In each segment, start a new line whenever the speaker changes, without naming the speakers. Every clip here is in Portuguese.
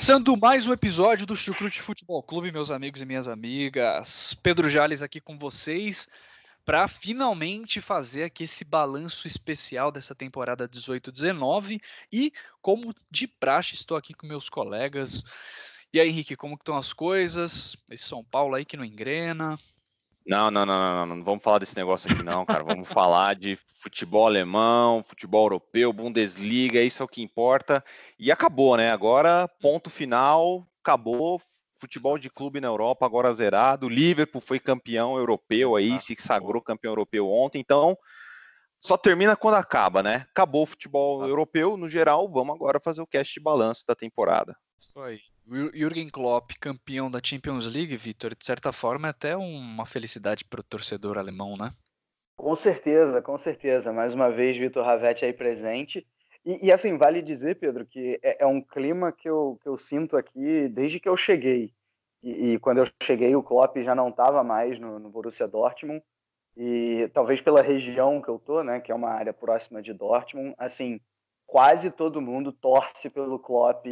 Começando mais um episódio do Chucrute Futebol Clube, meus amigos e minhas amigas. Pedro Jales aqui com vocês para finalmente fazer aqui esse balanço especial dessa temporada 18-19 e como de praxe estou aqui com meus colegas. E aí, Henrique, como estão as coisas? Esse São Paulo aí que não engrena.
Não, não, não, não, não, não vamos falar desse negócio aqui não, cara. Vamos falar de futebol alemão, futebol europeu, Bundesliga, isso é o que importa. E acabou, né? Agora, ponto final, acabou. Futebol de clube na Europa agora zerado. Liverpool foi campeão europeu aí, se sagrou campeão europeu ontem. Então, só termina quando acaba, né? Acabou o futebol europeu no geral. Vamos agora fazer o cast de balanço da temporada.
Isso aí. Jürgen Klopp, campeão da Champions League, Vitor, de certa forma é até uma felicidade para o torcedor alemão, né?
Com certeza, com certeza. Mais uma vez, Vitor Ravetti aí presente. E, e, assim, vale dizer, Pedro, que é, é, um clima que eu, que eu sinto aqui desde que eu cheguei. E, e quando eu cheguei, o Klopp já não estava mais no, no, Borussia Dortmund. E talvez pela região que eu tô, né, que é uma área próxima de Dortmund, assim, quase todo mundo torce pelo Klopp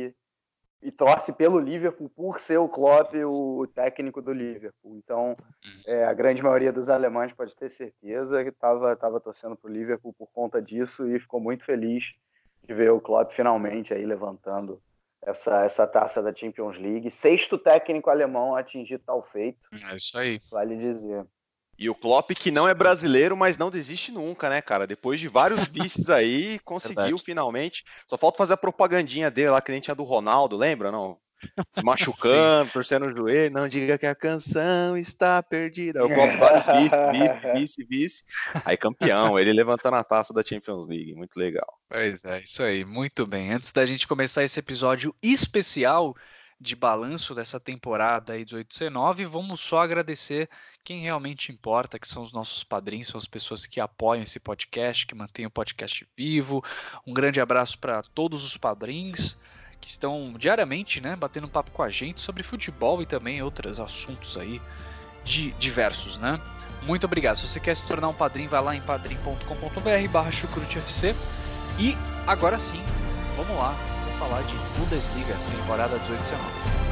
e torce pelo Liverpool por ser o Klopp o técnico do Liverpool. Então, uhum. é, a grande maioria dos alemães pode ter certeza que estava tava torcendo para o Liverpool por conta disso e ficou muito feliz de ver o Klopp finalmente aí levantando essa, essa taça da Champions League. Sexto técnico alemão a atingir tal feito.
É isso aí.
Vale dizer.
E o Klopp, que não é brasileiro, mas não desiste nunca, né, cara? Depois de vários vices aí, conseguiu Verdade. finalmente. Só falta fazer a propagandinha dele lá, que nem tinha do Ronaldo, lembra? Não? Se machucando, torcendo o joelho, não diga que a canção está perdida. O Klopp vários vice, vice, vice, vice. Aí campeão, ele levantando a taça da Champions League. Muito legal.
Pois é, isso aí, muito bem. Antes da gente começar esse episódio especial de balanço dessa temporada aí 18-19. Vamos só agradecer quem realmente importa, que são os nossos padrinhos, são as pessoas que apoiam esse podcast, que mantêm o podcast vivo. Um grande abraço para todos os padrinhos que estão diariamente, né, batendo um papo com a gente sobre futebol e também outros assuntos aí de diversos, né? Muito obrigado. Se você quer se tornar um padrinho, vai lá em padrim.com.br barra chucrutefc. E agora sim, vamos lá, falar de Bundesliga, temporada 18-19.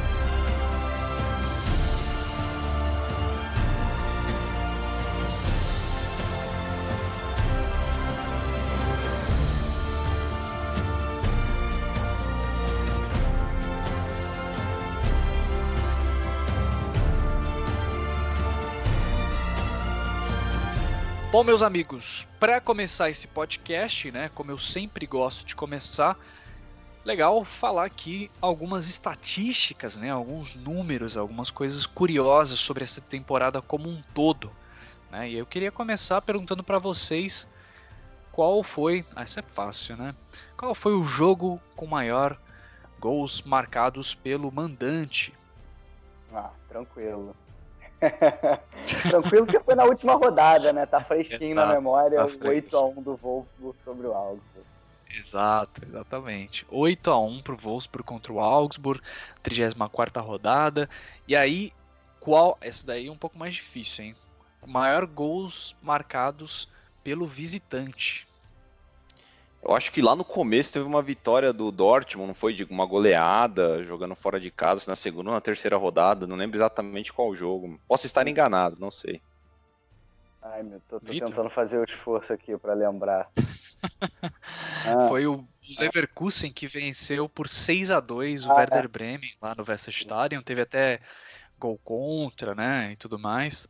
Bom, meus amigos, para começar esse podcast, né, como eu sempre gosto de começar, legal falar aqui algumas estatísticas, né, alguns números, algumas coisas curiosas sobre essa temporada como um todo. Né? E eu queria começar perguntando para vocês qual foi, ah, essa é fácil, né? Qual foi o jogo com maior gols marcados pelo mandante?
Ah, tranquilo. tranquilo que foi na última rodada, né? Tá fresquinho na memória tá o 8x1 do Wolfsburg sobre o Augsburg.
Exato, exatamente. 8 a 1 pro Wolfsburg contra o Augsburg, 34 rodada. E aí, qual. Essa daí é um pouco mais difícil, hein? Maior gols marcados pelo visitante.
Eu acho que lá no começo teve uma vitória do Dortmund, não foi de uma goleada, jogando fora de casa, na segunda ou na terceira rodada, não lembro exatamente qual jogo. Posso estar enganado, não sei.
Ai, meu, tô, tô tentando fazer o esforço aqui para lembrar.
ah. Foi o Leverkusen que venceu por 6 a 2 o ah, Werder é. Bremen lá no Weserstadion. Teve até gol contra, né, e tudo mais.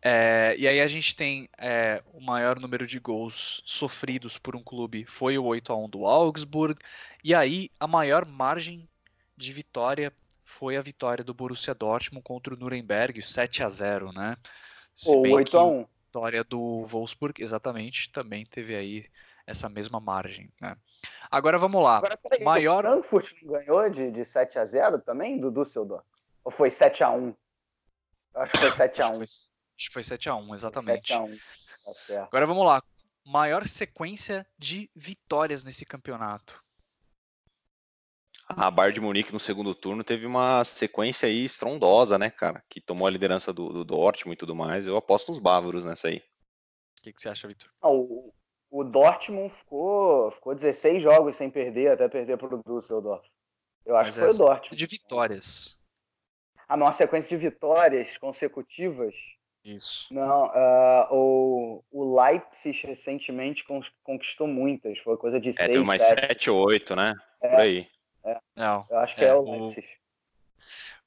É, e aí a gente tem é, o maior número de gols sofridos por um clube foi o 8 a 1 do Augsburg. E aí a maior margem de vitória foi a vitória do Borussia Dortmund contra o Nuremberg, 7 a 0, né?
Se o 8 a 1
vitória do Wolfsburg, exatamente, também teve aí essa mesma margem. Né? Agora vamos lá.
Agora, peraí,
Maior...
o Frankfurt não ganhou de, de 7 a 0 também, do Düsseldorf? Ou foi 7 a 1 Eu acho que foi 7 a 1
Acho que foi 7 a 1 exatamente.
7 a 1 tá.
Agora vamos lá. Maior sequência de vitórias nesse campeonato.
A Bayern de Munique no segundo turno teve uma sequência aí estrondosa, né, cara? Que tomou a liderança do, do Dortmund e tudo mais. Eu aposto nos bávaros nessa aí.
O que, que você acha, Vitor?
Ah, o, o Dortmund ficou, ficou 16 jogos sem perder, até perder para o Düsseldorf. Eu acho
Mas
que foi
é
o Dortmund.
De vitórias.
Ah, mas uma sequência de vitórias consecutivas.
Isso.
Não, uh, o, o Leipzig recentemente conquistou muitas, foi coisa de 6,
É, teve mais
7.
7 ou 8, né?
É.
Por aí.
Não.
Eu acho que
É,
é, o
o-
Leipzig.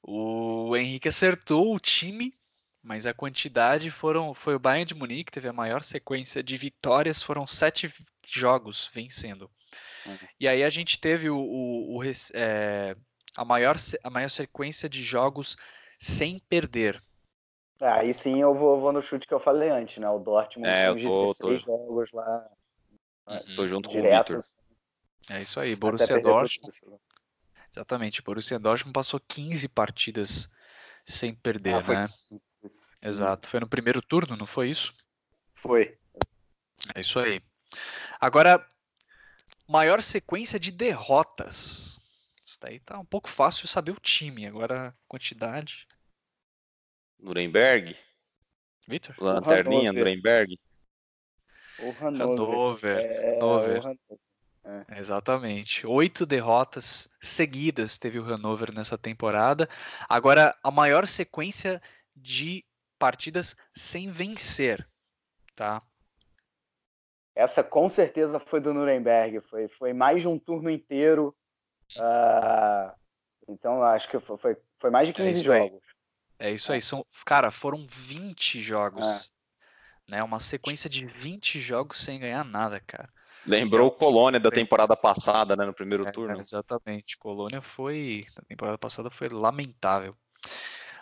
O Henrique acertou o time, mas a quantidade foram. Foi o Bayern de Munique, teve a maior sequência de vitórias, foram sete jogos vencendo.
Uhum.
E aí a gente teve o, o- o res- é, a, maior, a maior sequência de jogos sem perder.
Ah, Aí sim eu vou, vou no chute que eu falei antes, né? O Dortmund
É,
tem
eu
uns
tô-
16 jogos lá
Uhum.
Tô junto com o
direto.
Vitor.
É isso aí, Borussia Dortmund. Exatamente, Borussia Dortmund passou 15 partidas sem perder,
Ah, foi
né?
Isso.
Exato. Foi no primeiro turno, não foi isso?
Foi.
É isso aí. Agora, maior sequência de derrotas. Isso daí tá um pouco fácil saber o time. Agora, a quantidade.
Nuremberg.
Vitor?
Lanterninha. Nuremberg.
O Hannover.
Hannover.
É,
Hannover.
o Hannover.
Exatamente. Oito derrotas seguidas teve o Hannover nessa temporada. Agora, a maior sequência de partidas sem vencer. Tá?
Essa com certeza foi do Nuremberg. Foi, foi mais de um turno inteiro. Ah, então acho que foi, foi, foi mais de 15
É aí.
jogos.
É isso aí. São, cara, foram 20 jogos.
É.
Né? Uma sequência de 20 jogos sem ganhar nada, cara.
Lembrou o Colônia da temporada passada, né? No primeiro
É,
turno.
exatamente. Colônia foi. Na temporada passada foi lamentável.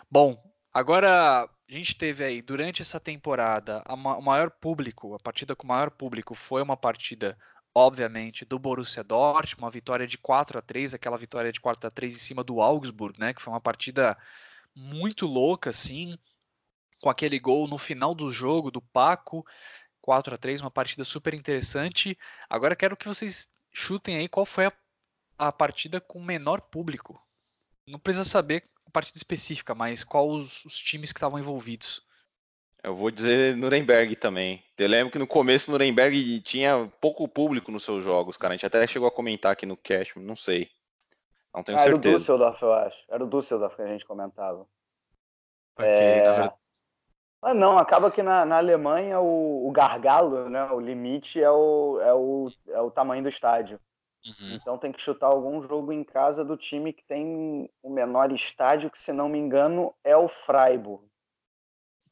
Bom, agora a gente teve aí, durante essa temporada, a ma- o maior público, a partida com o maior público foi uma partida, obviamente, do Borussia Dortmund, uma vitória de 4 a 3 aquela vitória de 4 a 3 em cima do Augsburg, né? Que foi uma partida muito louca, assim, com aquele gol no final do jogo do Paco. 4 a 3 uma partida super interessante. Agora quero que vocês chutem aí qual foi a, a partida com menor público. Não precisa saber a partida específica, mas qual os, os times que estavam envolvidos.
Eu vou dizer Nuremberg também. Eu lembro que no começo Nuremberg tinha pouco público nos seus jogos, cara. A gente até chegou a comentar aqui no cast, não sei. Não tenho
Ah, era o
certeza.
Düsseldorf, eu acho. Era o Düsseldorf que a gente comentava. É,
na verdade,
Mas não, acaba que na, na Alemanha o, o gargalo, né, o limite é o, é, o, é o tamanho do estádio.
uhum.
Então tem que chutar algum jogo em casa do time que tem o menor estádio, que se não me engano é o Freiburg.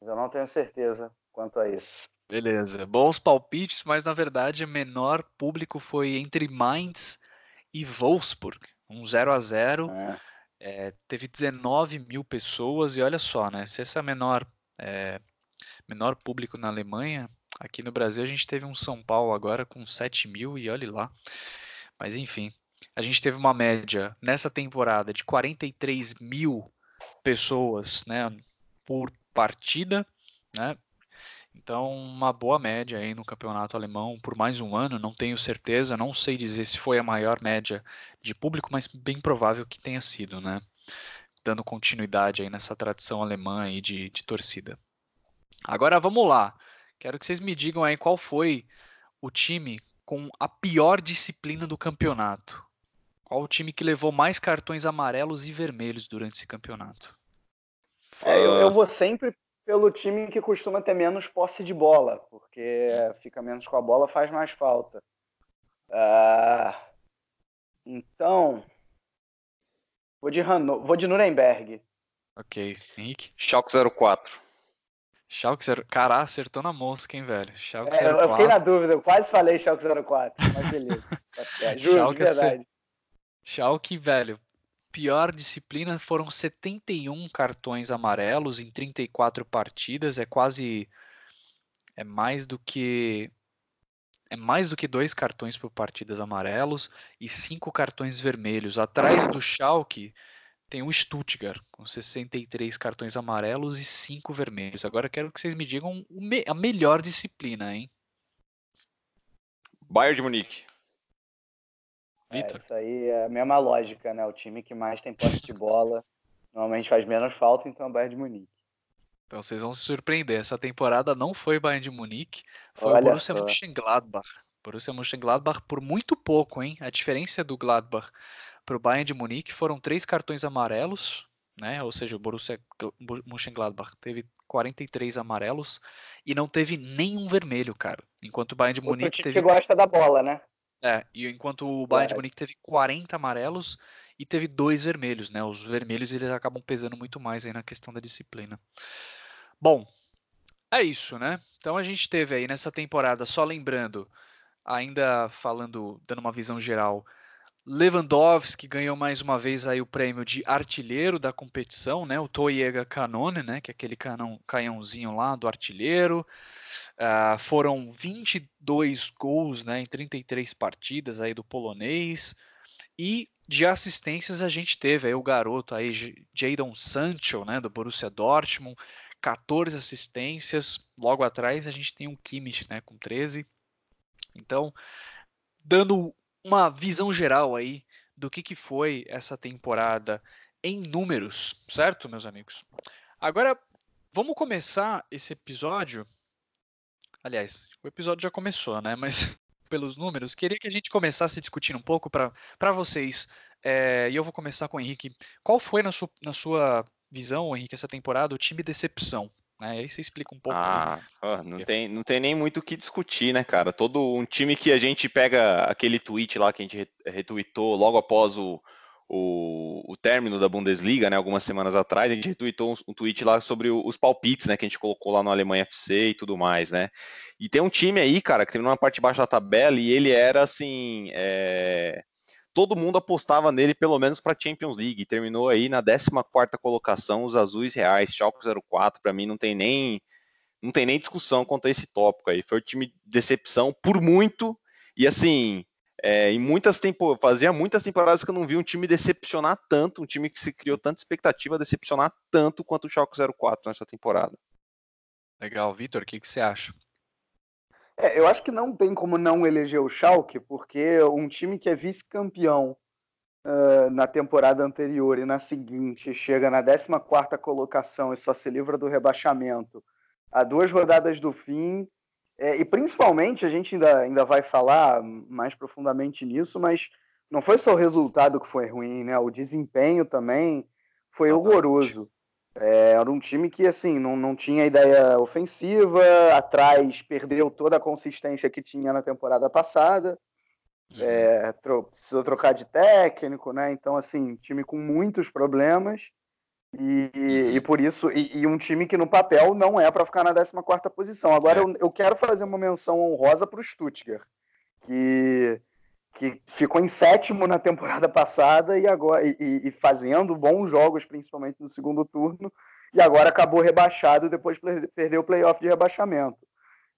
Mas eu não tenho certeza quanto a isso.
Beleza. Bons palpites, mas na verdade o menor público foi entre Mainz e Wolfsburg. Um 0 a 0
né?
É, teve 19 mil pessoas e olha só, né? Se esse é menor, é, menor público na Alemanha, aqui no Brasil a gente teve um São Paulo agora com 7 mil e olhe lá. Mas enfim, a gente teve uma média nessa temporada de 43 mil pessoas, né, por partida, né? Então, uma boa média aí no campeonato alemão por mais um ano, não tenho certeza, não sei dizer se foi a maior média de público, mas bem provável que tenha sido, né? Dando continuidade aí nessa tradição alemã aí de, de torcida. Agora vamos lá. Quero que vocês me digam aí qual foi o time com a pior disciplina do campeonato. Qual o time que levou mais cartões amarelos e vermelhos durante esse campeonato?
É, eu, eu vou sempre pelo time que costuma ter menos posse de bola, porque fica menos com a bola, faz mais falta. Ah, então, vou de, Hanno vou de Nuremberg.
Ok, Henrique.
Schalke 04.
Schalke 0... Cará, acertou na mosca, hein, velho? Schalke
É, eu, eu
04.
fiquei na dúvida, eu quase falei Schalke 04, mas beleza. Tá. Juro,
Schalke
de verdade.
Schalke, velho, pior disciplina foram 71 cartões amarelos em 34 partidas, é quase é mais do que é mais do que dois cartões por partidas amarelos e cinco cartões vermelhos. Atrás do Schalke tem o Stuttgart com 63 cartões amarelos e cinco vermelhos. Agora quero que vocês me digam a melhor disciplina, hein?
Bayern de Munique.
É, isso aí é a mesma lógica, né? O time que mais tem posse de bola normalmente faz menos falta, então é o Bayern de Munique.
Então vocês vão se surpreender. Essa temporada não foi Bayern de Munique, foi Olha o Borussia só. Mönchengladbach. Borussia Mönchengladbach por muito pouco, hein? A diferença do Gladbach para o Bayern de Munique foram três cartões amarelos, né? Ou seja, o Borussia Mönchengladbach teve 43 amarelos e não teve nenhum vermelho, cara. Enquanto o Bayern de Munique teve
que gosta da bola, né?
É, e enquanto o Bayern de Munique teve 40 amarelos e teve dois vermelhos, né? Os vermelhos eles acabam pesando muito mais aí na questão da disciplina. Bom, é isso, né? Então a gente teve aí nessa temporada, só lembrando, ainda falando, dando uma visão geral, Lewandowski ganhou mais uma vez aí o prêmio de artilheiro da competição, né? O Toyega Canone, né? Que é aquele canão, canhãozinho lá do artilheiro. Uh, foram 22 gols, né? Em 33 partidas aí do polonês. E de assistências a gente teve aí o garoto aí Jadon Sancho, né? Do Borussia Dortmund, 14 assistências. Logo atrás a gente tem um Kimmich, né, com 13. Então, dando uma visão geral aí do que, que foi essa temporada em números, certo, meus amigos? Agora, vamos começar esse episódio. Aliás, o episódio já começou, né? Mas pelos números, queria que a gente começasse discutindo um pouco para vocês. É, e eu vou começar com o Henrique. Qual foi, na na sua visão, Henrique, essa temporada, o time decepção. Né? Aí você explica um pouco.
Ah, não, tem, não tem nem muito o que discutir, né, cara? Todo um time que a gente pega aquele tweet lá que a gente retweetou logo após o, o, o término da Bundesliga, né, algumas semanas atrás, a gente retweetou um, um tweet lá sobre os palpites, né, que a gente colocou lá no Alemanha FC e tudo mais, né? E tem um time aí, cara, que terminou na parte de baixo da tabela e ele era assim. É todo mundo apostava nele pelo menos para Champions League. Terminou aí na 14 colocação, os azuis reais, Schalke 04, para mim não tem nem não tem nem discussão quanto a esse tópico aí. Foi o time de decepção por muito e assim, é, em muitas tempo fazia muitas temporadas que eu não vi um time decepcionar tanto, um time que se criou tanta expectativa decepcionar tanto quanto o Schalke 04 nessa temporada.
Legal, Vitor, o que, que você acha?
É, eu acho que não tem como não eleger o Schalke, porque um time que é vice-campeão uh, na temporada anterior e na seguinte chega na 14ª colocação e só se livra do rebaixamento a duas rodadas do fim, é, e principalmente, a gente ainda, ainda vai falar mais profundamente nisso, mas não foi só o resultado que foi ruim, né? O desempenho também foi horroroso. É, era um time que assim não, não tinha ideia ofensiva, atrás perdeu toda a consistência que tinha na temporada passada, uhum. é, tro precisou trocar de técnico, né? Então assim, time com muitos problemas e, uhum. e por isso e, e, um time que no papel não é para ficar na 14 quarta posição. Agora é. eu, eu quero fazer uma menção honrosa para o Stuttgart, que que ficou em sétimo na temporada passada e agora e, e, fazendo bons jogos, principalmente no segundo turno, e agora acabou rebaixado depois de perder o playoff de rebaixamento.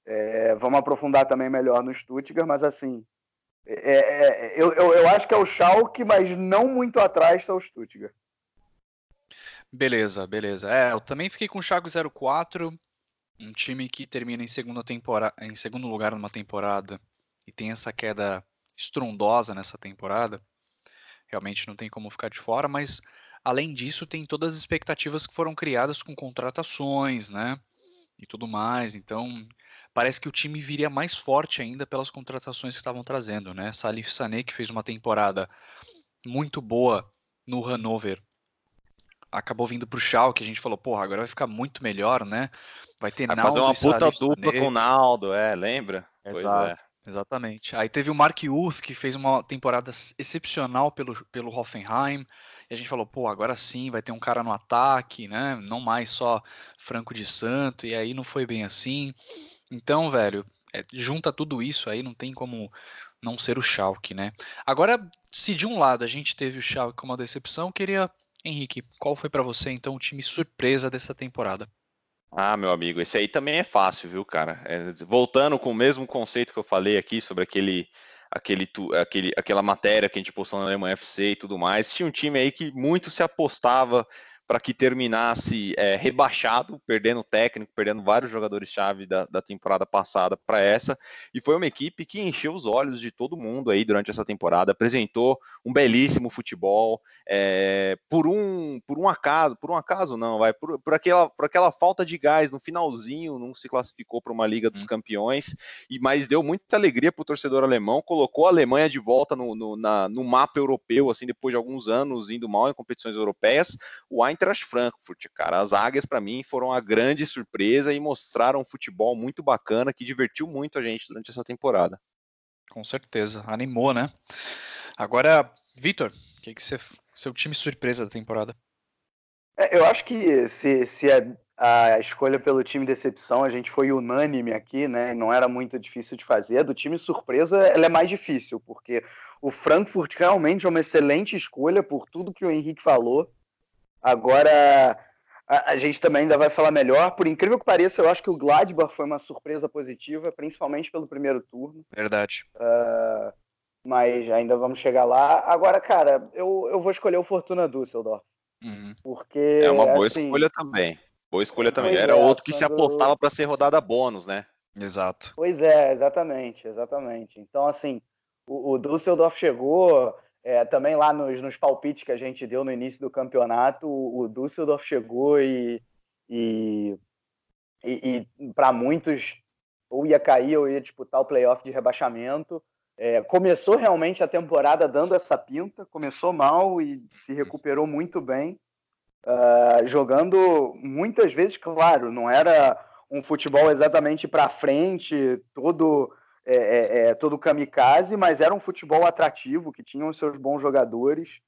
É, vamos aprofundar também melhor no Stuttgart, mas assim, é, é, eu, eu, eu, acho que é o Schalke, mas não muito atrás está o Stuttgart.
Beleza, beleza. É, eu também fiquei com o Chaco 04, um time que termina em segunda temporada, em segundo lugar numa temporada e tem essa queda estrondosa nessa temporada. Realmente não tem como ficar de fora, mas além disso tem todas as expectativas que foram criadas com contratações, né? E tudo mais. Então, parece que o time viria mais forte ainda pelas contratações que estavam trazendo, né? Salif Sané que fez uma temporada muito boa no Hannover. Acabou vindo pro Schalke, a gente falou, porra, agora vai ficar muito melhor, né? Vai ter
vai Naldo fazer uma puta dupla com o Naldo, é, lembra?
Exato. Exatamente. Aí teve o Mark Uth, que fez uma temporada excepcional pelo, pelo Hoffenheim. E a gente falou, pô, agora sim vai ter um cara no ataque, né? Não mais só Franco de Santo. E aí não foi bem assim. Então, velho, é, junta tudo isso aí, não tem como não ser o Schalke, né? Agora, se de um lado a gente teve o Schalke como uma decepção, queria, Henrique, qual foi para você então o time surpresa dessa temporada?
Ah, meu amigo, esse aí também é fácil, viu, cara? É, voltando com o mesmo conceito que eu falei aqui sobre aquele, aquele, aquele, aquela matéria que a gente postou na Alemanha FC e tudo mais, tinha um time aí que muito se apostava para que terminasse é, rebaixado, perdendo técnico, perdendo vários jogadores-chave da, da, temporada passada para essa, e foi uma equipe que encheu os olhos de todo mundo aí durante essa temporada, apresentou um belíssimo futebol, é, por um por um acaso, por um acaso não, vai, por, por, aquela, por aquela falta de gás no finalzinho, não se classificou para uma Liga dos hum. Campeões, e mas deu muita alegria para o torcedor alemão, colocou a Alemanha de volta no, no, na, no mapa europeu, assim, depois de alguns anos indo mal em competições europeias, o Eintracht Eintracht Frankfurt, cara. As águias, para mim, foram a grande surpresa e mostraram um futebol muito bacana que divertiu muito a gente durante essa temporada.
Com certeza, animou, né? Agora, Vitor, o que, que você, seu time surpresa da temporada?
É, eu acho que se, se a, a, escolha pelo time decepção, a gente foi unânime aqui, né? Não era muito difícil de fazer. Do time surpresa, ela é mais difícil, porque o Frankfurt realmente é uma excelente escolha por tudo que o Henrique falou. Agora, a, a, gente também ainda vai falar melhor. Por incrível que pareça, eu acho que o Gladbach foi uma surpresa positiva, principalmente pelo primeiro turno.
Verdade.
Uh, mas ainda vamos chegar lá. Agora, cara, eu, eu vou escolher o Fortuna Düsseldorf. Uhum. Porque.
É uma boa assim, escolha também. Boa escolha também. Era é, outro que quando... se apostava para ser rodada bônus, né?
Exato.
Pois é, exatamente, exatamente. Então, assim, o, o Düsseldorf chegou é, também lá nos, nos, palpites que a gente deu no início do campeonato, o, o Düsseldorf chegou e, e, e, e para muitos ou ia cair ou ia disputar o playoff de rebaixamento. É, começou realmente a temporada dando essa pinta, começou mal e se recuperou muito bem, uh, jogando muitas vezes, claro, não era um futebol exatamente para frente, todo é, é, é, todo kamikaze, mas era um futebol atrativo, que tinha os seus bons jogadores.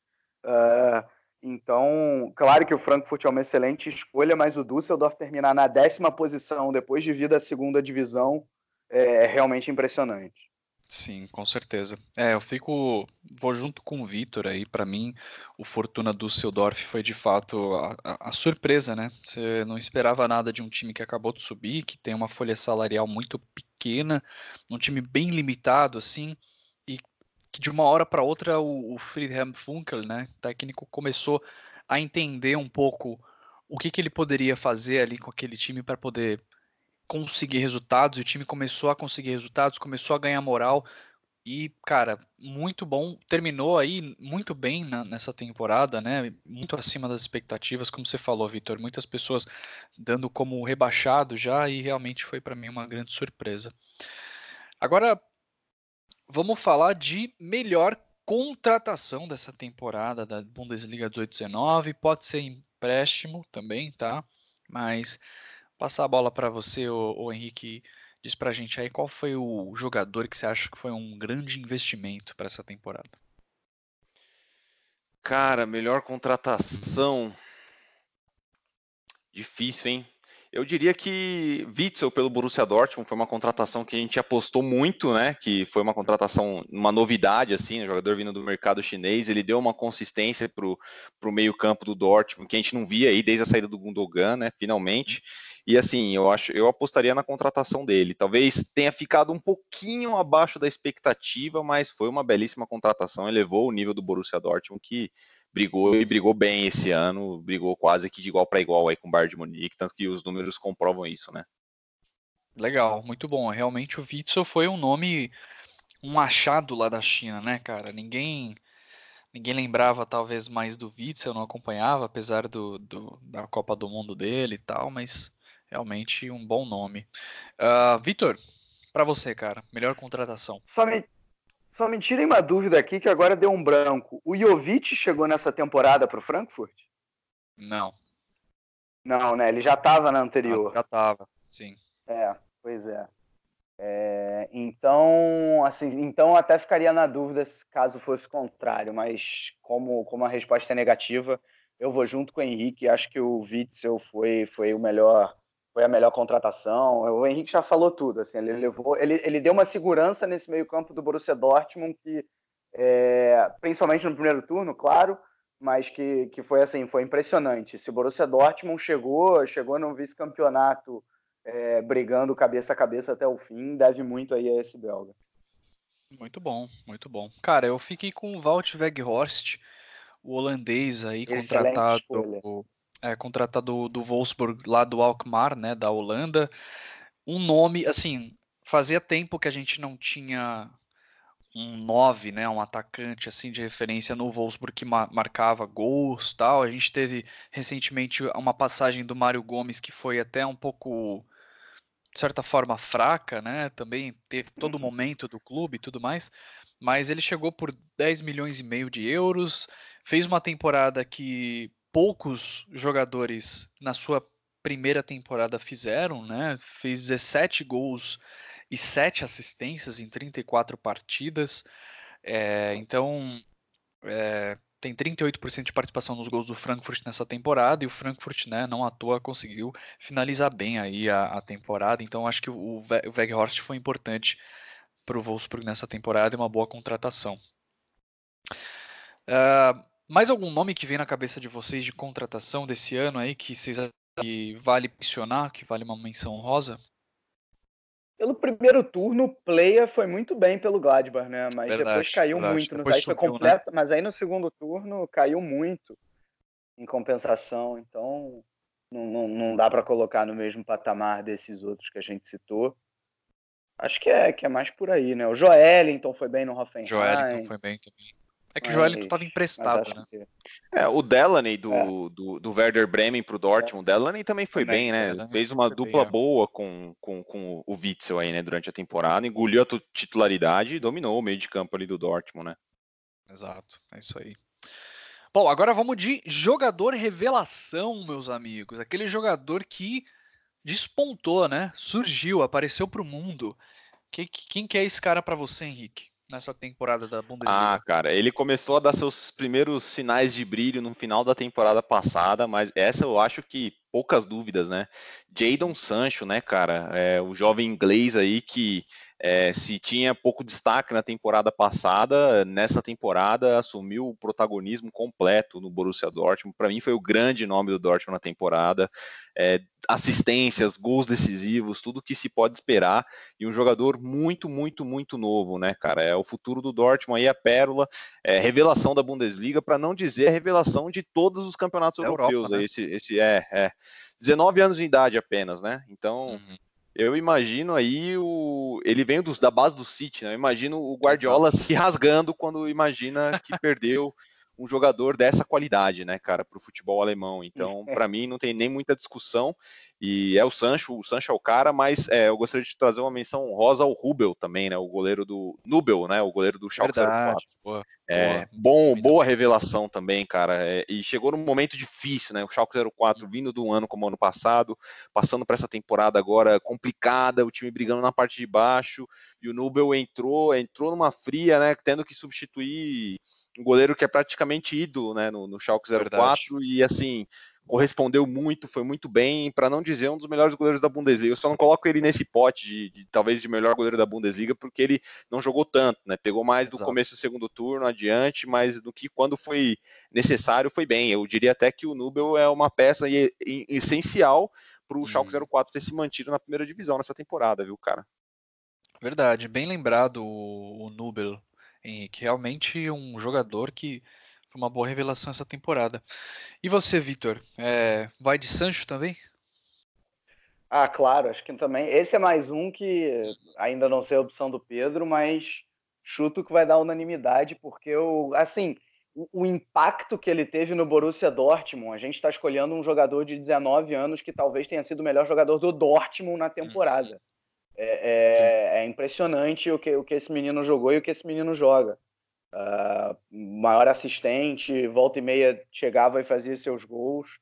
Uh, então, claro que o Frankfurt é uma excelente escolha, mas o Düsseldorf terminar na décima posição depois de vir da segunda divisão é, é realmente impressionante.
Sim, com certeza. É, eu fico, vou junto com o Vitor aí. Para mim, o Fortuna Düsseldorf foi de fato a, a, a, surpresa, né? Você não esperava nada de um time que acabou de subir, que tem uma folha salarial muito pequena, um time bem limitado assim, e que de uma hora para outra o, o Friedhelm Funkel, né, técnico, começou a entender um pouco o que, que ele poderia fazer ali com aquele time para poder conseguir resultados, e o time começou a conseguir resultados, começou a ganhar moral. E, cara, muito bom. Terminou aí muito bem na, nessa temporada, né? Muito acima das expectativas, como você falou, Vitor. Muitas pessoas dando como rebaixado já, e realmente foi para mim uma grande surpresa. Agora, vamos falar de melhor contratação dessa temporada da Bundesliga 18-19. Pode ser empréstimo também, tá? Mas Passar a bola para você, o, Henrique, diz para a gente aí qual foi o jogador que você acha que foi um grande investimento para essa temporada.
Cara, melhor contratação. Difícil, hein? Eu diria que Witzel pelo Borussia Dortmund foi uma contratação que a gente apostou muito, né? Que foi uma contratação, uma novidade, assim, né? jogador vindo do mercado chinês. Ele deu uma consistência para o meio-campo do Dortmund, que a gente não via aí desde a saída do Gundogan, né? Finalmente. E assim, eu acho, eu apostaria na contratação dele. Talvez tenha ficado um pouquinho abaixo da expectativa, mas foi uma belíssima contratação, elevou o nível do Borussia Dortmund que brigou e brigou bem esse ano, brigou quase que de igual para igual aí com o Bayern de Munique, tanto que os números comprovam isso, né?
Legal, muito bom. Realmente o Witzel foi um nome, um achado lá da China, né, cara? Ninguém ninguém lembrava talvez mais do Witzel, não acompanhava, apesar do, do, da Copa do Mundo dele e tal, mas realmente um bom nome. Uh, Vitor, para você, cara, melhor contratação.
Só me, só me tirem uma dúvida aqui que agora deu um branco. O Jovic chegou nessa temporada para o Frankfurt?
Não.
Não, né? Ele já estava na anterior.
já estava, sim.
É, pois é. é. Então, assim, então até ficaria na dúvida caso fosse contrário, mas como, como a resposta é negativa, eu vou junto com o Henrique. Acho que o Witzel foi, foi o melhor foi a melhor contratação. O Henrique já falou tudo, assim, ele levou, ele, ele deu uma segurança nesse meio campo do Borussia Dortmund que, é, principalmente no primeiro turno, claro, mas que, que foi assim, foi impressionante. Se o Borussia Dortmund chegou, chegou no vice-campeonato é, brigando cabeça a cabeça até o fim, deve muito aí a esse belga.
Muito bom, muito bom. Cara, eu fiquei com o Walt Weghorst, o holandês aí, Excelente contratado, é, contratado do Wolfsburg lá do Alkmaar, né, da Holanda. Um nome, assim, fazia tempo que a gente não tinha um 9, né, um atacante assim de referência no Wolfsburg que marcava gols, tal. A gente teve recentemente uma passagem do Mário Gomes que foi até um pouco de certa forma fraca, né? Também teve todo o uhum. momento do clube e tudo mais, mas ele chegou por 10 milhões e meio de euros, fez uma temporada que poucos jogadores na sua primeira temporada fizeram, né? Fez 17 gols e 7 assistências em 34 partidas. É, então, é, tem 38% de participação nos gols do Frankfurt nessa temporada e o Frankfurt, né, não à toa conseguiu finalizar bem aí a, a temporada. Então acho que o, Weghorst foi importante para o Wolfsburg nessa temporada e uma boa contratação. Uh, mais algum nome que vem na cabeça de vocês de contratação desse ano aí que vocês que vale mencionar, que vale uma menção rosa?
Pelo primeiro turno, o Player foi muito bem pelo Gladbach, né? Mas verdade, depois caiu verdade. muito. Depois no, subiu, né? Mas aí no segundo turno caiu muito em compensação. Então não, não, não dá para colocar no mesmo patamar desses outros que a gente citou. Acho que é, que é mais por aí, né? O Joelinton foi bem no Hoffenheim.
Joelinton foi bem também. É que o Joelinton estava emprestado, né? Que...
É, o Delaney do, é. do, do Werder Bremen para o Dortmund, o Delaney também foi também, bem, né? Delaney Fez uma dupla bem, é. boa com, com, com o Witzel aí, né? Durante a temporada, engoliu a titularidade e dominou o meio de campo ali do Dortmund, né?
Exato, é isso aí. Bom, agora vamos de jogador revelação, meus amigos. Aquele jogador que despontou, né? Surgiu, apareceu para o mundo. Quem que é esse cara para você, Henrique? Nessa temporada da Bundesliga?
Ah, cara, ele começou a dar seus primeiros sinais de brilho no final da temporada passada, mas essa eu acho que poucas dúvidas, né? Jadon Sancho, né, cara, é, o jovem inglês aí que é, se tinha pouco destaque na temporada passada, nessa temporada assumiu o protagonismo completo no Borussia Dortmund. Para mim foi o grande nome do Dortmund na temporada. É, assistências, gols decisivos, tudo que se pode esperar. E um jogador muito, muito, muito novo, né, cara? É o futuro do Dortmund aí, a pérola, é, revelação da Bundesliga, para não dizer a revelação de todos os campeonatos da europeus. Europa, né? Esse, esse é, é 19 anos de idade apenas, né? Então. Uhum eu imagino aí o. Ele vem dos, da base do City, né? Eu imagino o Guardiola Exato. se rasgando quando imagina que perdeu um jogador dessa qualidade, né, cara, para o futebol alemão. Então, para mim, não tem nem muita discussão. E é o Sancho, o Sancho é o cara, mas é, eu gostaria de trazer uma menção rosa ao Rubel também, né, o goleiro do Nubel, né, o goleiro do Schalke Verdade, 04. Boa, é, boa, bom, boa revelação também, cara. É, e chegou num momento difícil, né, o Schalke 04 vindo do ano como ano passado, passando para essa temporada agora complicada, o time brigando na parte de baixo, e o Nubel entrou, entrou numa fria, né, tendo que substituir um goleiro que é praticamente ídolo, né, no, no Schalke 04 Verdade. e assim correspondeu muito, foi muito bem, para não dizer um dos melhores goleiros da Bundesliga. Eu só não coloco ele nesse pote de, de talvez de melhor goleiro da Bundesliga porque ele não jogou tanto, né? Pegou mais do Exato. começo do segundo turno adiante, mas do que quando foi necessário foi bem. Eu diria até que o Nubel é uma peça essencial para o hum. Schalke 04 ter se mantido na primeira divisão nessa temporada, viu, cara?
Verdade, bem lembrado o, o Nubel. Henrique. Realmente um jogador que foi uma boa revelação essa temporada. E você, Vitor? É, vai de Sancho também?
Ah, claro, acho que também. Esse é mais um que ainda não sei a opção do Pedro, mas chuto que vai dar unanimidade, porque o, assim, o, o impacto que ele teve no Borussia Dortmund, a gente está escolhendo um jogador de 19 anos que talvez tenha sido o melhor jogador do Dortmund na temporada. Uhum. É, é, é, impressionante o que, o que esse menino jogou e o que esse menino joga. Uh, maior assistente, volta e meia chegava e fazia seus gols.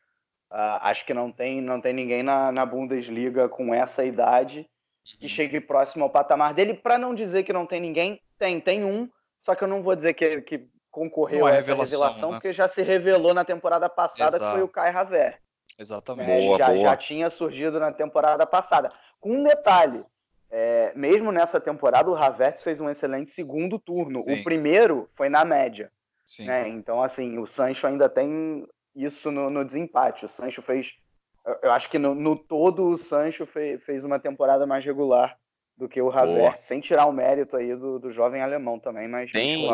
Uh, acho que não tem, não tem ninguém na, na Bundesliga com essa idade que uhum. chegue próximo ao patamar dele. Para não dizer que não tem ninguém, tem, tem um, só que eu não vou dizer que, que concorreu é a essa revelação, revelação né? porque já se revelou na temporada passada Exato. que foi o Kai Havertz.
Exatamente. É,
boa, já, boa. já tinha surgido na temporada passada. Com um detalhe, é, mesmo nessa temporada, o Havertz fez um excelente segundo turno. Sim. O primeiro foi na média. Né? Então, assim, o Sancho ainda tem isso no, no desempate. O Sancho fez. Eu, acho que no, no, todo o Sancho fez, fez uma temporada mais regular do que o Havertz, sem tirar o mérito aí do, do jovem alemão também, mas
tem,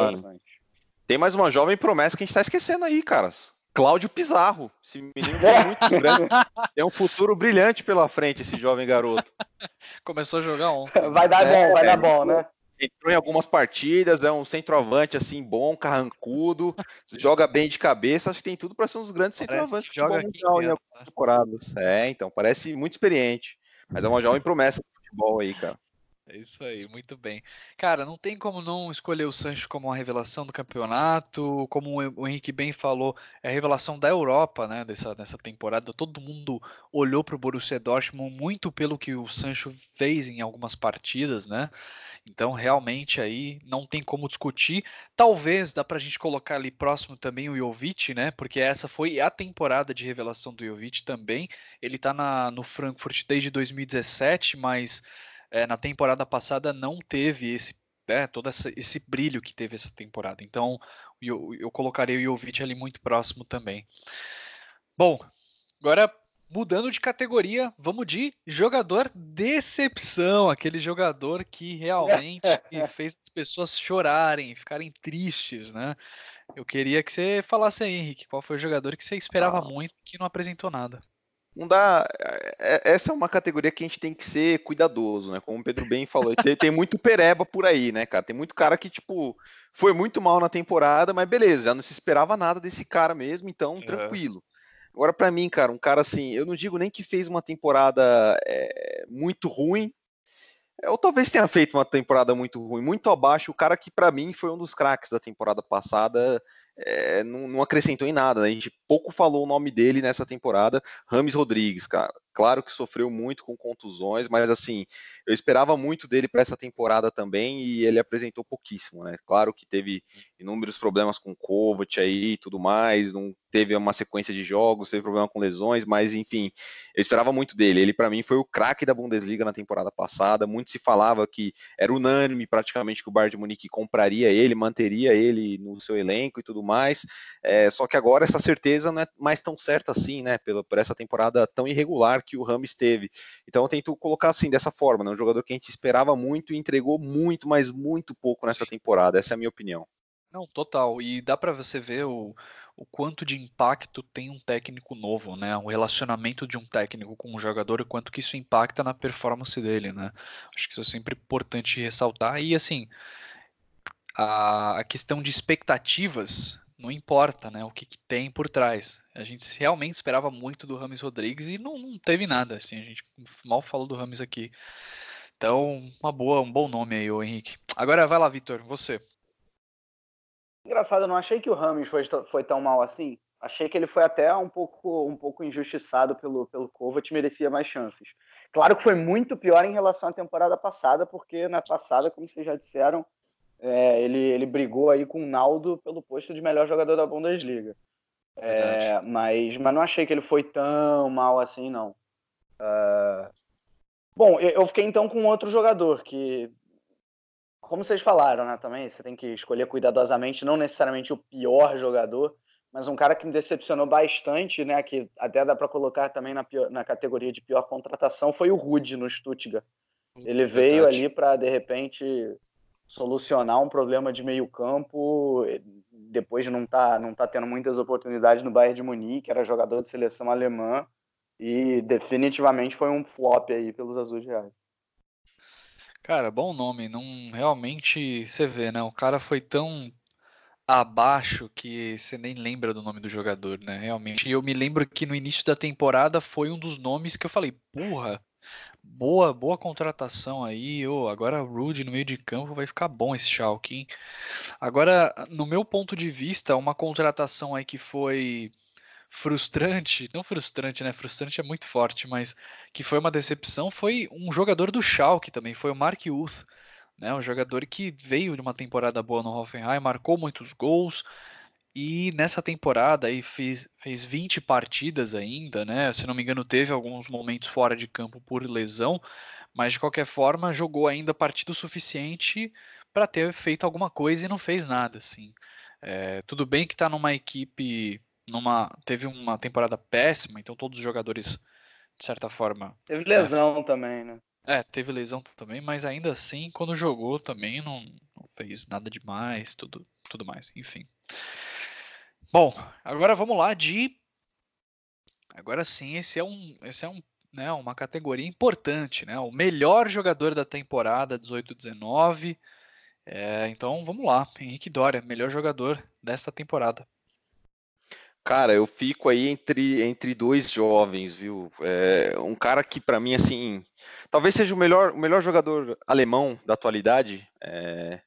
tem mais uma jovem promessa que a gente tá esquecendo aí, caras. Cláudio Pizarro. Esse menino é muito grande. Tem um futuro brilhante pela frente, esse jovem garoto.
Começou a jogar ontem.
Vai dar é, bom, vai dar bom, né?
Entrou em algumas partidas, é um centroavante assim bom, carrancudo, joga bem de cabeça, acho que tem tudo para ser um dos grandes parece centroavantes
que joga mundial em algumas
temporadas. É, então, parece muito experiente. Mas é uma jovem promessa de futebol aí, cara.
É isso aí, muito bem. Cara, não tem como não escolher o Sancho como uma revelação do campeonato, como o Henrique bem falou, é a revelação da Europa, né, dessa, dessa temporada. Todo mundo olhou para o Borussia Dortmund muito pelo que o Sancho fez em algumas partidas, né? Então, realmente aí não tem como discutir. Talvez dá para a gente colocar ali próximo também o Jovic, né? Porque essa foi a temporada de revelação do Jovic também. Ele está no Frankfurt desde 2017, mas é, na temporada passada não teve esse né, todo essa, esse brilho que teve essa temporada. Então eu, eu colocarei o Jovic ali muito próximo também. Bom, agora mudando de categoria, vamos de jogador decepção, aquele jogador que realmente fez as pessoas chorarem, ficarem tristes, né? Eu queria que você falasse aí, Henrique, qual foi o jogador que você esperava ah. muito e que não apresentou nada
não dá. É, é, essa é uma categoria que a gente tem que ser cuidadoso, né? Como o Pedro bem falou, tem, tem, muito pereba por aí, né, cara? Tem muito cara que, tipo, foi muito mal na temporada, mas beleza, já não se esperava nada desse cara mesmo, então tranquilo. Agora, para mim, cara, um cara assim, eu não digo nem que fez uma temporada é, muito ruim, ou talvez tenha feito uma temporada muito ruim, muito abaixo. O cara que, para mim, foi um dos craques da temporada passada, é, não, não, acrescentou em nada. Né? A gente pouco falou o nome dele nessa temporada, Rames Rodrigues, cara. Claro que sofreu muito com contusões, mas assim, eu esperava muito dele para essa temporada também e ele apresentou pouquíssimo, né? Claro que teve inúmeros problemas com Kovac aí e tudo mais, não teve uma sequência de jogos, teve problema com lesões, mas enfim, eu esperava muito dele. Ele para mim foi o craque da Bundesliga na temporada passada. Muito se falava que era unânime praticamente que o Bayern de Munique compraria ele, manteria ele no seu elenco e tudo mais. É, só que agora essa certeza não é mais tão certa assim, né? Pela, por essa temporada tão irregular que o Rames teve. Então eu tento colocar assim, dessa forma, né? um jogador que a gente esperava muito e entregou muito, mas muito pouco nessa Sim. temporada. Essa é a minha opinião.
Não, total. E dá para você ver o, o quanto de impacto tem um técnico novo, né? O relacionamento de um técnico com um jogador e quanto que isso impacta na performance dele, né? Acho que isso é sempre importante ressaltar. E assim, a, a questão de expectativas não importa né, o que, que, tem por trás. A gente realmente esperava muito do Rames Rodrigues e não, não, teve nada. Assim, a gente mal falou do Rames aqui. Então, uma boa, um bom nome aí, o Henrique. Agora vai lá, Vitor, você.
Engraçado, eu não achei que o Rames foi, foi tão mal assim. Achei que ele foi até um pouco, um pouco injustiçado pelo, pelo Kovac, merecia mais chances. Claro que foi muito pior em relação à temporada passada, porque na passada, como vocês já disseram, é, ele, ele brigou aí com o Naldo pelo posto de melhor jogador da Bundesliga. É, mas, mas não achei que ele foi tão mal assim, não. Uh... Bom, eu fiquei então com outro jogador que, como vocês falaram, né, também, você tem que escolher cuidadosamente, não necessariamente o pior jogador, mas um cara que me decepcionou bastante, né, que até dá para colocar também na, pior, na categoria de pior contratação, foi o Rude no Stuttgart. Ele veio ali para, de repente, solucionar um problema de meio campo, depois de não tá, não tá tendo muitas oportunidades no Bayern de Munique, era jogador de seleção alemã, e definitivamente foi um flop aí pelos Azuis Reais.
Cara, bom nome, não realmente você vê, né? O cara foi tão abaixo que você nem lembra do nome do jogador, né? Realmente. E eu me lembro que no início da temporada foi um dos nomes que eu falei, porra, Boa, boa contratação aí. Oh, agora Rude no meio de campo vai ficar bom esse Schalke. Hein? Agora, no meu ponto de vista, uma contratação aí que foi frustrante, não frustrante, né? Frustrante é muito forte, mas que foi uma decepção foi um jogador do Schalke também, foi o Mark Uth, né? Um jogador que veio de uma temporada boa no Hoffenheim, marcou muitos gols, e nessa temporada aí fez, fez 20 partidas ainda, né? Se não me engano, teve alguns momentos fora de campo por lesão, mas de qualquer forma jogou ainda partido suficiente para ter feito alguma coisa e não fez nada, assim. É, tudo bem que está numa equipe, numa teve uma temporada péssima, então todos os jogadores de certa forma.
Teve lesão é, também, né?
É, teve lesão também, mas ainda assim, quando jogou também não, não fez nada demais, tudo, tudo mais, enfim. Bom, agora vamos lá de. Agora sim, esse é um, esse é um, né, uma categoria importante, né? O melhor jogador da temporada 18-19. É, então vamos lá, Henrique Dória, melhor jogador desta temporada.
Cara, eu fico aí entre, entre dois jovens, viu? É, um cara que para mim assim, talvez seja o melhor, o melhor jogador alemão da atualidade. É...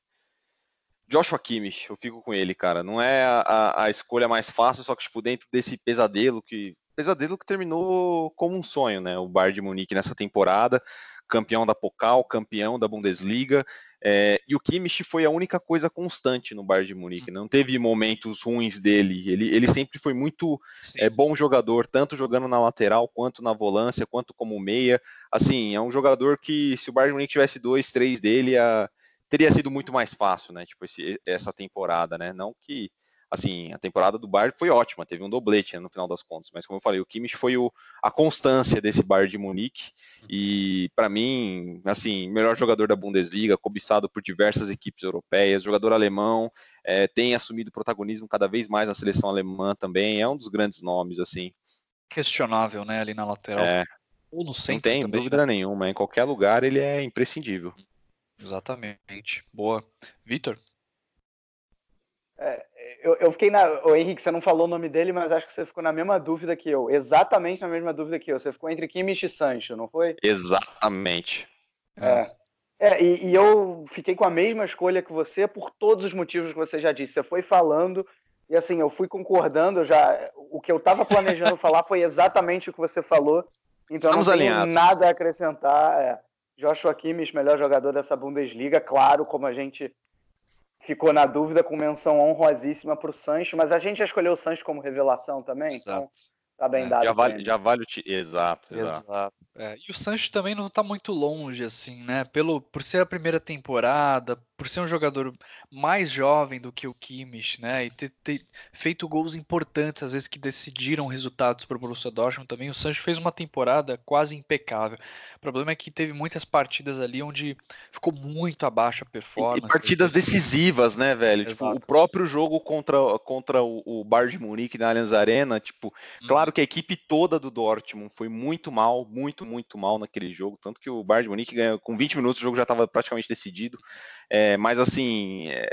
Joshua Kimmich, eu fico com ele, cara. Não é a, a, escolha mais fácil, só que tipo dentro desse pesadelo que pesadelo que terminou como um sonho, né? O Bayern de Munique nessa temporada, campeão da Pokal, campeão da Bundesliga. É, e o Kimmich foi a única coisa constante no Bayern de Munique. Não teve momentos ruins dele. Ele, ele sempre foi muito é, bom jogador, tanto jogando na lateral, quanto na volância, quanto como meia. Assim, é um jogador que, se o Bayern de Munique tivesse dois, três dele, a, teria sido muito mais fácil, né? Tipo, esse, essa temporada, né? Não que assim, a temporada do Bayern foi ótima, teve um doblete né, no final das contas, mas como eu falei, o Kimmich foi o, a constância desse Bayern de Munique e para mim, assim, melhor jogador da Bundesliga, cobiçado por diversas equipes europeias, jogador alemão, é, tem assumido protagonismo cada vez mais na seleção alemã também, é um dos grandes nomes, assim.
Questionável, né, ali na lateral. É,
Ou no centro Não tem também, dúvida né? nenhuma, em qualquer lugar ele é imprescindível.
Exatamente. Boa. Vitor?
É, eu, eu fiquei na. O Henrique, você não falou o nome dele, mas acho que você ficou na mesma dúvida que eu. Exatamente na mesma dúvida que eu. Você ficou entre Kimmich e Sancho, não foi?
Exatamente.
É. é e, e, eu fiquei com a mesma escolha que você por todos os motivos que você já disse. Você foi falando e assim, eu fui concordando. já O que eu estava planejando falar foi exatamente o que você falou. Então Estamos não tenho alinhados. nada a acrescentar. É. Joshua Kimmich, melhor jogador dessa Bundesliga, claro, como a gente ficou na dúvida com menção honrosíssima para o Sancho, mas a gente já escolheu o Sancho como revelação também, então Exato. então tá bem é, dado.
Já vale, já vale o t... exato, exato. exato.
É, e o Sancho também não está muito longe, assim, né? Pelo, por ser a primeira temporada, por ser um jogador mais jovem do que o Kimmich, né? E ter, ter feito gols importantes, às vezes que decidiram resultados para o Borussia Dortmund também. O Sancho fez uma temporada quase impecável. O problema é que teve muitas partidas ali onde ficou muito abaixo a performance.
E, partidas decisivas, né, velho? Tipo, o próprio jogo contra, contra o, o Bayern de Munique na Allianz Arena, tipo, hum. claro que a equipe toda do Dortmund foi muito mal, muito, muito mal naquele jogo, tanto que o Bayern de Munique ganhou com 20 minutos, o jogo já estava praticamente decidido. É, mas assim, é,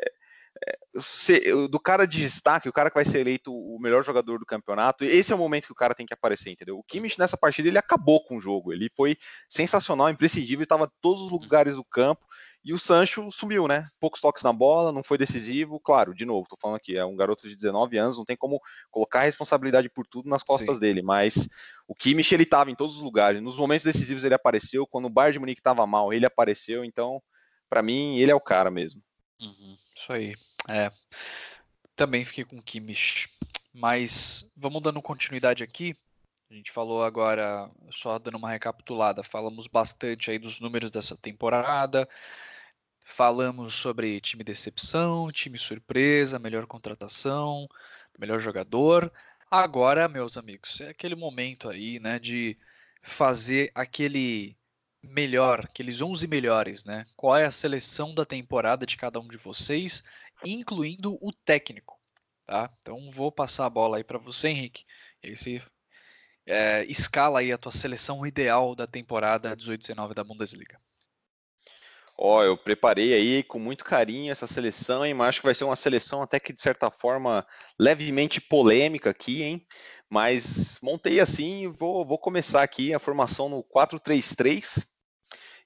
é, do cara de destaque, o cara que vai ser eleito o melhor jogador do campeonato, esse é o momento que o cara tem que aparecer, entendeu? O Kimmich nessa partida ele acabou com o jogo, ele foi sensacional, imprescindível, estava em todos os lugares do campo. E o Sancho sumiu, né? Poucos toques na bola, não foi decisivo. Claro, de novo, tô falando aqui, é um garoto de 19 anos, não tem como colocar a responsabilidade por tudo nas costas Sim. dele, mas o Kimmich ele estava em todos os lugares. Nos momentos decisivos ele apareceu, quando o Bayern de Munique estava mal, ele apareceu, então para mim, ele é o cara mesmo.
Uhum, isso aí. É. Também fiquei com o Kimmich. Mas vamos dando continuidade aqui. A gente falou agora, só dando uma recapitulada, falamos bastante aí dos números dessa temporada. Falamos sobre time decepção, time surpresa, melhor contratação, melhor jogador. Agora, meus amigos, é aquele momento aí, né, de fazer aquele melhor, aqueles 11 melhores, né? Qual é a seleção da temporada de cada um de vocês, incluindo o técnico, tá? Então vou passar a bola aí para você, Henrique. E você é, escala aí a tua seleção ideal da temporada 18-19 da Bundesliga.
Ó, oh, eu preparei aí com muito carinho essa seleção, hein? Mas acho que vai ser uma seleção até que de certa forma levemente polêmica aqui, hein? Mas montei assim, vou, vou começar aqui a formação no 4-3-3.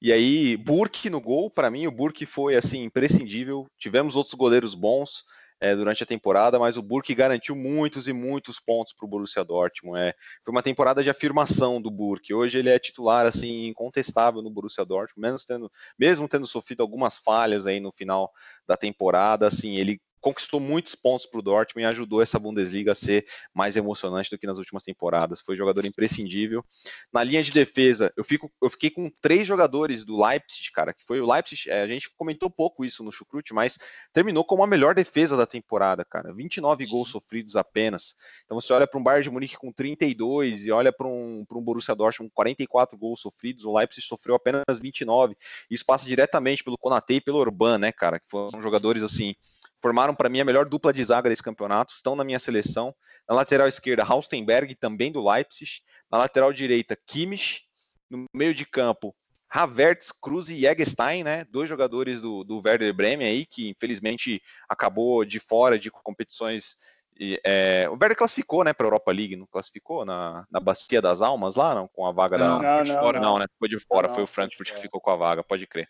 E aí, Burke no gol, para mim o Burke foi assim imprescindível. Tivemos outros goleiros bons é, durante a temporada, mas o Burke garantiu muitos e muitos pontos para o Borussia Dortmund. É, foi uma temporada de afirmação do Burke. Hoje ele é titular assim incontestável no Borussia Dortmund, mesmo tendo, mesmo tendo sofrido algumas falhas aí no final da temporada. Assim, ele conquistou muitos pontos para o Dortmund e ajudou essa Bundesliga a ser mais emocionante do que nas últimas temporadas. Foi jogador imprescindível. Na linha de defesa, eu, fico, eu fiquei com três jogadores do Leipzig, cara, que foi o Leipzig, é, a gente comentou pouco isso no Chucrute, mas terminou como a melhor defesa da temporada, cara. 29 gols sofridos apenas. Então você olha para um Bayern de Munique com 32 e olha para um, um Borussia Dortmund com 44 gols sofridos, o Leipzig sofreu apenas 29. Isso passa diretamente pelo Konate e pelo Urban, né, cara, que foram jogadores assim formaram para mim a melhor dupla de zaga desse campeonato, estão na minha seleção. Na lateral esquerda, Haustenberg, também do Leipzig. Na lateral direita, Kimmich. No meio de campo, Havertz, Cruz e Eggestein, né? Dois jogadores do, do Werder Bremen aí, que infelizmente acabou de fora de competições. E, é, o Werder classificou, né, para a Europa League, não classificou na, na Bacia das Almas lá, não, com a vaga
não,
da.
Não, de fora,
não, né? Foi de fora,
não,
foi o Frankfurt que ficou com a vaga, pode crer.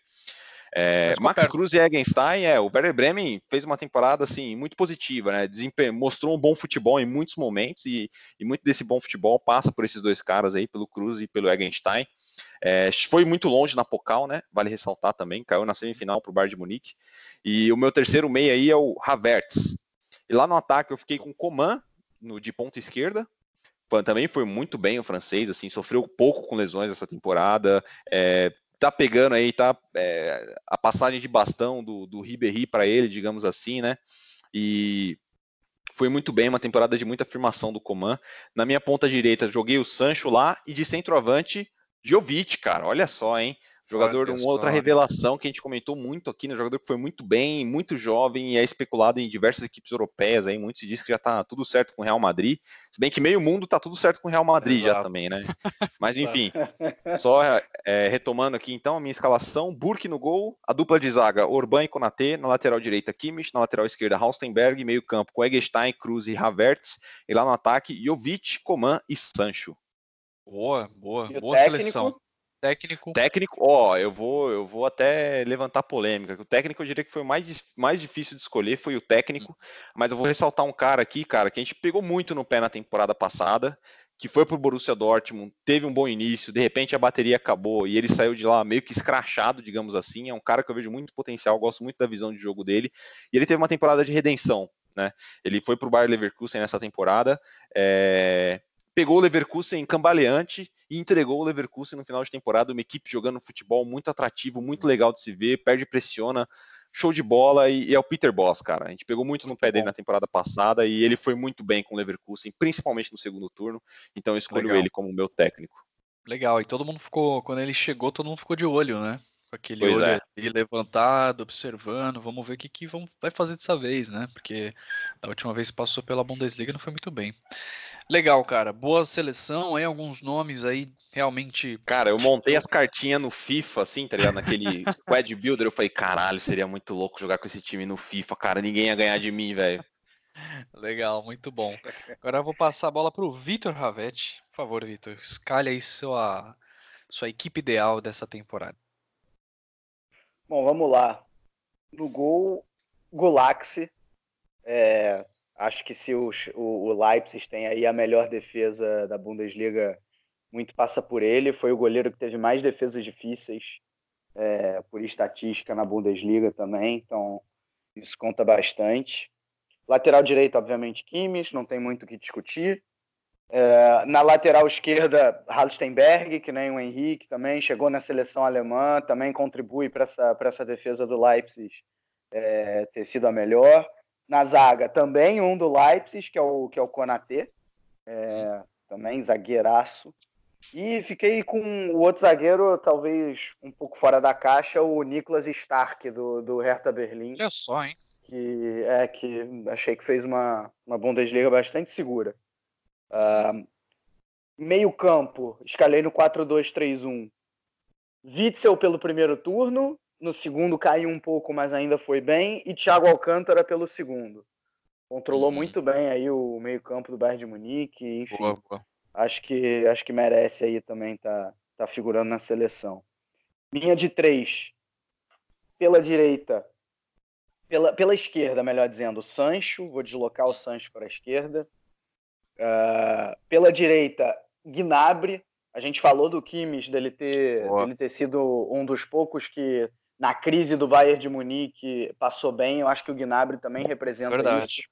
É, Max. Cruz e Egenstein, é, o Werder Bremen fez uma temporada assim muito positiva, né? Desempe mostrou um bom futebol em muitos momentos e, e, muito desse bom futebol passa por esses dois caras aí, pelo Cruz e pelo Egenstein. É, foi muito longe na Pocal, né? Vale ressaltar também, caiu na semifinal para o Bayern de Munique. E o meu terceiro meio aí é o Havertz. E lá no ataque eu fiquei com o Coman no, de ponta esquerda, também foi muito bem o francês, assim, sofreu pouco com lesões essa temporada, é, tá pegando aí, tá é, a passagem de bastão do, do Ribéry para ele, digamos assim, né? E foi muito bem, uma temporada de muita afirmação do Coman. Na minha ponta direita, joguei o Sancho lá e de centroavante, Jovic, cara, olha só, hein? Jogador, uma outra revelação que a gente comentou muito aqui, né? Jogador que foi muito bem, muito jovem e é especulado em diversas equipes europeias aí. Muito se diz que já tá tudo certo com o Real Madrid. Se bem que meio mundo tá tudo certo com o Real Madrid Exato. já também, né? Mas enfim, só é, retomando aqui então a minha escalação: Burke no gol, a dupla de zaga Orban e Konaté, na lateral direita Kimmich, na lateral esquerda Haustenberg, meio-campo com Eggestein, Cruz e Havertz, e lá no ataque Jovic, Coman e Sancho.
Boa, boa, boa técnico? seleção. Técnico.
Técnico, ó, eu vou, eu vou até levantar polêmica. O técnico eu diria que foi o mais, mais difícil de escolher, foi o técnico, hum. mas eu vou ressaltar um cara aqui, cara, que a gente pegou muito no pé na temporada passada, que foi pro Borussia Dortmund, teve um bom início, de repente a bateria acabou e ele saiu de lá meio que escrachado, digamos assim. É um cara que eu vejo muito potencial, gosto muito da visão de jogo dele, e ele teve uma temporada de redenção, né? Ele foi pro Bayer Leverkusen nessa temporada, é... pegou o Leverkusen cambaleante e entregou o Leverkusen no final de temporada, uma equipe jogando futebol muito atrativo, muito legal de se ver, perde, pressiona, show de bola e, e é o Peter Boss, cara. A gente pegou muito, muito no pé bom. dele na temporada passada e ele foi muito bem com o Leverkusen, principalmente no segundo turno, então eu escolho legal. ele como meu técnico.
Legal, e todo mundo ficou, quando ele chegou, todo mundo ficou de olho, né? Com aquele pois olho é. levantado, observando, vamos ver o que, que vai fazer dessa vez, né? Porque a última vez que passou pela Bundesliga não foi muito bem. Legal, cara. Boa seleção, aí alguns nomes aí realmente.
Cara, eu montei as cartinhas no FIFA, assim, tá ligado? Naquele Squad Builder, eu falei, caralho, seria muito louco jogar com esse time no FIFA, cara. Ninguém ia ganhar de mim, velho.
Legal, muito bom. Agora eu vou passar a bola pro Vitor Ravetti. Por favor, Vitor, escalhe aí sua, sua equipe ideal dessa temporada.
Bom, vamos lá. No gol, Gulaxi. É, Acho que se o, o, o Leipzig tem aí a melhor defesa da Bundesliga, muito passa por ele. Foi o goleiro que teve mais defesas difíceis é, por estatística na Bundesliga também, então isso conta bastante. Lateral direito, obviamente, Kimmich, não tem muito o que discutir. É, na lateral esquerda, Halstenberg, que nem o Henrique também, chegou na seleção alemã, também contribui para essa, essa defesa do Leipzig é, ter sido a melhor. Na zaga, também um do Leipzig, que é o, que é o Konaté, é, também zagueiraço. E fiquei com o outro zagueiro, talvez um pouco fora da caixa, o Niklas Stark, do, do Hertha Berlim.
Olha só, hein?
Que, é, que achei que fez uma, uma Bundesliga bastante segura. Uh, meio campo, escalei no 4-2-3-1. Witzel pelo primeiro turno, no segundo caiu um pouco, mas ainda foi bem. E Thiago Alcântara pelo segundo. Controlou uhum. muito bem aí o meio-campo do Bayern de Munique, enfim. Boa, boa. Acho que acho que merece aí também tá tá figurando na seleção. Linha de três. Pela direita, pela, pela esquerda, melhor dizendo, o Sancho. Vou deslocar o Sancho para a esquerda. Uh, pela direita, Gnabry. A gente falou do Kimmich, dele ter, dele ter sido um dos poucos que na crise do Bayern de Munique passou bem. Eu acho que o Gnabry também representa Verdade. isso.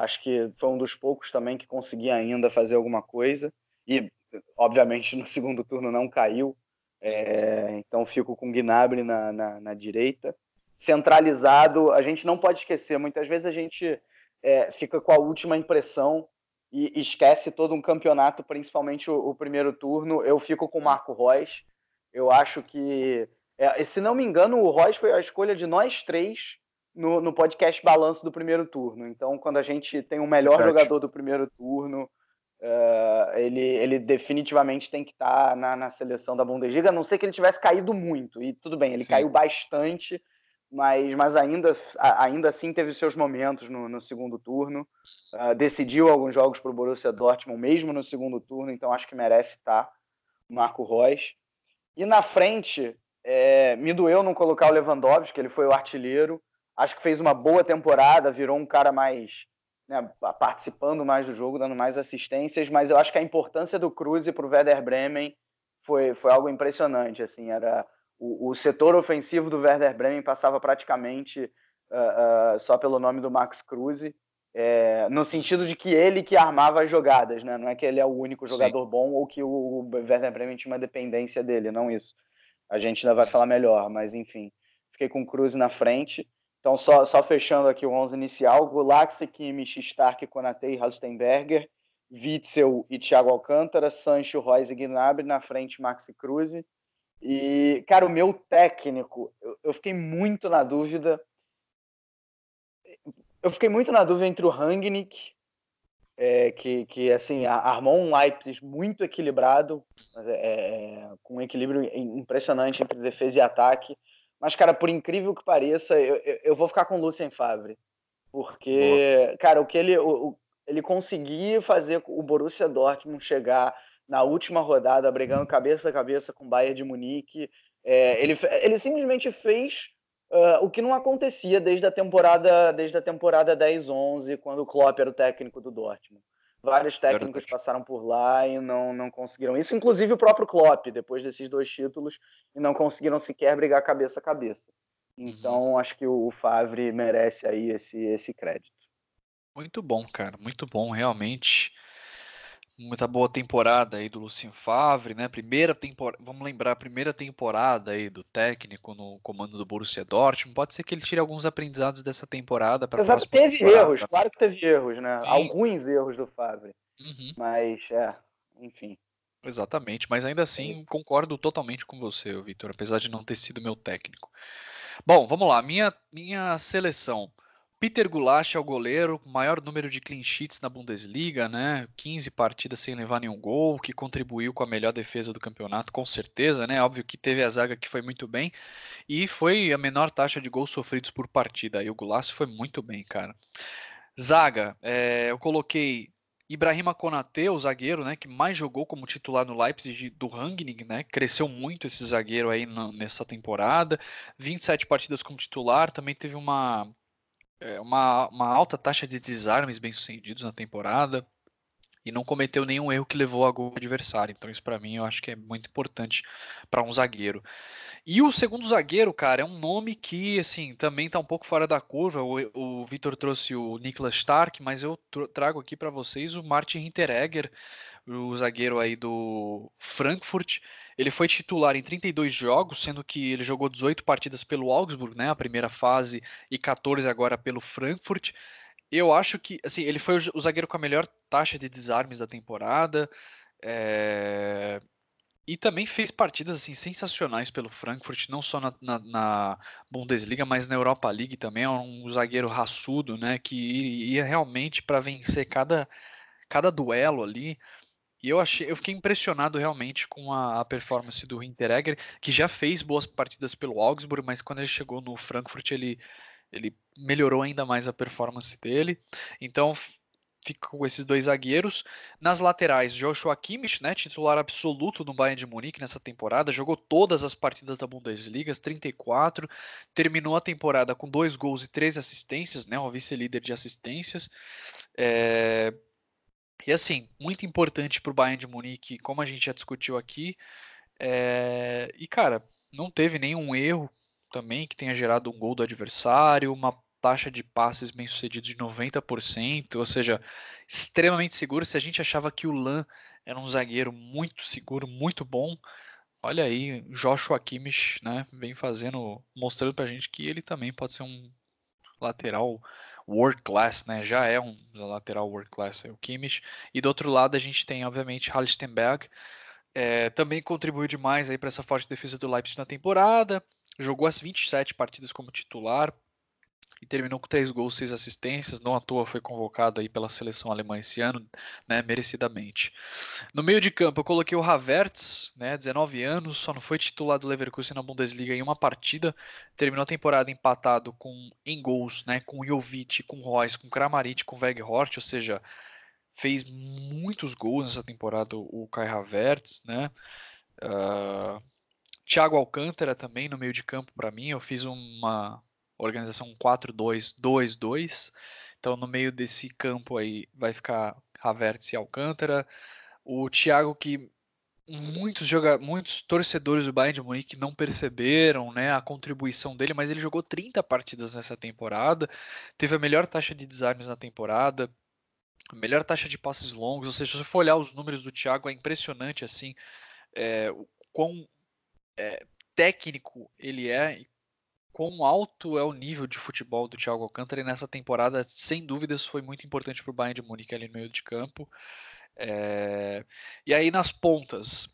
Acho que foi um dos poucos também que conseguia ainda fazer alguma coisa. E, obviamente, no segundo turno não caiu. É, então fico com o Gnabry na, na, na, direita. Centralizado, a gente não pode esquecer, muitas vezes a gente é, fica com a última impressão e esquece todo um campeonato, principalmente o, o primeiro turno. Eu fico com o Marco Reus. Eu acho que, é, se não me engano, o Reus foi a escolha de nós três no, no podcast Balanço do primeiro turno. Então, quando a gente tem o melhor jogador do primeiro turno, uh, ele, ele definitivamente tem que estar tá na, na seleção da Bundesliga, a não ser que ele tivesse caído muito. E tudo bem, ele Sim. caiu bastante, mas, mas ainda, ainda assim teve seus momentos no, no segundo turno. Uh, decidiu alguns jogos para o Borussia Dortmund, mesmo no segundo turno, então acho que merece estar tá, Marco Reus. E na frente, é, me doeu não colocar o Lewandowski, ele foi o artilheiro. Acho que fez uma boa temporada, virou um cara mais. Né, participando mais do jogo, dando mais assistências, mas eu acho que a importância do Cruz para o Werder Bremen foi, foi algo impressionante. Assim, era o, o setor ofensivo do Werder Bremen passava praticamente uh, uh, só pelo nome do Max Cruz, é, no sentido de que ele que armava as jogadas, né? não é que ele é o único jogador Sim. bom ou que o, o Werder Bremen tinha uma dependência dele, não isso. A gente ainda vai falar melhor, mas enfim, fiquei com o Cruz na frente. Então, só, só fechando aqui o 11 inicial, Gulaxi, Kimmich, Stark, Konate e Halstenberger, Witzel e Thiago Alcântara, Sancho, Royce e Gnabry, na frente Maxi Cruz, e, cara, o meu técnico, eu, eu fiquei muito na dúvida. Eu fiquei muito na dúvida entre o Rangnick, é, que, que assim armou um Leipzig muito equilibrado, é, é, com um equilíbrio impressionante entre defesa e ataque. Mas, cara, por incrível que pareça, eu, eu, eu vou ficar com o Lucien Favre. Porque, Boa. cara, o que ele, o, ele conseguia fazer o Borussia Dortmund chegar na última rodada, brigando cabeça a cabeça com o Bayern de Munique. É, ele, ele simplesmente fez uh, o que não acontecia desde a temporada desde a temporada 10-11, quando o Klopp era o técnico do Dortmund. Vários técnicos passaram por lá e não, não conseguiram isso, inclusive o próprio Klopp, depois desses dois títulos, e não conseguiram sequer brigar cabeça a cabeça. Uhum. Então, uhum. acho que o Favre merece aí esse, esse crédito.
Muito bom, cara, muito bom, realmente muita boa temporada aí do Lucien Favre, né? Primeira temporada, vamos lembrar, a primeira temporada aí do técnico no comando do Borussia Dortmund. Pode ser que ele tire alguns aprendizados dessa temporada para
Exato, teve temporada. erros, claro que teve erros, né? Sim. Alguns erros do Favre. Uhum. Mas é, enfim.
Exatamente, mas ainda assim concordo totalmente com você, Vitor, apesar de não ter sido meu técnico. Bom, vamos lá, minha minha seleção. Peter Gulach é o goleiro, maior número de clean sheets na Bundesliga, né? 15 partidas sem levar nenhum gol, que contribuiu com a melhor defesa do campeonato, com certeza, né? Óbvio que teve a zaga que foi muito bem e foi a menor taxa de gols sofridos por partida. Aí o Gulach foi muito bem, cara. Zaga, é, eu coloquei Ibrahima Konate, o zagueiro, né, que mais jogou como titular no Leipzig do Rangnick, né, cresceu muito esse zagueiro aí nessa temporada, 27 partidas como titular, também teve uma é, uma, uma alta taxa de desarmes bem-sucedidos na temporada e não cometeu nenhum erro que levou a gol adversário. Então isso para mim eu acho que é muito importante para um zagueiro. E o segundo zagueiro, cara, é um nome que assim também está um pouco fora da curva. O, o Vitor trouxe o Niklas Stark, mas eu trago aqui para vocês o Martin Hinteregger, o zagueiro aí do Frankfurt. Ele foi titular em 32 jogos, sendo que ele jogou 18 partidas pelo Augsburg, né, a primeira fase, e 14 agora pelo Frankfurt. Eu acho que, assim, ele foi o zagueiro com a melhor taxa de desarmes da temporada. É... E também fez partidas assim, sensacionais pelo Frankfurt, não só na, na, na, Bundesliga, mas na Europa League também. É um zagueiro raçudo, né? Que ia realmente para vencer cada, cada duelo ali. E eu achei, eu fiquei impressionado realmente com a, a performance do Hinteregger, que já fez boas partidas pelo Augsburg, mas quando ele chegou no Frankfurt ele, ele melhorou ainda mais a performance dele. Então fica com esses dois zagueiros. Nas laterais, Joshua Kimmich, né, titular absoluto no Bayern de Munique nessa temporada, jogou todas as partidas da Bundesliga, 34, terminou a temporada com dois gols e três assistências, né, o vice-líder de assistências. É, e assim, muito importante para o Bayern de Munique, como a gente já discutiu aqui. É... E cara, não teve nenhum erro também que tenha gerado um gol do adversário, uma taxa de passes bem sucedidos de 90%, ou seja, extremamente seguro. Se a gente achava que o Lan era um zagueiro muito seguro, muito bom, olha aí, Joshua Kimmich, né, vem fazendo, mostrando pra gente que ele também pode ser um lateral world class, né? Já é um lateral world class, é o Kimmich. E do outro lado a gente tem, obviamente, Halstenberg, é, também contribuiu demais aí para essa forte defesa do Leipzig na temporada. Jogou as 27 partidas como titular, e terminou com três gols, seis assistências. Não à toa foi convocado aí pela seleção alemã esse ano, né, merecidamente. No meio de campo eu coloquei o Havertz, né, 19 anos, só não foi titular do Leverkusen na Bundesliga em uma partida. Terminou a temporada empatado com em gols, né, com Jovic, com Royce, com Kramaric, com Weghorst, ou seja, fez muitos gols nessa temporada o Kai Havertz, né? Uh, Thiago Alcântara também no meio de campo para mim. Eu fiz uma organização 4-2-2-2. Então, no meio desse campo aí vai ficar Havertz e Alcântara. O Thiago que muitos muitos torcedores do Bayern de Munique não perceberam, né, a contribuição dele, mas ele jogou 30 partidas nessa temporada, teve a melhor taxa de desarmes na temporada, a melhor taxa de passes longos, ou seja, se você for olhar os números do Thiago, é impressionante assim, é, o quão é, técnico ele é e quão alto é o nível de futebol do Thiago Alcântara e nessa temporada, sem dúvidas, foi muito importante para o Bayern de Munique ali no meio de campo. É... E aí nas pontas,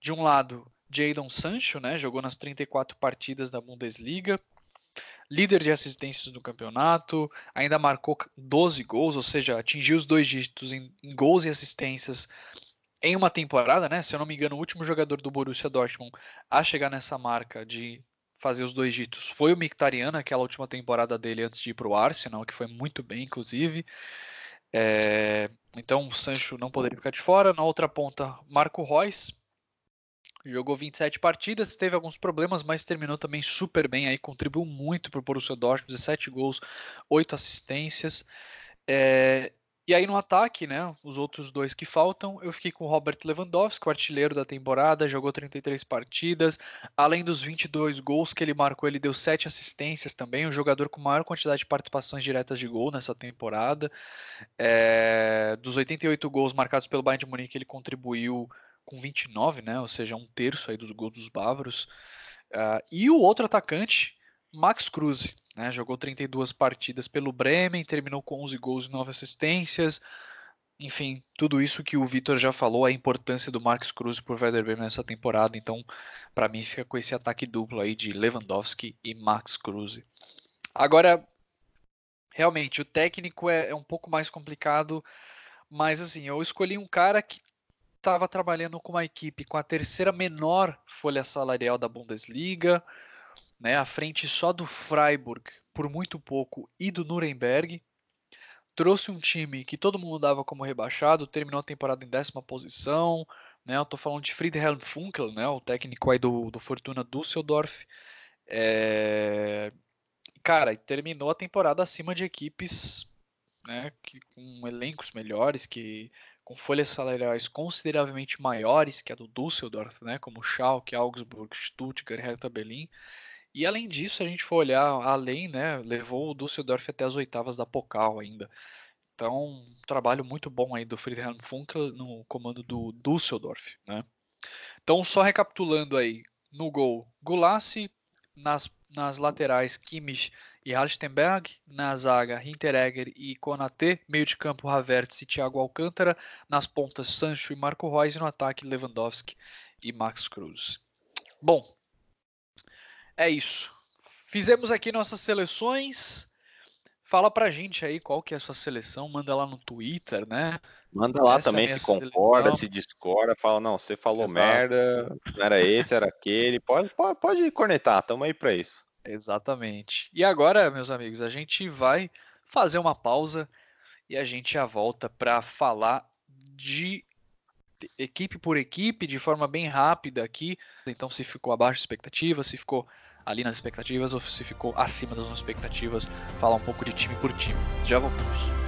de um lado, Jadon Sancho, né, jogou nas 34 partidas da Bundesliga, líder de assistências do campeonato, ainda marcou 12 gols, ou seja, atingiu os dois dígitos em, em gols e assistências em uma temporada, né? Se eu não me engano, o último jogador do Borussia Dortmund a chegar nessa marca de fazer os dois ditos foi o Mictarian, aquela última temporada dele antes de ir para o Arsenal, que foi muito bem, inclusive. É, então o Sancho não poderia ficar de fora. Na outra ponta, Marco Reus. Jogou 27 partidas, teve alguns problemas, mas terminou também super bem. Aí contribuiu muito para o Borussia Dortmund, 17 gols, 8 assistências. É, e aí no ataque, né, os outros dois que faltam, eu fiquei com o Robert Lewandowski, o artilheiro da temporada, jogou 33 partidas, além dos 22 gols que ele marcou, ele deu 7 assistências também, o jogador com maior quantidade de participações diretas de gol nessa temporada. É, dos 88 gols marcados pelo Bayern de Munique, ele contribuiu com 29, né, ou seja, um terço aí dos gols dos bávaros. Uh, e o outro atacante, Max Kruse, né? Jogou 32 partidas pelo Bremen, terminou com 11 gols e 9 assistências. Enfim, tudo isso que o Vitor já falou, a importância do Marcos Cruz por Werder Bremen nessa temporada. Então, para mim, fica com esse ataque duplo aí de Lewandowski e Max Cruz. Agora, realmente, o técnico é, é um pouco mais complicado, mas assim, eu escolhi um cara que estava trabalhando com uma equipe com a terceira menor folha salarial da Bundesliga, né, à frente só do Freiburg por muito pouco e do Nuremberg. Trouxe um time que todo mundo dava como rebaixado, terminou a temporada em décima posição. Né, eu estou falando de Friedhelm Funkel, né, o técnico aí do, do Fortuna Düsseldorf. É... Cara, terminou a temporada acima de equipes né, que, com elencos melhores, que com folhas salariais consideravelmente maiores que a do Düsseldorf, né, como Schalke, Augsburg, Stuttgart, Hertha Berlin. E além disso, se a gente for olhar além, né, levou o Düsseldorf até as oitavas da Pokal ainda. Então, um trabalho muito bom aí do Friedhelm Funkel no comando do Düsseldorf, né? Então, só recapitulando aí, no gol, Gulassi, nas, nas laterais, Kimmich e Halstenberg, na zaga, Hinteregger e Konate, meio de campo, Havertz e Thiago Alcântara, nas pontas, Sancho e Marco Reus, e no ataque, Lewandowski e Max Cruz. Bom, é isso. Fizemos aqui nossas seleções. Fala pra gente aí qual que é a sua seleção, manda lá no Twitter, né?
Manda lá Essa é também se concorda, seleção. se discorda, fala, não, você falou Exato. merda, não era esse, era aquele. Pode, pode, pode cornetar, tamo aí pra isso.
Exatamente. E agora, meus amigos, a gente vai fazer uma pausa e a gente já volta para falar de equipe por equipe, de forma bem rápida aqui. Então, se ficou abaixo da expectativa, se ficou ali nas expectativas ou se ficou acima das expectativas, falar um pouco de time por time. Já voltamos.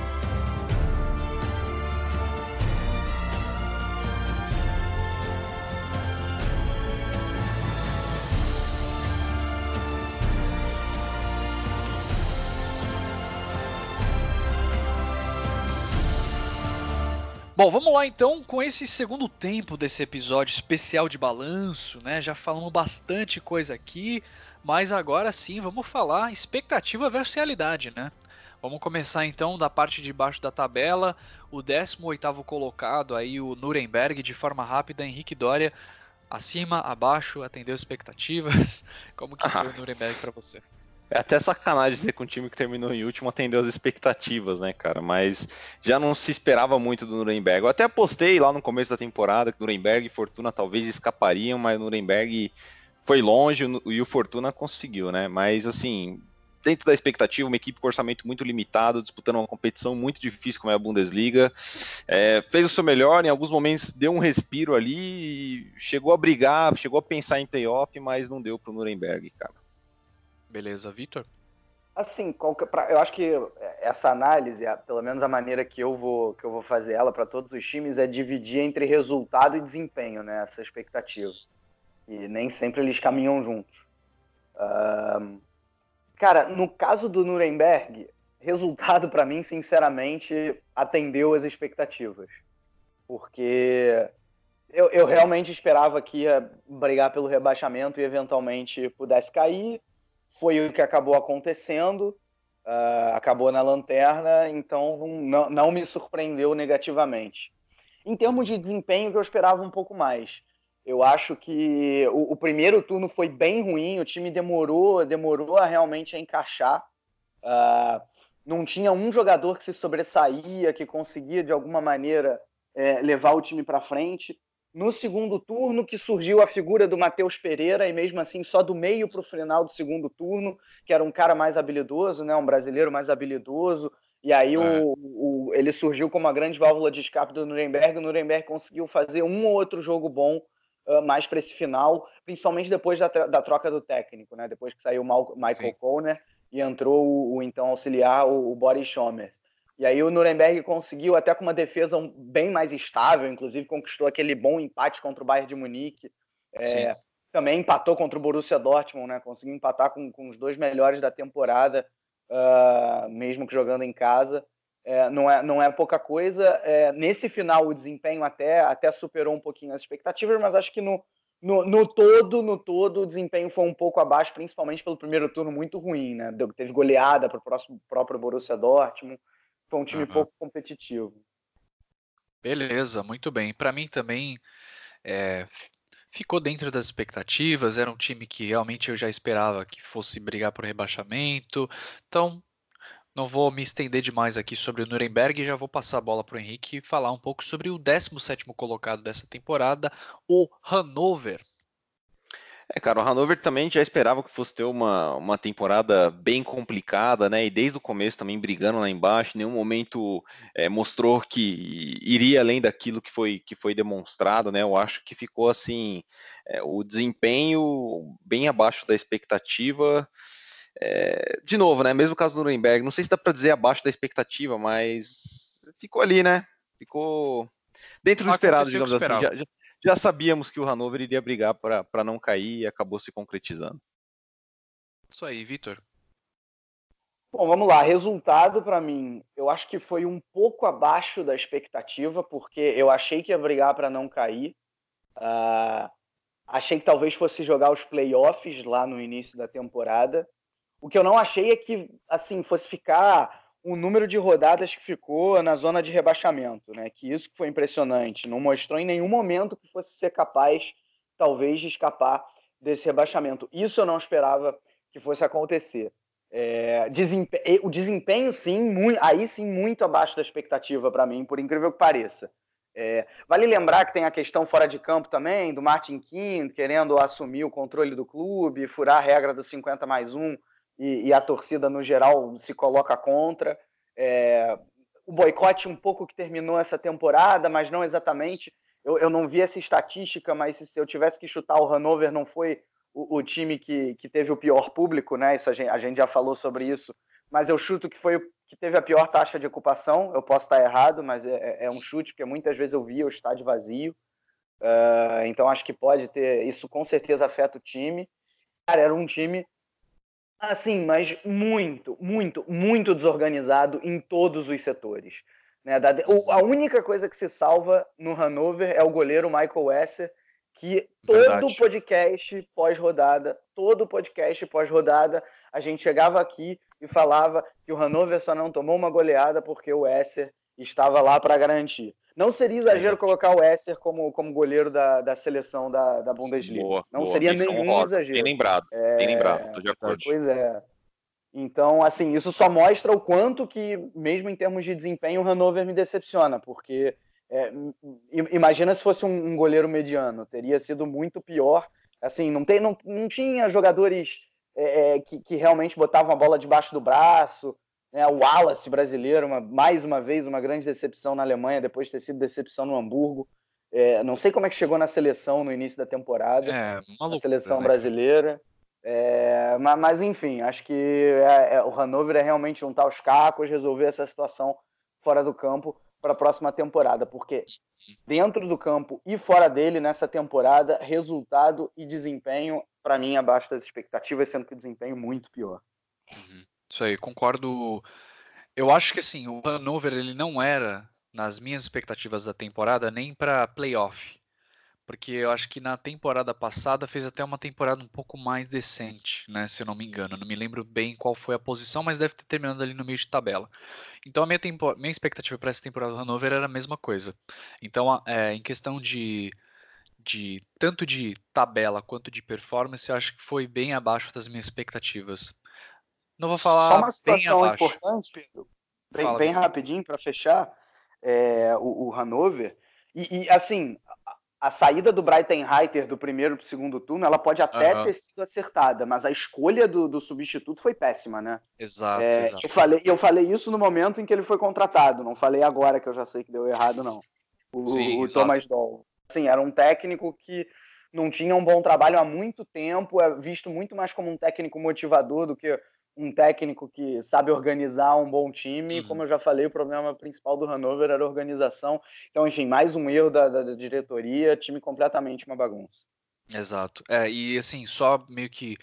Bom, vamos lá então com esse segundo tempo desse episódio especial de balanço, né? Já falamos bastante coisa aqui, mas agora sim vamos falar expectativa versus realidade, né? Vamos começar então da parte de baixo da tabela, o 18º colocado aí o Nuremberg de forma rápida, Henrique Dória acima, abaixo, atendeu expectativas. Como que foi o Nuremberg para você?
É até sacanagem ser com um time que terminou em último atendeu as expectativas, né, cara? Mas já não se esperava muito do Nuremberg. Eu até apostei lá no começo da temporada que Nuremberg e Fortuna talvez escapariam, mas Nuremberg foi longe e o Fortuna conseguiu, né? Mas assim, dentro da expectativa, uma equipe com orçamento muito limitado, disputando uma competição muito difícil como é a Bundesliga. É, fez o seu melhor, em alguns momentos deu um respiro ali, chegou a brigar, chegou a pensar em playoff, mas não deu para o Nuremberg, cara.
Beleza, Vitor?
Assim, eu acho que essa análise, pelo menos a maneira que eu vou, que eu vou fazer ela para todos os times, é dividir entre resultado e desempenho, né? Essa expectativa. E nem sempre eles caminham juntos. Uh, Cara, no caso do Nuremberg, resultado para mim, sinceramente, atendeu as expectativas. Porque eu, eu, realmente esperava que ia brigar pelo rebaixamento e eventualmente pudesse cair. Foi o que acabou acontecendo. Uh, acabou na lanterna, então não, não me surpreendeu negativamente. Em termos de desempenho, eu esperava um pouco mais. Eu acho que o, o, primeiro turno foi bem ruim, o time demorou, demorou a realmente a encaixar. Uh, não tinha um jogador que se sobressaía, que conseguia de alguma maneira é, levar o time para frente. No segundo turno, que surgiu a figura do Matheus Pereira, e mesmo assim, só do meio para o final do segundo turno, que era um cara mais habilidoso, né, um brasileiro mais habilidoso. E aí é. o, o, ele surgiu como a grande válvula de escape do Nuremberg. O Nuremberg conseguiu fazer um ou outro jogo bom uh, mais para esse final, principalmente depois da, da, troca do técnico, né? Depois que saiu o Michael Kohner e entrou o, o, então auxiliar, o, o Boris Schommers. E aí o Nuremberg conseguiu, até com uma defesa bem mais estável, inclusive conquistou aquele bom empate contra o Bayern de Munique. É, também empatou contra o Borussia Dortmund, né? Conseguiu empatar com, com os dois melhores da temporada, uh, mesmo que jogando em casa é, não, é, não é pouca coisa. É, nesse final, o desempenho até, até superou um pouquinho as expectativas, mas acho que no, no, no, todo, no todo, o desempenho foi um pouco abaixo, principalmente pelo primeiro turno muito ruim, né? Teve goleada para o próprio Borussia Dortmund. Foi um time uhum. pouco competitivo.
Beleza, muito bem. Para mim também é, ficou dentro das expectativas. Era um time que realmente eu já esperava que fosse brigar por rebaixamento. Então, não vou me estender demais aqui sobre o Nuremberg e já vou passar a bola para o Henrique falar um pouco sobre o 17º colocado dessa temporada, o Hannover.
É, cara, o Hannover também já esperava que fosse ter uma, uma temporada bem complicada, né? E desde o começo também brigando lá embaixo, em nenhum momento é, mostrou que iria além daquilo que foi, que foi demonstrado, né? Eu acho que ficou assim, é, o desempenho bem abaixo da expectativa. É, de novo, né? Mesmo caso do Nuremberg, não sei se dá para dizer abaixo da expectativa, mas ficou ali, né? Ficou dentro do esperado, digamos assim. Já, já, já, sabíamos que o Hannover iria brigar para não cair e acabou se concretizando.
Isso aí, Vitor.
Bom, vamos lá. Resultado para mim, eu acho que foi um pouco abaixo da expectativa, porque eu achei que ia brigar para não cair. Uh, achei que talvez fosse jogar os playoffs lá no início da temporada. O que eu não achei é que assim fosse ficar o número de rodadas que ficou na zona de rebaixamento, né? Que isso que foi impressionante. Não mostrou em nenhum momento que fosse ser capaz, talvez, de escapar desse rebaixamento. Isso eu não esperava que fosse acontecer. É, o desempenho, sim, muito, aí sim, muito abaixo da expectativa para mim, por incrível que pareça. É, vale lembrar que tem a questão fora de campo também, do Martin King querendo assumir o controle do clube, furar a regra do 50 mais 1 e, e a torcida no geral se coloca contra. É, o boicote um pouco que terminou essa temporada, mas não exatamente. Eu, eu não vi essa estatística, mas se, eu tivesse que chutar o Hannover, não foi o, o time que, que teve o pior público, né? Isso a gente, a gente já falou sobre isso. Mas eu chuto que foi que teve a pior taxa de ocupação. Eu posso estar errado, mas é, é, é um chute, porque muitas vezes eu via o estádio vazio. Uh, então acho que pode ter. Isso com certeza afeta o time. Cara, era um time Assim, mas muito, muito, muito desorganizado em todos os setores. Né? a única coisa que se salva no Hannover é o goleiro Michael Esser, que todo Verdade. podcast pós-rodada, todo podcast pós-rodada, a gente chegava aqui e falava que o Hannover só não tomou uma goleada porque o Esser estava lá para garantir. Não seria exagero colocar o Esser como, como goleiro da, da seleção da, da Bundesliga. Boa, não boa. seria nenhum exagero.
Bem lembrado, é... bem lembrado, estou de acordo.
Pois é. Então, assim, isso só mostra o quanto que, mesmo em termos de desempenho, o Hannover me decepciona, porque é, imagina se fosse um, um, goleiro mediano, teria sido muito pior. Assim, não, tem, não, não tinha jogadores é, é que, que, realmente botavam a bola debaixo do braço. Né? O Wallace brasileiro, uma, mais uma vez, uma grande decepção na Alemanha, depois de ter sido decepção no Hamburgo. É, não sei como é que chegou na seleção no início da temporada, é, na seleção né? brasileira. É, mas, mas, enfim, acho que é, é, o Hannover é realmente juntar os cacos, resolver essa situação fora do campo para a próxima temporada, porque dentro do campo e fora dele nessa temporada, resultado e desempenho para mim abaixo das expectativas, sendo que o desempenho muito pior.
Uhum. Isso aí, concordo. Eu acho que assim, o Hannover ele não era nas minhas expectativas da temporada nem para playoff porque eu acho que na temporada passada fez até uma temporada um pouco mais decente, né? Se eu não me engano. Não me lembro bem qual foi a posição, mas deve ter terminado ali no meio de tabela. Então a minha, tempo... minha expectativa para essa temporada do Hannover era a mesma coisa. Então, é, em questão de, de tanto de tabela quanto de performance, eu acho que foi bem abaixo das minhas expectativas. Não vou falar. Só
uma situação importante, Pedro, bem, Fala, bem rapidinho para fechar. É, o, o Hannover. E, e, assim, a saída do Brighton Reiter do primeiro para o segundo turno, ela pode até uhum. ter sido acertada, mas a escolha do, do substituto foi péssima, né?
Exato, é, exato.
Eu falei, eu falei isso no momento em que ele foi contratado, não falei agora que eu já sei que deu errado, não. O, Sim, o Thomas Doll. Assim, era um técnico que não tinha um bom trabalho há muito tempo, é visto muito mais como um técnico motivador do que um técnico que sabe organizar um bom time. Uhum. Como eu já falei, o problema principal do Hanover era a organização. Então, enfim, mais um erro da, da, da diretoria, time completamente uma bagunça.
Exato. É, e assim, só meio que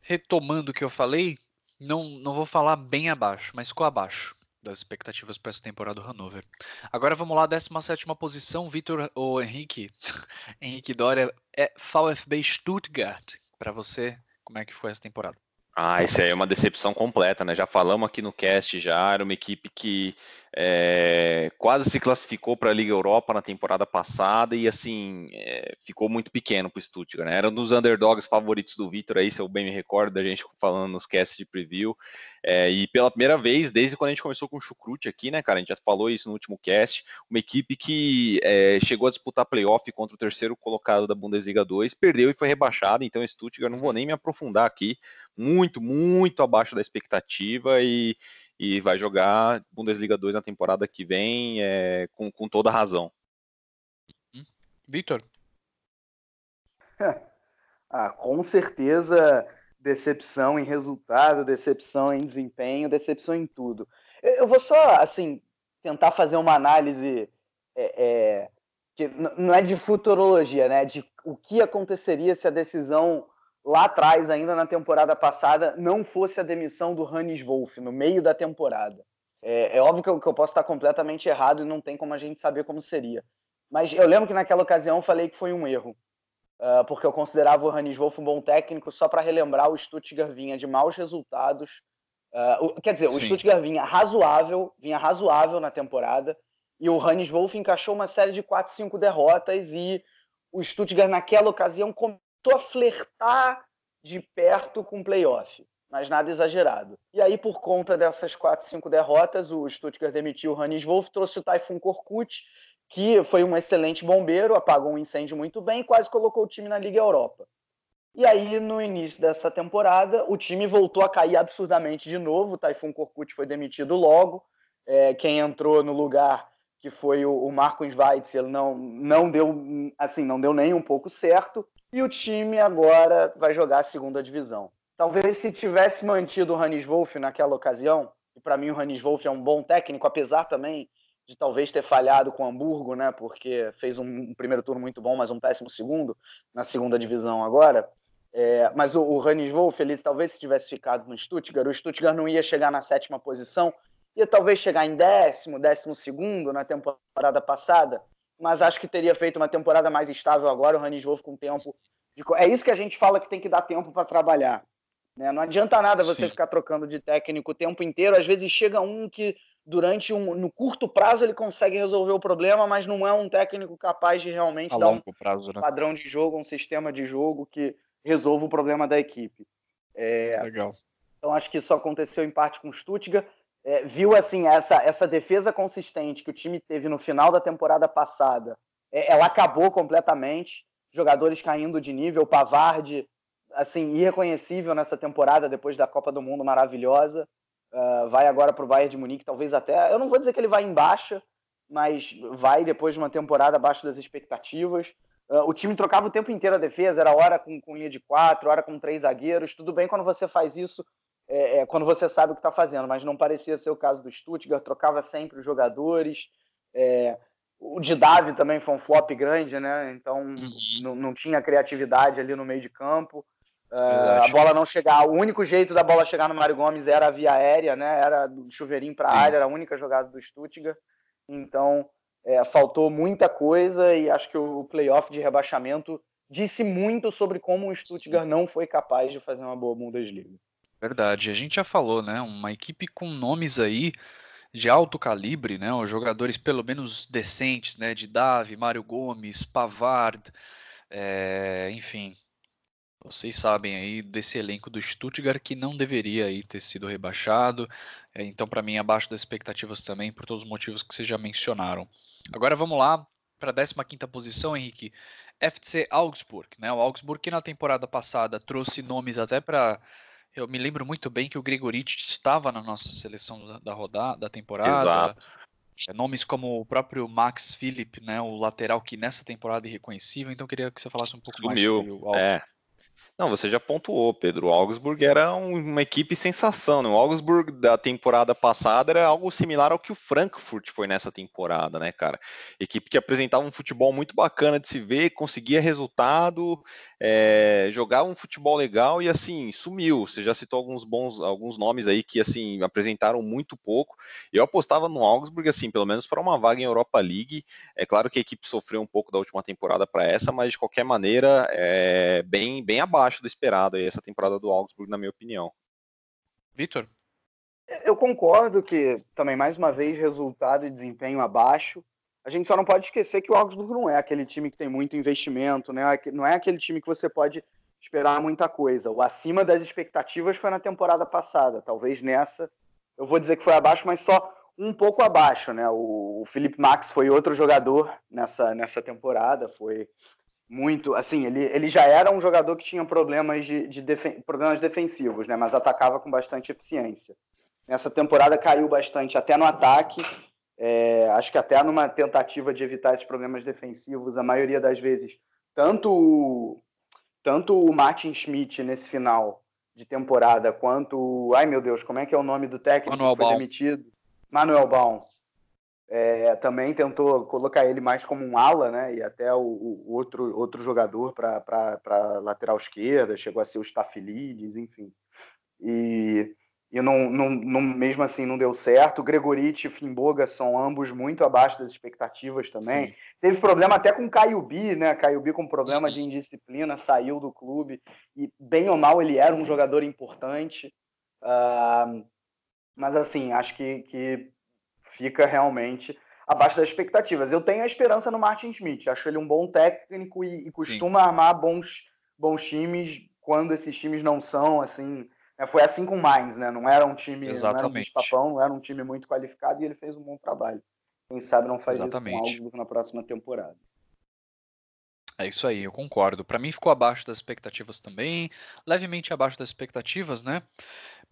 retomando o que eu falei, não, não vou falar bem abaixo, mas ficou abaixo das expectativas para essa temporada do Hanover. Agora vamos lá, 17 posição, Vitor ou Henrique. Henrique Dória é VfB Stuttgart. Para você, como é que foi essa temporada?
Ah, isso aí é uma decepção completa, né? Já falamos aqui no cast já, era uma equipe que é, quase se classificou para a Liga Europa na temporada passada e assim é, ficou muito pequeno para o Stuttgart. Né? Era um dos underdogs favoritos do Vitor, aí se eu bem me recordo da gente falando nos casts de preview. É, e pela primeira vez, desde quando a gente começou com o Chucrute aqui, né, cara? A gente já falou isso no último cast. Uma equipe que é, chegou a disputar playoff contra o terceiro colocado da Bundesliga 2, perdeu e foi rebaixada. Então, Stuttgart, não vou nem me aprofundar aqui, muito, muito abaixo da expectativa e e vai jogar Bundesliga 2 na temporada que vem é, com, com toda razão.
Hum? Vitor?
ah, com certeza decepção em resultado, decepção em desempenho, decepção em tudo. Eu vou só, assim, tentar fazer uma análise é, é, que não é de futurologia, né? De o que aconteceria se a decisão lá atrás, ainda na temporada passada, não fosse a demissão do Hannes Wolff no meio da temporada. É, é óbvio que eu, que eu, posso estar completamente errado e não tem como a gente saber como seria. Mas eu lembro que naquela ocasião eu falei que foi um erro, uh, porque eu considerava o Hannes Wolff um bom técnico, só para relembrar, o Stuttgart vinha de maus resultados. Uh, o, quer dizer, Sim. o Stuttgart vinha razoável, vinha razoável na temporada, e o Hannes Wolff encaixou uma série de 4, 5 derrotas e o Stuttgart naquela ocasião começou a flertar de perto com playoff, mas nada exagerado. E aí, por conta dessas quatro, cinco derrotas, o Stuttgart demitiu o Hannes Wolff, trouxe o Typhoon Korkut, que foi um excelente bombeiro, apagou um incêndio muito bem e quase colocou o time na Liga Europa. E aí, no início dessa temporada, o time voltou a cair absurdamente de novo. O Typhoon Korkut foi demitido logo. É, quem entrou no lugar, que foi o, o Marcos Weitzel, não, não deu assim, não deu nem um pouco certo. E o time agora vai jogar a segunda divisão. Talvez se tivesse mantido o Hannes Wolff naquela ocasião, e para mim o Hannes Wolff é um bom técnico, apesar também de talvez ter falhado com o Hamburgo, né? Porque fez um, um, primeiro turno muito bom, mas um péssimo segundo na segunda divisão agora. É, mas o, o Hannes Wolff, ele talvez se tivesse ficado no Stuttgart, o Stuttgart não ia chegar na sétima posição ia talvez chegar em décimo, décimo segundo na temporada passada, mas acho que teria feito uma temporada mais estável agora, o Hannes Wolff com tempo. De... É isso que a gente fala que tem que dar tempo para trabalhar. Né? Não adianta nada você Sim. ficar trocando de técnico o tempo inteiro. Às vezes chega um que durante um no curto prazo ele consegue resolver o problema, mas não é um técnico capaz de realmente A dar um prazo, né? padrão de jogo, um sistema de jogo que resolva o problema da equipe. É... Legal. Então acho que isso aconteceu em parte com o Stuttgart. É, viu assim essa, essa defesa consistente que o time teve no final da temporada passada, é, ela acabou completamente. Jogadores caindo de nível, Pavard assim, irreconhecível nessa temporada, depois da Copa do Mundo maravilhosa. Uh, vai agora para o Bayern de Munique, talvez até. Eu não vou dizer que ele vai em baixa, mas vai depois de uma temporada abaixo das expectativas. Uh, o time trocava o tempo inteiro a defesa, era hora com, com linha de quatro, hora com três zagueiros. Tudo bem quando você faz isso, é, é, quando você sabe o que está fazendo, mas não parecia ser o caso do Stuttgart, trocava sempre os jogadores. É, o Didavi também foi um flop grande, né? Então uhum. não tinha criatividade ali no meio de campo. Uh, a bola não chegar, o único jeito da bola chegar no Mário Gomes era via aérea, né? Era do chuveirinho para a área, era a única jogada do Stuttgart. Então, é, faltou muita coisa e acho que o playoff de rebaixamento disse muito sobre como o Stuttgart não foi capaz de fazer uma boa Bundesliga.
Verdade, a gente já falou, né? Uma equipe com nomes aí de alto calibre, né? Os jogadores pelo menos decentes, né? De Davi, Mário Gomes, Pavard, é, enfim, vocês sabem aí desse elenco do Stuttgart que não deveria aí ter sido rebaixado. É, então, para mim, abaixo das expectativas também, por todos os motivos que vocês já mencionaram. Agora vamos lá para a 15 posição, Henrique. FC Augsburg. Né? O Augsburg que na temporada passada trouxe nomes até para. Eu me lembro muito bem que o Gregorich estava na nossa seleção da, da rodada, da temporada. Exato. É, nomes como o próprio Max Philipp, né, o lateral que nessa temporada é irreconhecível, então eu queria que você falasse um pouco Sumiu. mais sobre o Augsburg. É.
Não, você já pontuou, Pedro. O Augsburg era uma equipe sensação. Né? O Augsburg da temporada passada era algo similar ao que o Frankfurt foi nessa temporada, né, cara? Equipe que apresentava um futebol muito bacana de se ver, conseguia resultado, é, jogava um futebol legal e assim sumiu. Você já citou alguns bons, alguns nomes aí que assim apresentaram muito pouco. Eu apostava no Augsburg assim, pelo menos para uma vaga em Europa League. É claro que a equipe sofreu um pouco da última temporada para essa, mas de qualquer maneira é bem, bem abaixo abaixo do esperado aí essa temporada do Augsburg, na minha opinião.
Vitor?
Eu concordo que também, mais uma vez, resultado e desempenho abaixo. A gente só não pode esquecer que o Augsburg não é aquele time que tem muito investimento, né? não é aquele time que você pode esperar muita coisa. O acima das expectativas foi na temporada passada. Talvez nessa, eu vou dizer que foi abaixo, mas só um pouco abaixo, né? O, Felipe Max foi outro jogador nessa, nessa temporada, foi muito, assim, ele, ele já era um jogador que tinha problemas de, de defen problemas defensivos, né, mas atacava com bastante eficiência. Nessa temporada caiu bastante até no ataque, é, acho que até numa tentativa de evitar esses problemas defensivos, a maioria das vezes, tanto tanto o Martin Schmidt nesse final de temporada, quanto, ai meu Deus, como é que é o nome do técnico Manuel que foi Baum. demitido? Manuel Baum é, também tentou colocar ele mais como um ala, né? E até o, o outro, outro jogador para lateral esquerda, chegou a ser o Staphylidis, enfim. E, e não, não, não, mesmo assim não deu certo. Gregoriti e Fimboga são ambos muito abaixo das expectativas também. Sim. Teve problema até com Caio Bi, né? Caio Bi com problema de indisciplina, saiu do clube. E bem ou mal ele era um jogador importante. Uh, mas assim, acho que, que fica realmente abaixo das expectativas. Eu tenho a esperança no Martin Schmidt, acho ele um bom técnico e, e costuma Sim. armar bons, bons times quando esses times não são assim. Né? Foi assim com o Mainz, né? Não era um time, Exatamente. não era um papão, não era um time muito qualificado e ele fez um bom trabalho. Quem sabe não faz Exatamente. isso com algo na próxima temporada.
É isso aí, eu concordo. Para mim ficou abaixo das expectativas também, levemente abaixo das expectativas, né?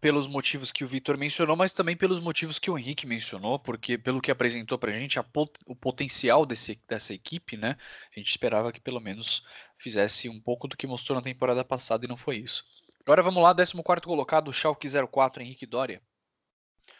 Pelos motivos que o Vitor mencionou, mas também pelos motivos que o Henrique mencionou, porque pelo que apresentou para a gente, o potencial desse, dessa equipe, né? A gente esperava que pelo menos fizesse um pouco do que mostrou na temporada passada e não foi isso. Agora vamos lá, 14 colocado, Schalke 04, Henrique Dória.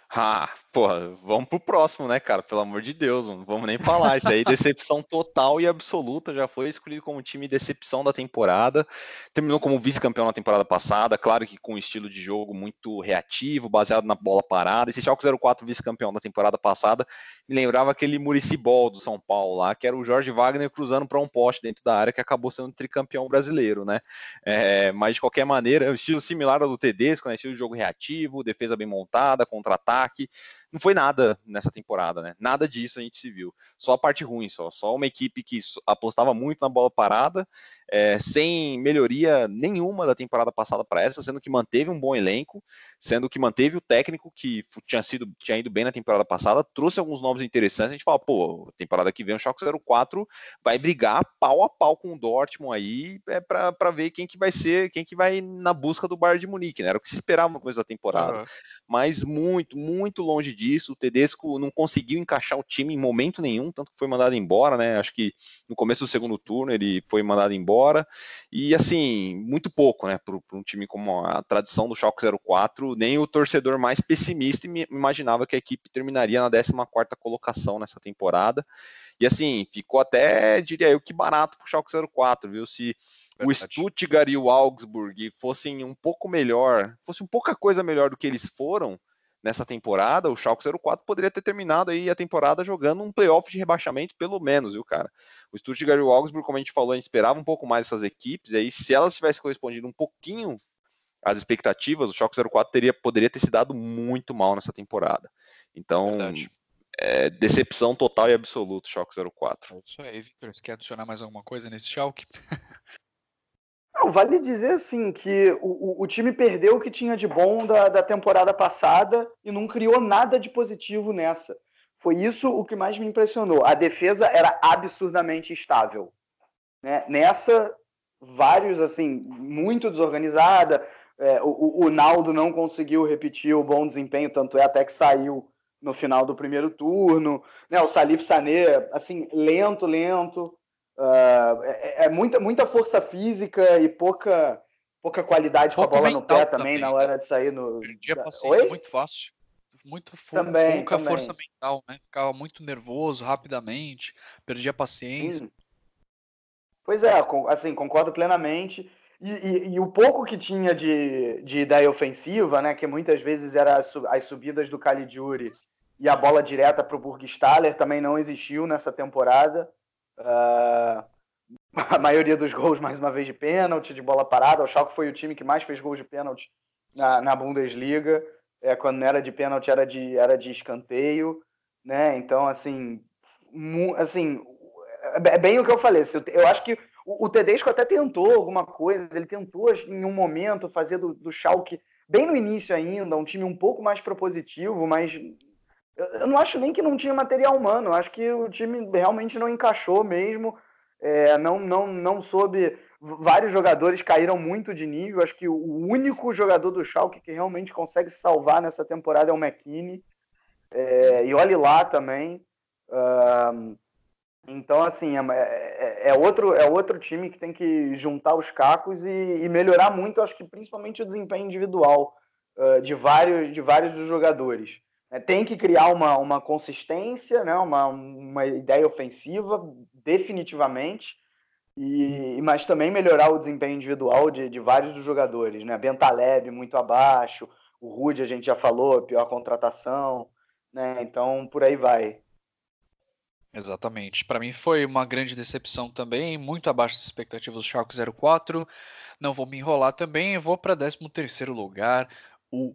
Ah, porra, vamos pro próximo, né, cara? Pelo amor de Deus, não vamos nem falar. Isso aí, decepção total e absoluta. Já foi escolhido como time decepção da temporada. Terminou como vice-campeão na temporada passada. Claro que com um estilo de jogo muito reativo, baseado na bola parada. Esse Schalke 04 vice-campeão da temporada passada me lembrava aquele Murici Ball do São Paulo lá, que era o Jorge Wagner cruzando para um poste dentro da área, que acabou sendo tricampeão brasileiro, né? É, mas de qualquer maneira, é um estilo similar ao do Tedesco, né? Estilo de jogo reativo, defesa bem montada, contra-ataque não foi nada nessa temporada, né? Nada disso a gente se viu. Só a parte ruim, só. Só uma equipe que apostava muito na bola parada, é, sem melhoria nenhuma da temporada passada para essa, sendo que manteve um bom elenco, sendo que manteve o técnico que tinha sido tinha ido bem na temporada passada, trouxe alguns nomes interessantes. A gente fala, pô, temporada que vem o Schalke 04 vai brigar pau a pau com o Dortmund aí, é para ver quem que vai ser, quem que vai na busca do Bayern de Munique, né? Era o que se esperava no começo da temporada. Uhum. Mas muito, muito longe disso. O Tedesco não conseguiu encaixar o time em momento nenhum, tanto que foi mandado embora, né? Acho que no começo do segundo turno ele foi mandado embora. E assim, muito pouco, né? Para um time como a tradição do Schalke 04, nem o torcedor mais pessimista imaginava que a equipe terminaria na 14 colocação nessa temporada. E assim, ficou até, diria eu, que barato para o Schalke 04, viu? Se o Stuttgart e o Augsburg fossem um pouco melhor, fosse um pouca coisa melhor do que eles foram, nessa temporada, o Schalke 04 poderia ter terminado aí a temporada jogando um playoff de rebaixamento, pelo menos, viu, cara? O Stuttgart e o Augsburg, como a gente falou, a gente esperava um pouco mais essas equipes, e aí se elas tivessem correspondido um pouquinho às expectativas, o Schalke 04 teria, poderia ter se dado muito mal nessa temporada. Então, é, decepção total e absoluta, Schalke 04.
É isso aí, Victor, você quer adicionar mais alguma coisa nesse Schalke?
Não, vale dizer assim que o, o, time perdeu o que tinha de bom da, da temporada passada e não criou nada de positivo nessa. Foi isso o que mais me impressionou. A defesa era absurdamente estável. Né? Nessa, vários, assim, muito desorganizada. É, o, o Naldo não conseguiu repetir o bom desempenho, tanto é até que saiu no final do primeiro turno. Né? O Salif Sané, assim, lento, lento. Uh, é, é, muita, muita força física e pouca, pouca qualidade Pouco com a bola no pé também, também, na hora de sair no.
Perdia paciência Oi? muito fácil. Muito também, pouca também. força mental, né? Ficava muito nervoso rapidamente, perdia paciência. Sim.
Pois é, assim, concordo plenamente. E, e, e, o pouco que tinha de, de ideia ofensiva, né, que muitas vezes era as, as subidas do Caligiuri e a bola direta para o Burgstaller, também não existiu nessa temporada. Uh, a maioria dos gols, mais uma vez, de pênalti, de bola parada. O Schalke foi o time que mais fez gols de pênalti na, na Bundesliga. É, quando não era de pênalti, era de, era de escanteio. Né? Então, assim, assim, é, é bem o que eu falei. Eu acho que o, o Tedesco até tentou alguma coisa. Ele tentou, em um momento, fazer do, do Schalke, bem no início ainda, um time um pouco mais propositivo, mas eu não acho nem que não tinha material humano, acho que o time realmente não encaixou mesmo, é, não, não, não soube. Vários jogadores caíram muito de nível. Acho que o único jogador do Schalke que realmente consegue salvar nessa temporada é o McKinney. É, e olhe lá também. Uh, então, assim, é, é, é, outro, é outro time que tem que juntar os cacos e, e melhorar muito, acho que principalmente o desempenho individual uh, de, vários, de vários dos jogadores. É, tem que criar uma, uma consistência, né, uma, uma ideia ofensiva, definitivamente, e, mas também melhorar o desempenho individual de, de vários dos jogadores. Né? Bentaleb muito abaixo, o Rude a gente já falou, pior contratação, né? então por aí vai.
Exatamente. Para mim foi uma grande decepção também, muito abaixo das expectativas do Schalke 04. Não vou me enrolar também, vou para 13º lugar, o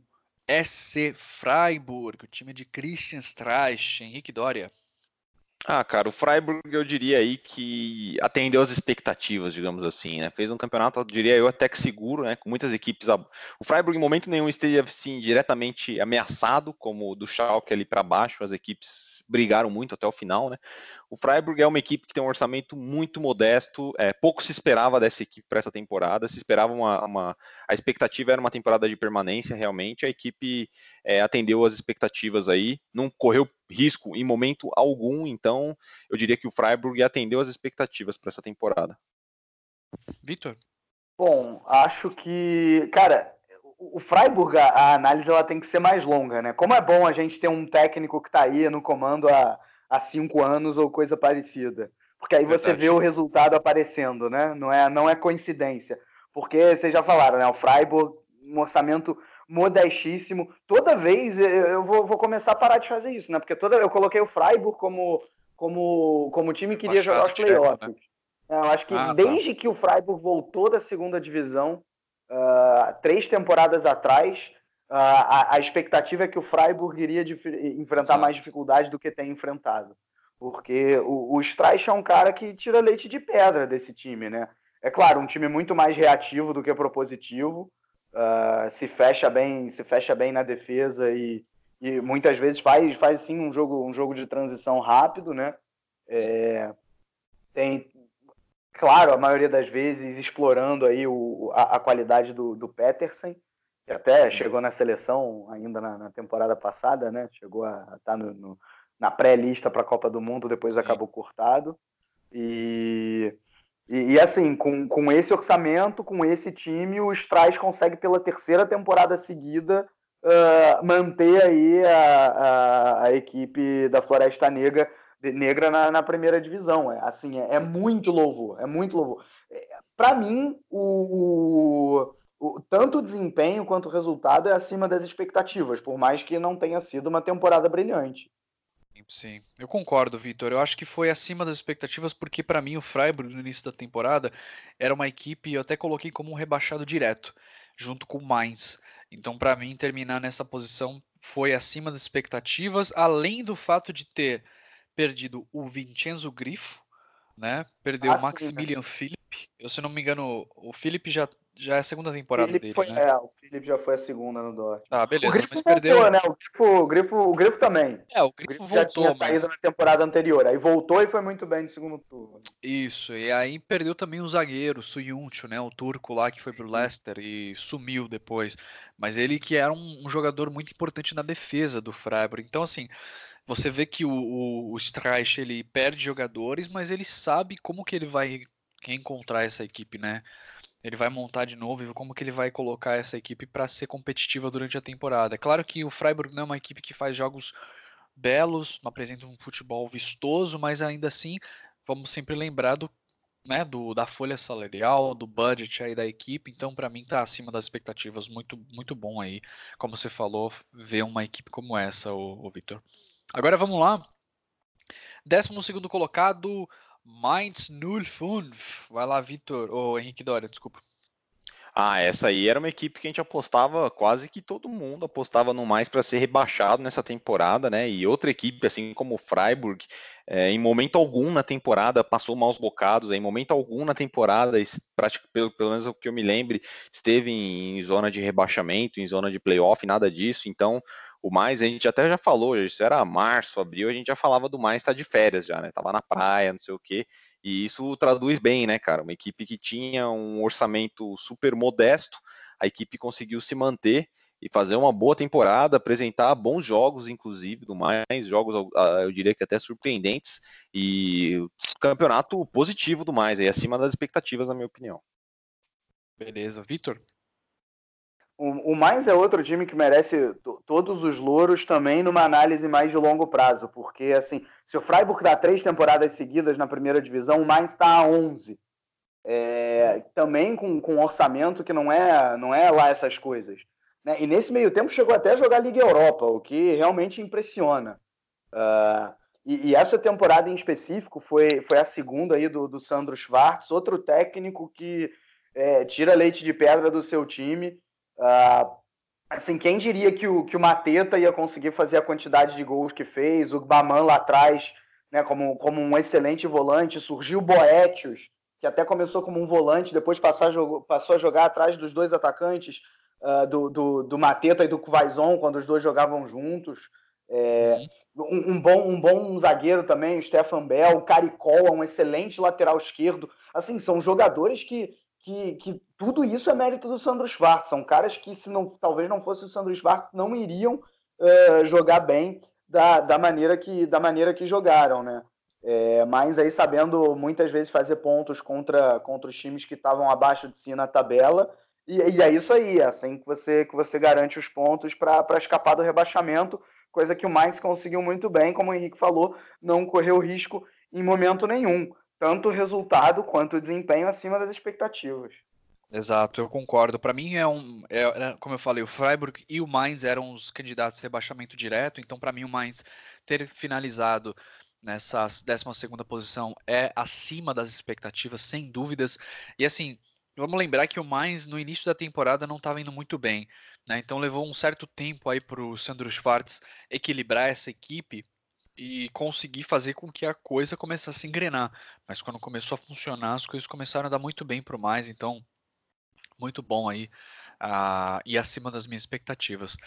SC Freiburg, o time de Christian Streich, Henrique Doria.
Ah, cara, o Freiburg eu diria aí que atendeu as expectativas, digamos assim, né? Fez um campeonato, eu diria eu, até que seguro, né? Com muitas equipes. O Freiburg em momento nenhum esteve assim diretamente ameaçado, como o do Schalke ali para baixo, as equipes brigaram muito até o final, né? O Freiburg é uma equipe que tem um orçamento muito modesto, é, pouco se esperava dessa equipe para essa temporada, se esperava uma, uma, A expectativa era uma temporada de permanência, realmente. A equipe é, atendeu as expectativas aí, não correu risco em momento algum, então eu diria que o Freiburg atendeu as expectativas para essa temporada.
Vitor?
Bom, acho que, cara, o Freiburg, a, análise ela tem que ser mais longa, né? Como é bom a gente ter um técnico que está aí no comando há, há cinco anos ou coisa parecida. Porque aí Verdade. você vê o resultado aparecendo, né? Não é, não é coincidência. Porque vocês já falaram, né? O Freiburg, um orçamento modestíssimo. Toda vez eu vou, vou, começar a parar de fazer isso, né? Porque toda eu coloquei o Freiburg como, como, como time que queria jogar os playoffs. Né? Eu acho que ah, tá. desde tá. que o Freiburg voltou da segunda divisão, uh, três temporadas atrás, uh, a, a, expectativa é que o Freiburg iria enfrentar Sim. mais dificuldade do que tem enfrentado. Porque o, o Streich é um cara que tira leite de pedra desse time, né? É claro, um time muito mais reativo do que propositivo, uh, se fecha bem, se fecha bem na defesa e, e muitas vezes faz, faz sim um jogo, um jogo de transição rápido, né? É, tem, claro, a maioria das vezes explorando aí o, a, a qualidade do, do Peterson, que até chegou na seleção ainda na, na temporada passada, né? Chegou a estar tá na pré-lista para a Copa do Mundo, depois Sim. acabou cortado. E e, e, assim, com, com esse orçamento, com esse time, o Strais consegue pela terceira temporada seguida uh, manter aí a, a, a, equipe da Floresta Negra, negra na, na primeira divisão. É, assim, é, é, muito louvor, é muito louvor. É, Para mim, o, o, o, tanto o desempenho quanto o resultado é acima das expectativas, por mais que não tenha sido uma temporada brilhante.
Sim, eu concordo, Vitor. Eu acho que foi acima das expectativas, porque para mim o Freiburg no início da temporada era uma equipe, eu até coloquei como um rebaixado direto, junto com o Mainz. Então, para mim, terminar nessa posição foi acima das expectativas, além do fato de ter perdido o Vincenzo Grifo, né? Perdeu ah, o Maximilian sim, né? Philipp. Eu, se não me engano, o Philipp já já é a segunda temporada dele,
foi,
né?
É, o Felipe já foi a segunda no Dortmund.
Ah, beleza. O
Grifo
mas voltou, perdeu...
né? O Grifo, o, Grifo, o Grifo também.
É, o Grifo, o Grifo voltou,
já tinha saído na temporada anterior. Aí voltou e foi muito bem no segundo turno.
Isso, e aí perdeu também o zagueiro, o Suyuncu, né? O turco lá que foi pro Leicester e sumiu depois. Mas ele que era um, um jogador muito importante na defesa do Freiburg. Então, assim, você vê que o, o, o Streich, ele perde jogadores, mas ele sabe como que ele vai reencontrar essa equipe, né? ele vai montar de novo e como que ele vai colocar essa equipe para ser competitiva durante a temporada. É claro que o Freiburg não é uma equipe que faz jogos belos, não apresenta um futebol vistoso, mas ainda assim vamos sempre lembrar do, né, do da folha salarial, do budget aí da equipe. Então para mim está acima das expectativas, muito muito bom aí, como você falou, ver uma equipe como essa, o, Victor. Agora vamos lá. Décimo segundo colocado, Mainz 05. Vai lá, Vitor. Ou Henrique Dória, desculpa.
Ah, essa aí era uma equipe que a gente apostava, quase que todo mundo apostava no mais para ser rebaixado nessa temporada, né? E outra equipe, assim como o Freiburg, é, em momento algum na temporada passou maus bocados, em momento algum na temporada, pelo, pelo menos o que eu me lembre, esteve em, em zona de rebaixamento, em zona de playoff, nada disso. Então, o mais, a gente até já falou, isso era março, abril, a gente já falava do mais tá de férias já, né? Tava na praia, não sei o quê. E isso traduz bem, né, cara? Uma equipe que tinha um orçamento super modesto, a equipe conseguiu se manter e fazer uma boa temporada, apresentar bons jogos, inclusive, do mais, jogos, eu diria que até surpreendentes, e campeonato positivo do mais, aí, acima das expectativas, na minha opinião.
Beleza. Vitor?
O, o mais é outro time que merece todos os louros também numa análise mais de longo prazo, porque assim, se o Freiburg dá três temporadas seguidas na primeira divisão, o Mainz está a 11. É, também com, com orçamento que não é, não é lá essas coisas. Né? E nesse meio tempo chegou até a jogar Liga Europa, o que realmente impressiona. Uh, e, e, essa temporada em específico foi, foi a segunda aí do, do Sandro Schwartz, outro técnico que é, tira leite de pedra do seu time Uh, assim, quem diria que o, que o Mateta ia conseguir fazer a quantidade de gols que fez, o Baman lá atrás, né, como, como um excelente volante, surgiu o Boetius, que até começou como um volante, depois passou a, passou a jogar atrás dos dois atacantes, uh, do, do, do Mateta e do Cuvaison, quando os dois jogavam juntos. É, um, um, bom, um bom zagueiro também, o Stefan Bell, o Caricol, um excelente lateral esquerdo. Assim, são jogadores que que, que tudo isso é mérito do Sandro Schwartz. São caras que, se não, talvez não fosse o Sandro Schwartz, não iriam uh, jogar bem da, da, maneira que, da maneira que jogaram, né? É, mas aí sabendo muitas vezes fazer pontos contra, contra os times que estavam abaixo de si na tabela E, e, é isso aí, é assim que você, que você garante os pontos para escapar do rebaixamento, coisa que o Mainz conseguiu muito bem, como o Henrique falou, não correu risco em momento nenhum, tanto o resultado quanto o desempenho acima das expectativas.
Exato, eu concordo. Para mim é um, é, é, como eu falei, o Freiburg e o Mainz eram os candidatos a rebaixamento direto, então para mim o Mainz ter finalizado nessa 12 segunda posição é acima das expectativas, sem dúvidas. E assim, vamos lembrar que o Mainz no início da temporada não estava indo muito bem, né? Então levou um certo tempo aí para o Sandro Schwartz equilibrar essa equipe e conseguir fazer com que a coisa começasse a engrenar. Mas quando começou a funcionar, as coisas começaram a dar muito bem para o Mainz, então muito bom aí uh, e acima das minhas expectativas.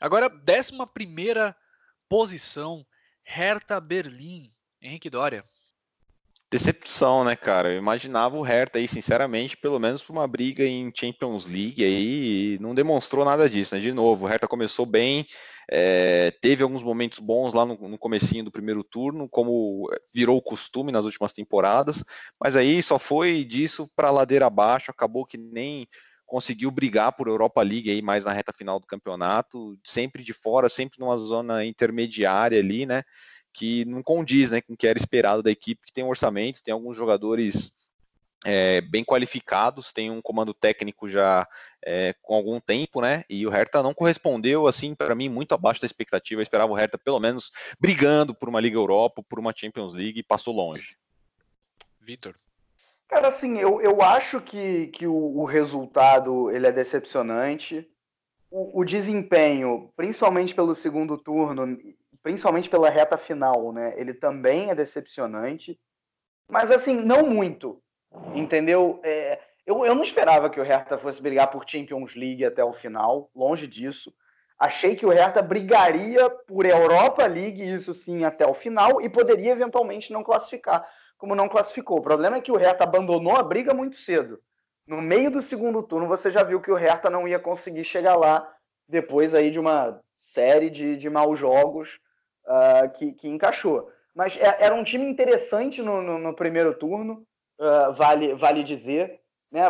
Agora, 11 primeira posição, Hertha Berlim. Henrique Dória.
Decepção, né, cara? Eu imaginava o Hertha aí, sinceramente, pelo menos para uma briga em Champions League aí, não demonstrou nada disso, né? De novo, o Hertha começou bem, é, teve alguns momentos bons lá no, no comecinho do primeiro turno, como virou o costume nas últimas temporadas, mas aí só foi disso para ladeira abaixo, acabou que nem conseguiu brigar por Europa League aí mais na reta final do campeonato, sempre de fora, sempre numa zona intermediária ali, né? Que não condiz, né, com o que era esperado da equipe, que tem um orçamento, tem alguns jogadores é, bem qualificados, tem um comando técnico já é, com algum tempo, né? E o Hertha não correspondeu, assim, para mim, muito abaixo da expectativa. Eu esperava o Hertha, pelo menos, brigando por uma Liga Europa, por uma Champions League, e passou longe.
Vitor.
Cara, assim, eu, eu acho que, que o, o resultado ele é decepcionante. O, o, desempenho, principalmente pelo segundo turno, principalmente pela reta final, né? Ele também é decepcionante. Mas, assim, não muito. Entendeu? É, eu, eu não esperava que o Hertha fosse brigar por Champions League até o final, longe disso. Achei que o Hertha brigaria por Europa League, isso sim, até o final, e poderia eventualmente não classificar como não classificou. O problema é que o Hertha abandonou a briga muito cedo. No meio do segundo turno, você já viu que o Hertha não ia conseguir chegar lá depois aí de uma série de, de maus jogos uh, que, que encaixou. Mas é, era um time interessante no, no, no primeiro turno, uh, vale, vale dizer. Né?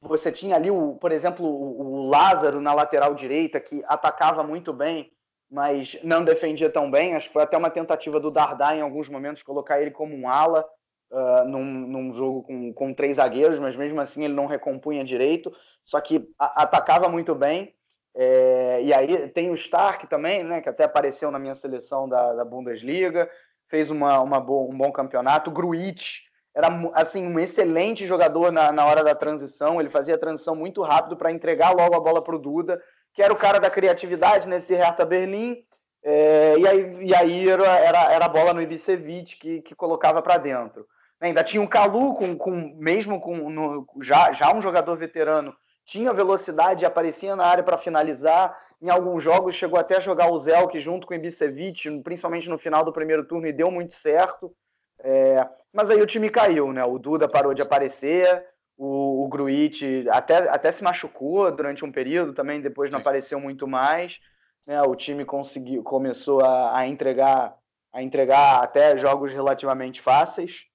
Você tinha ali, o, por exemplo, o, o Lázaro na lateral direita, que atacava muito bem mas não defendia tão bem. Acho que foi até uma tentativa do Dardá em alguns momentos colocar ele como um ala uh, num, num, jogo com, com três zagueiros, mas mesmo assim ele não recompunha direito. Só que a, atacava muito bem. É, e aí tem o Stark também, né, que até apareceu na minha seleção da, da Bundesliga, fez uma, uma um bom campeonato. Gruitch era assim um excelente jogador na, na hora da transição. Ele fazia a transição muito rápido para entregar logo a bola para o Duda que era o cara da criatividade nesse Hertha Berlim. É, e aí, e aí era, era, era a bola no Ibisevic que, que colocava para dentro. Ainda tinha um Calu, com, com, mesmo com no, já, já um jogador veterano, tinha velocidade e aparecia na área para finalizar. Em alguns jogos chegou até a jogar o Zelk junto com o Ibisevic, principalmente no final do primeiro turno, e deu muito certo. É, mas aí o time caiu, né? O Duda parou de aparecer, o, o Gruit até, até se machucou durante um período também, depois não Sim. apareceu muito mais. Né? O time conseguiu, começou a, a, entregar a entregar até jogos relativamente fáceis.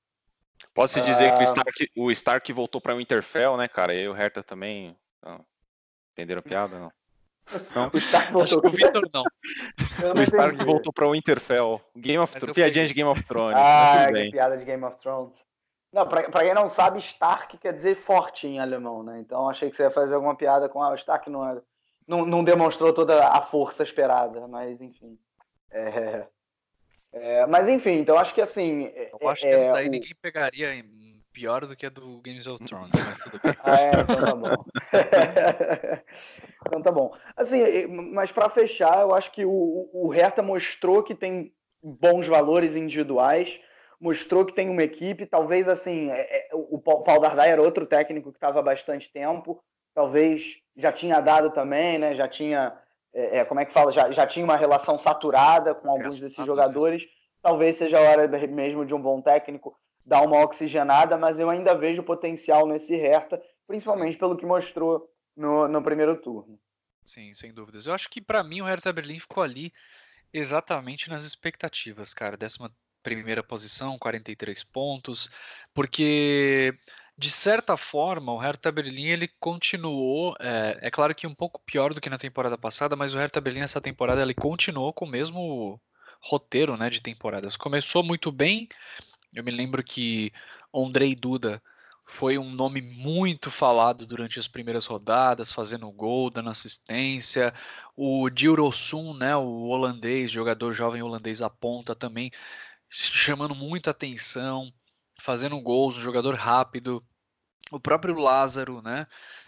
Pode-se dizer que o ah, Stark, o Stark voltou para o Interfell, né, cara? E o Hertha também. Não. Entenderam a piada? Não.
Não. O Stark voltou.
o Victor não.
o Stark voltou para o Interfell. Game of Thrones. Piadinha de Game of Thrones.
Ah, que piada de Game of Thrones. Não, pra, pra, quem não sabe, Stark quer dizer forte em alemão, né? Então achei que você ia fazer alguma piada com ah, o Stark não, é, não, não demonstrou toda a força esperada, mas enfim. É, é, mas enfim, então acho que assim.
Eu acho que essa daí o... ninguém pegaria pior do que a do Games of Thrones, mas tudo bem.
ah, é, então tá bom. então tá bom. Assim, mas para fechar, eu acho que o, o Hertha mostrou que tem bons valores individuais mostrou que tem uma equipe. Talvez assim, é, é, o Paulo Dardai era outro técnico que estava há bastante tempo. Talvez já tinha dado também, né? Já tinha, é, é como é que fala? Já, já tinha uma relação saturada com alguns desses né? jogadores. Talvez seja a hora mesmo de um bom técnico dar uma oxigenada, mas eu ainda vejo potencial nesse Hertha, principalmente pelo que mostrou no, no primeiro turno.
Sim, sem dúvidas. Eu acho que para mim o Hertha Berlim ficou ali exatamente nas expectativas, cara. Décima primeira posição, 43 pontos, porque de certa forma, o Hertha Berlim ele continuou, é, é, claro que um pouco pior do que na temporada passada, mas o Hertha Berlim essa temporada ele continuou com o mesmo roteiro, né, de temporadas. Começou muito bem. Eu me lembro que Andrei Duda foi um nome muito falado durante as primeiras rodadas, fazendo gol, dando assistência. O Dilrosun, né, o holandês, jogador jovem holandês à ponta também, chamando muita atenção, fazendo gols, um jogador rápido. O próprio Lázaro, né?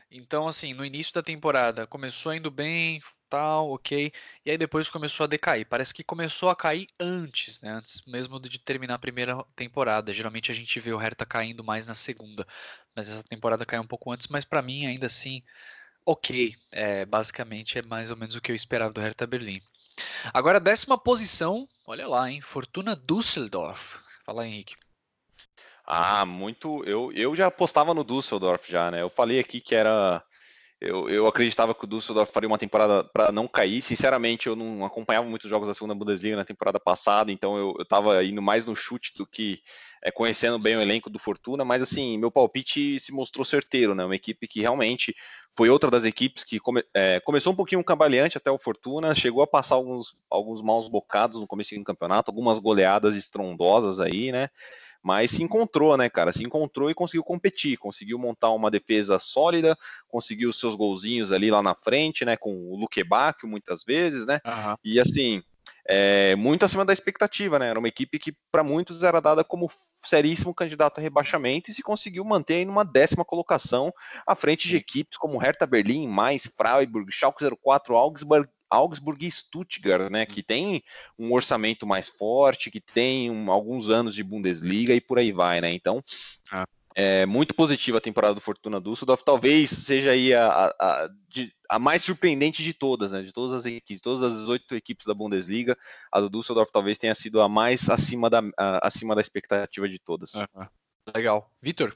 Então, assim, no início da temporada começou indo bem, tal, ok, e aí depois começou a decair. Parece que começou a cair antes, né? Antes mesmo de terminar a primeira temporada. Geralmente a gente vê o Hertha caindo mais na segunda, mas essa temporada caiu um pouco antes, mas para mim ainda assim, ok. É, basicamente é mais ou menos o que eu esperava do Hertha Berlim. Agora, décima posição, olha lá, hein? Fortuna Düsseldorf. Fala, Henrique.
Ah, muito. Eu, eu já apostava no Düsseldorf já, né? Eu falei aqui que era. Eu, eu acreditava que o Düsseldorf faria uma temporada para não cair. Sinceramente, eu não acompanhava muitos jogos da segunda Bundesliga na temporada passada, então eu, estava indo mais no chute do que é, conhecendo bem o elenco do Fortuna. Mas assim, meu palpite se mostrou certeiro, né? Uma equipe que realmente foi outra das equipes que come, é, começou um pouquinho cambaleante até o Fortuna, chegou a passar alguns, alguns maus bocados no começo do campeonato, algumas goleadas estrondosas aí, né? Mas se encontrou, né, cara? Se encontrou e conseguiu competir, conseguiu montar uma defesa sólida, conseguiu os seus golzinhos ali lá na frente, né, com o Luque Bacchio muitas vezes, né? Uhum. E assim, é, muito acima da expectativa, né? Era uma equipe que para muitos era dada como seríssimo candidato a rebaixamento e se conseguiu manter em uma décima colocação à frente de equipes como Hertha Berlim, mais Freiburg, Schalke 04, Augsburg Augsburg e Stuttgart, né, que tem um orçamento mais forte, que tem um, alguns anos de Bundesliga e por aí vai, né? Então, ah. é muito positiva a temporada do Fortuna Düsseldorf, talvez seja aí a, a, a, a, mais surpreendente de todas, né? De todas as equipes, todas as oito equipes da Bundesliga, a do Düsseldorf talvez tenha sido a mais acima da, acima da expectativa de todas.
Legal. Vitor,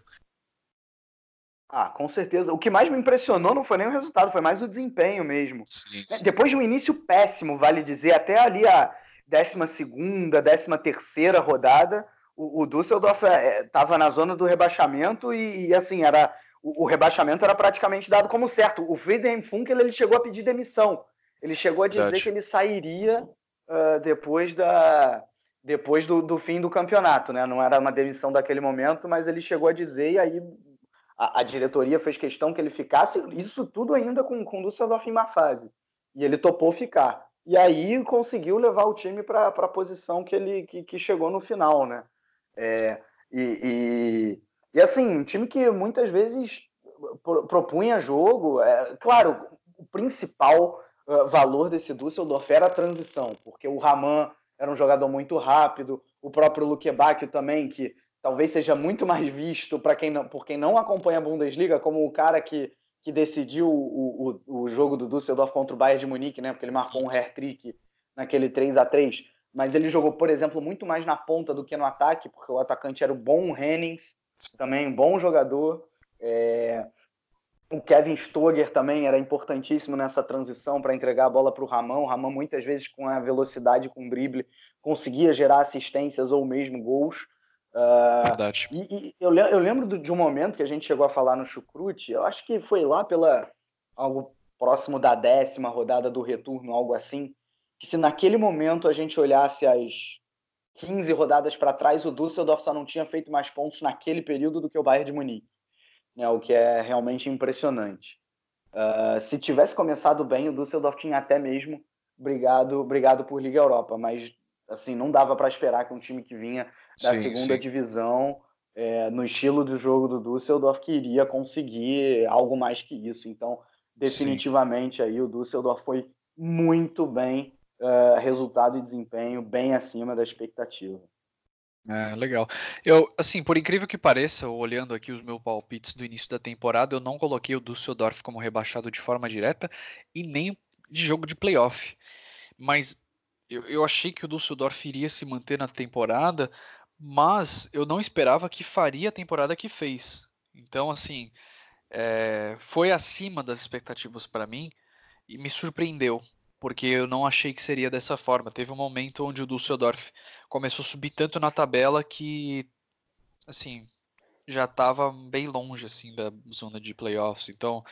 ah, com certeza. O que mais me impressionou não foi nem o resultado, foi mais o desempenho mesmo. Sim, sim. Depois de um início péssimo, vale dizer, até ali a 12 13 terceira rodada, o, o Düsseldorf estava é, na zona do rebaixamento e, e assim, era o, o, rebaixamento era praticamente dado como certo. O Friedhelm Funkel ele chegou a pedir demissão. Ele chegou a dizer Verdade. que ele sairia uh, depois da depois do, do, fim do campeonato, né? Não era uma demissão daquele momento, mas ele chegou a dizer e aí a, a, diretoria fez questão que ele ficasse, isso tudo ainda com, com o Düsseldorf em má fase. E ele topou ficar. E aí conseguiu levar o time para a posição que ele que, que, chegou no final, né? É, e, e, e, assim, um time que muitas vezes propunha jogo. É, claro, o principal uh, valor desse Düsseldorf era a transição, porque o Raman era um jogador muito rápido, o próprio Luque Bacchio também, que talvez seja muito mais visto para quem não, por quem não acompanha a Bundesliga como o cara que, que decidiu o, o, o jogo do Düsseldorf contra o Bayern de Munique, né? Porque ele marcou um hair-trick naquele 3 a 3 mas ele jogou, por exemplo, muito mais na ponta do que no ataque, porque o atacante era o bom Hennings, também um bom jogador. É... O Kevin Stoger também era importantíssimo nessa transição para entregar a bola para o Ramon. O Ramon, muitas vezes, com a velocidade, com o drible, conseguia gerar assistências ou mesmo gols. Verdade. E, e eu, eu, lembro de um momento que a gente chegou a falar no Chucrute, eu acho que foi lá pela algo próximo da décima rodada do retorno, algo assim, que se naquele momento a gente olhasse as 15 rodadas para trás, o Düsseldorf só não tinha feito mais pontos naquele período do que o Bayern de Munique, né, o que é realmente impressionante. Uh, se tivesse começado bem, o Düsseldorf tinha até mesmo brigado, brigado por Liga Europa, mas assim não dava para esperar que um time que vinha da sim, segunda sim. divisão, é, no estilo do jogo do Düsseldorf, que iria conseguir algo mais que isso. Então, definitivamente sim. aí o Düsseldorf foi muito bem, uh, resultado e desempenho bem acima da expectativa.
É, legal. Eu, assim, por incrível que pareça, olhando aqui os meus palpites do início da temporada, eu não coloquei o Düsseldorf como rebaixado de forma direta e nem de jogo de playoff. Mas eu, eu achei que o Düsseldorf iria se manter na temporada mas eu não esperava que faria a temporada que fez. Então, assim, é, foi acima das expectativas para mim e me surpreendeu, porque eu não achei que seria dessa forma. Teve um momento onde o Düsseldorf começou a subir tanto na tabela que, assim, já estava bem longe assim da zona de playoffs. Então,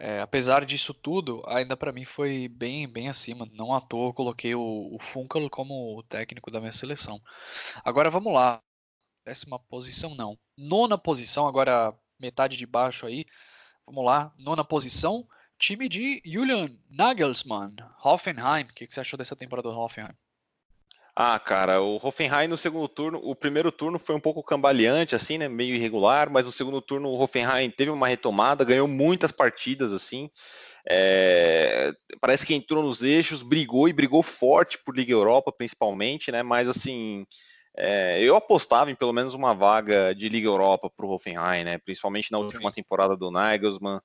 é, apesar disso tudo, ainda para mim foi bem bem acima. Não à toa eu coloquei o, o Funkel como técnico da minha seleção. Agora vamos lá. Décima posição não. Nona posição, agora metade de baixo aí. Vamos lá. Nona posição, time de Julian Nagelsmann, Hoffenheim. O que, que você achou dessa temporada do Hoffenheim?
Ah, cara, o Hoffenheim no segundo turno, o primeiro turno foi um pouco cambaleante, assim, né, meio irregular, mas no segundo turno o Hoffenheim teve uma retomada, ganhou muitas partidas, assim, é, parece que entrou nos eixos, brigou e brigou forte por Liga Europa, principalmente, né, mas assim, é, eu apostava em pelo menos uma vaga de Liga Europa para o Hoffenheim, né, principalmente na última Sim. temporada do Nagelsmann,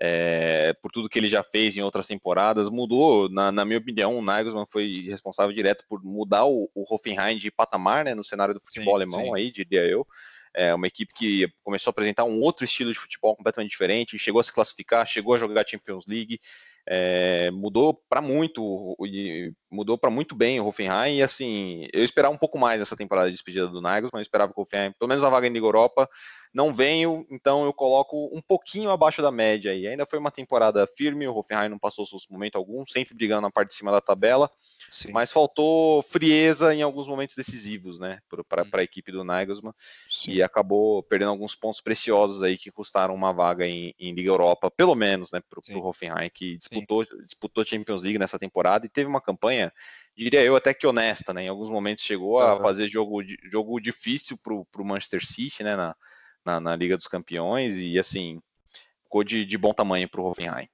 é, por tudo que ele já fez em outras temporadas, mudou, na, na, minha opinião, o Nagelsmann foi responsável direto por mudar o, o Hoffenheim de patamar, né, no cenário do futebol sim, alemão sim. aí, diria eu. É uma equipe que começou a apresentar um outro estilo de futebol completamente diferente, chegou a se classificar, chegou a jogar Champions League, é, mudou para muito, mudou para muito bem o Hoffenheim e assim, eu esperava um pouco mais essa temporada de despedida do Nagelsmann, mas eu esperava que o Hoffenheim, pelo menos a vaga em Liga Europa, não venho, então eu coloco um pouquinho abaixo da média aí. Ainda foi uma temporada firme, o Hoffenheim não passou momento algum, sempre brigando na parte de cima da tabela, Sim. mas faltou frieza em alguns momentos decisivos, né, para hum. a equipe do Nagelsmann, Sim. e acabou perdendo alguns pontos preciosos aí que custaram uma vaga em, em Liga Europa, pelo menos, né, para o Hoffenheim, que disputou, disputou Champions League nessa temporada e teve uma campanha diria eu até que honesta, né? Em alguns momentos chegou a fazer jogo, jogo difícil para o Manchester City, né? Na, na, na Liga dos Campeões e assim ficou de, de bom tamanho para o Hoffenheim.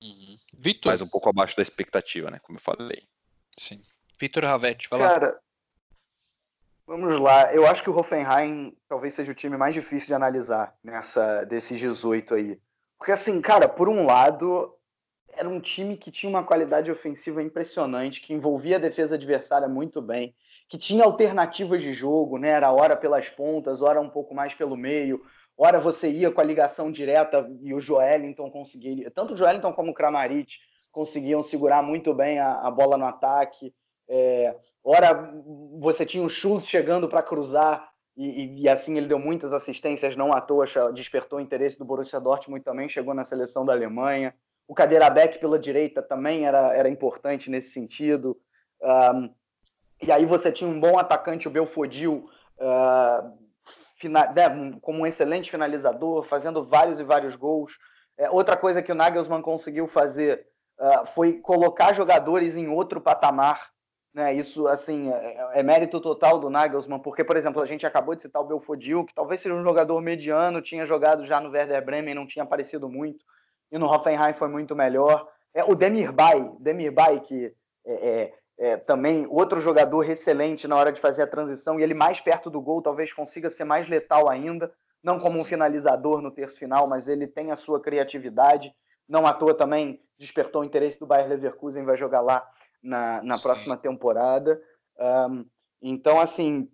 Uhum. Vitor.
Mas um pouco abaixo da expectativa, né? Como eu falei.
Sim. Vitor Ravetti, fala.
Cara, vamos lá. Eu acho que o Hoffenheim talvez seja o time mais difícil de analisar nessa desses 18 aí. Porque assim, cara, por um lado, era um time que tinha uma qualidade ofensiva impressionante, que envolvia a defesa adversária muito bem, que tinha alternativas de jogo, né? Era hora pelas pontas, hora um pouco mais pelo meio, hora você ia com a ligação direta e o Joelinton conseguia, tanto o Joelinton como o Kramaric conseguiam segurar muito bem a, a bola no ataque. É, hora você tinha o Schultz chegando para cruzar e, e, e, assim ele deu muitas assistências, não à toa despertou o interesse do Borussia Dortmund também chegou na seleção da Alemanha. O Cadeira Beck pela direita também era, era importante nesse sentido. Um, e aí você tinha um bom atacante, o Belfodil, uh, né, como um excelente finalizador, fazendo vários e vários gols. É, outra coisa que o Nagelsmann conseguiu fazer uh, foi colocar jogadores em outro patamar. Né? Isso, assim, é, é, mérito total do Nagelsmann, porque, por exemplo, a gente acabou de citar o Belfodil, que talvez seja um jogador mediano, tinha jogado já no Werder Bremen, não tinha aparecido muito, e no Hoffenheim foi muito melhor. É, o Demirbay, Demirbay que é, é também outro jogador excelente na hora de fazer a transição e ele mais perto do gol talvez consiga ser mais letal ainda, não como um finalizador no terço final, mas ele tem a sua criatividade. Não à toa também despertou o interesse do Bayer Leverkusen, vai jogar lá na, na próxima temporada. Um, então, assim,